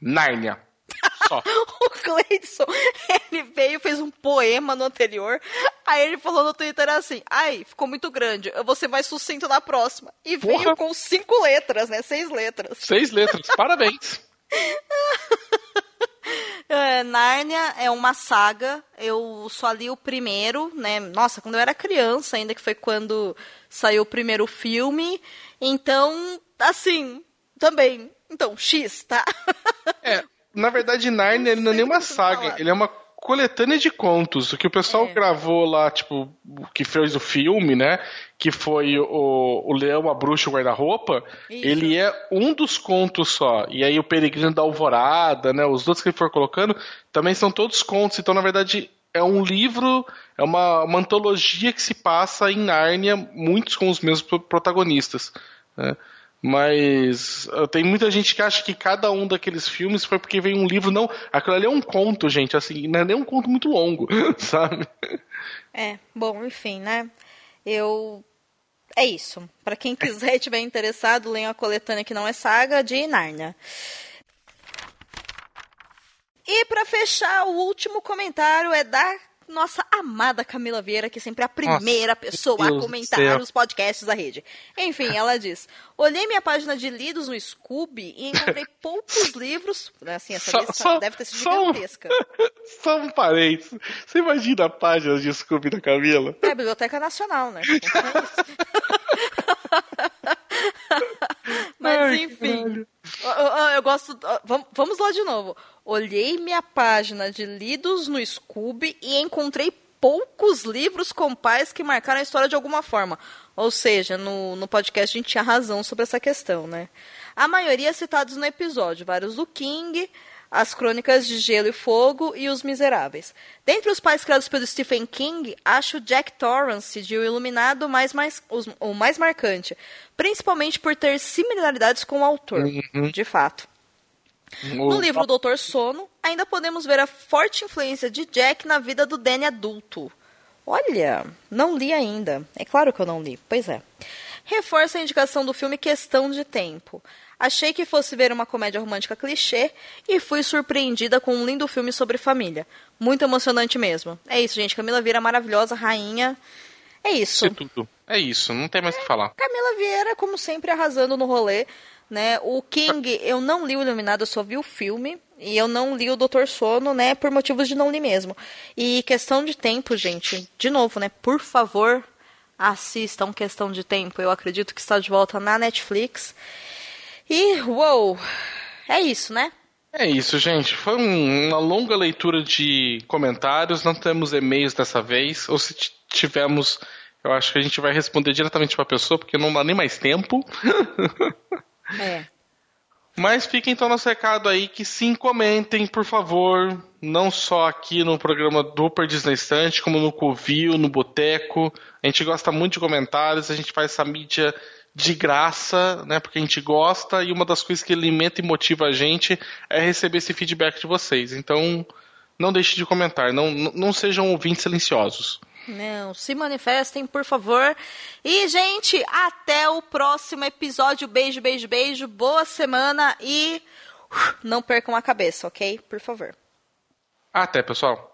Nárnia. Só. o Cleidson, ele veio, fez um poema no anterior, aí ele falou no Twitter assim, ai, ficou muito grande, eu vou ser mais sucinto na próxima. E Porra. veio com cinco letras, né, seis letras. Seis letras, parabéns. É, Nárnia é uma saga, eu só li o primeiro, né? Nossa, quando eu era criança, ainda que foi quando saiu o primeiro filme. Então, assim, também. Então, X, tá? É, na verdade, Narnia ele não é nenhuma saga, ele é uma coletânea de contos. O que o pessoal É. gravou lá, tipo, o que fez o filme, né? Que foi o, o Leão, a Bruxa e o Guarda-Roupa. Ele é um dos contos só. E aí o Peregrino da Alvorada, né? Os outros que ele for colocando também são todos contos. Então, na verdade, é um livro, é uma, uma antologia que se passa em Nárnia, muitos com os mesmos pro- protagonistas. né? Mas uh, tem muita gente que acha que cada um daqueles filmes foi porque veio um livro. Não, aquilo ali é um conto, gente. Assim, não é nem um conto muito longo, sabe? É, bom, enfim, né? Eu. É isso. Pra quem quiser e estiver interessado, leiam a coletânea que não é saga de Nárnia. E pra fechar, o último comentário é da nossa amada Camila Vieira, que sempre é a primeira pessoa Deus a comentar os podcasts da rede. Enfim, ela diz: Olhei minha página de lidos no Scooby e encontrei poucos livros. Assim, essa Só- lista só- deve ter sido só um- gigantesca. Só um parênteses. Você imagina a página de Scooby da Camila? É a Biblioteca Nacional, né? É. Mas enfim. Eu, eu- eu gosto. Vamos, vamos lá de novo. Olhei minha página de lidos no Scooby e encontrei poucos livros com pais que marcaram a história de alguma forma. Ou seja, no, no podcast a gente tinha razão sobre essa questão, né? A maioria citados no episódio, vários do King, as Crônicas de Gelo e Fogo e Os Miseráveis. Dentre os pais criados pelo Stephen King, acho Jack Torrance de O Iluminado mais, mais, os- o mais marcante, por ter similaridades com o autor, de fato. No O- livro Doutor Sono, ainda podemos ver a forte influência de Jack na vida do Danny adulto. Olha, não li ainda. É claro que eu não li, pois é. Reforça a indicação do filme Questão de Tempo. Achei que fosse ver uma comédia romântica clichê e fui surpreendida com um lindo filme sobre família. Muito emocionante mesmo. É isso, gente. Camila Vieira maravilhosa, rainha. É isso. Isso tudo. É isso, não tem mais o que falar. Camila Vieira, como sempre, arrasando no rolê. Né? O King, eu não li o Iluminado, eu só vi o filme. E eu não li o Doutor Sono, né? Por motivos de não li mesmo. E questão de tempo, gente. De novo, né? Por favor, assistam Questão de Tempo. Eu acredito que está de volta na Netflix. E, uou! É isso, né? É isso, gente. Foi um- uma longa leitura de comentários. Não temos e-mails dessa vez. Ou se tivermos, eu acho que a gente vai responder diretamente para a pessoa, porque não dá nem mais tempo. É. Mas fica então nosso recado aí que sim, comentem, por favor. Não só aqui no programa do Perdiz na Estante, como no Covil, no Boteco. A gente gosta muito de comentários, a gente faz essa mídia de graça, né? Porque a gente gosta e uma das coisas que alimenta e motiva a gente é receber esse feedback de vocês. Então, não deixe de comentar, não, não sejam ouvintes silenciosos. Não, se manifestem, por favor. E, gente, até o próximo episódio. Beijo, beijo, beijo. Boa semana e uh, não percam a cabeça, ok? Por favor. Até, pessoal.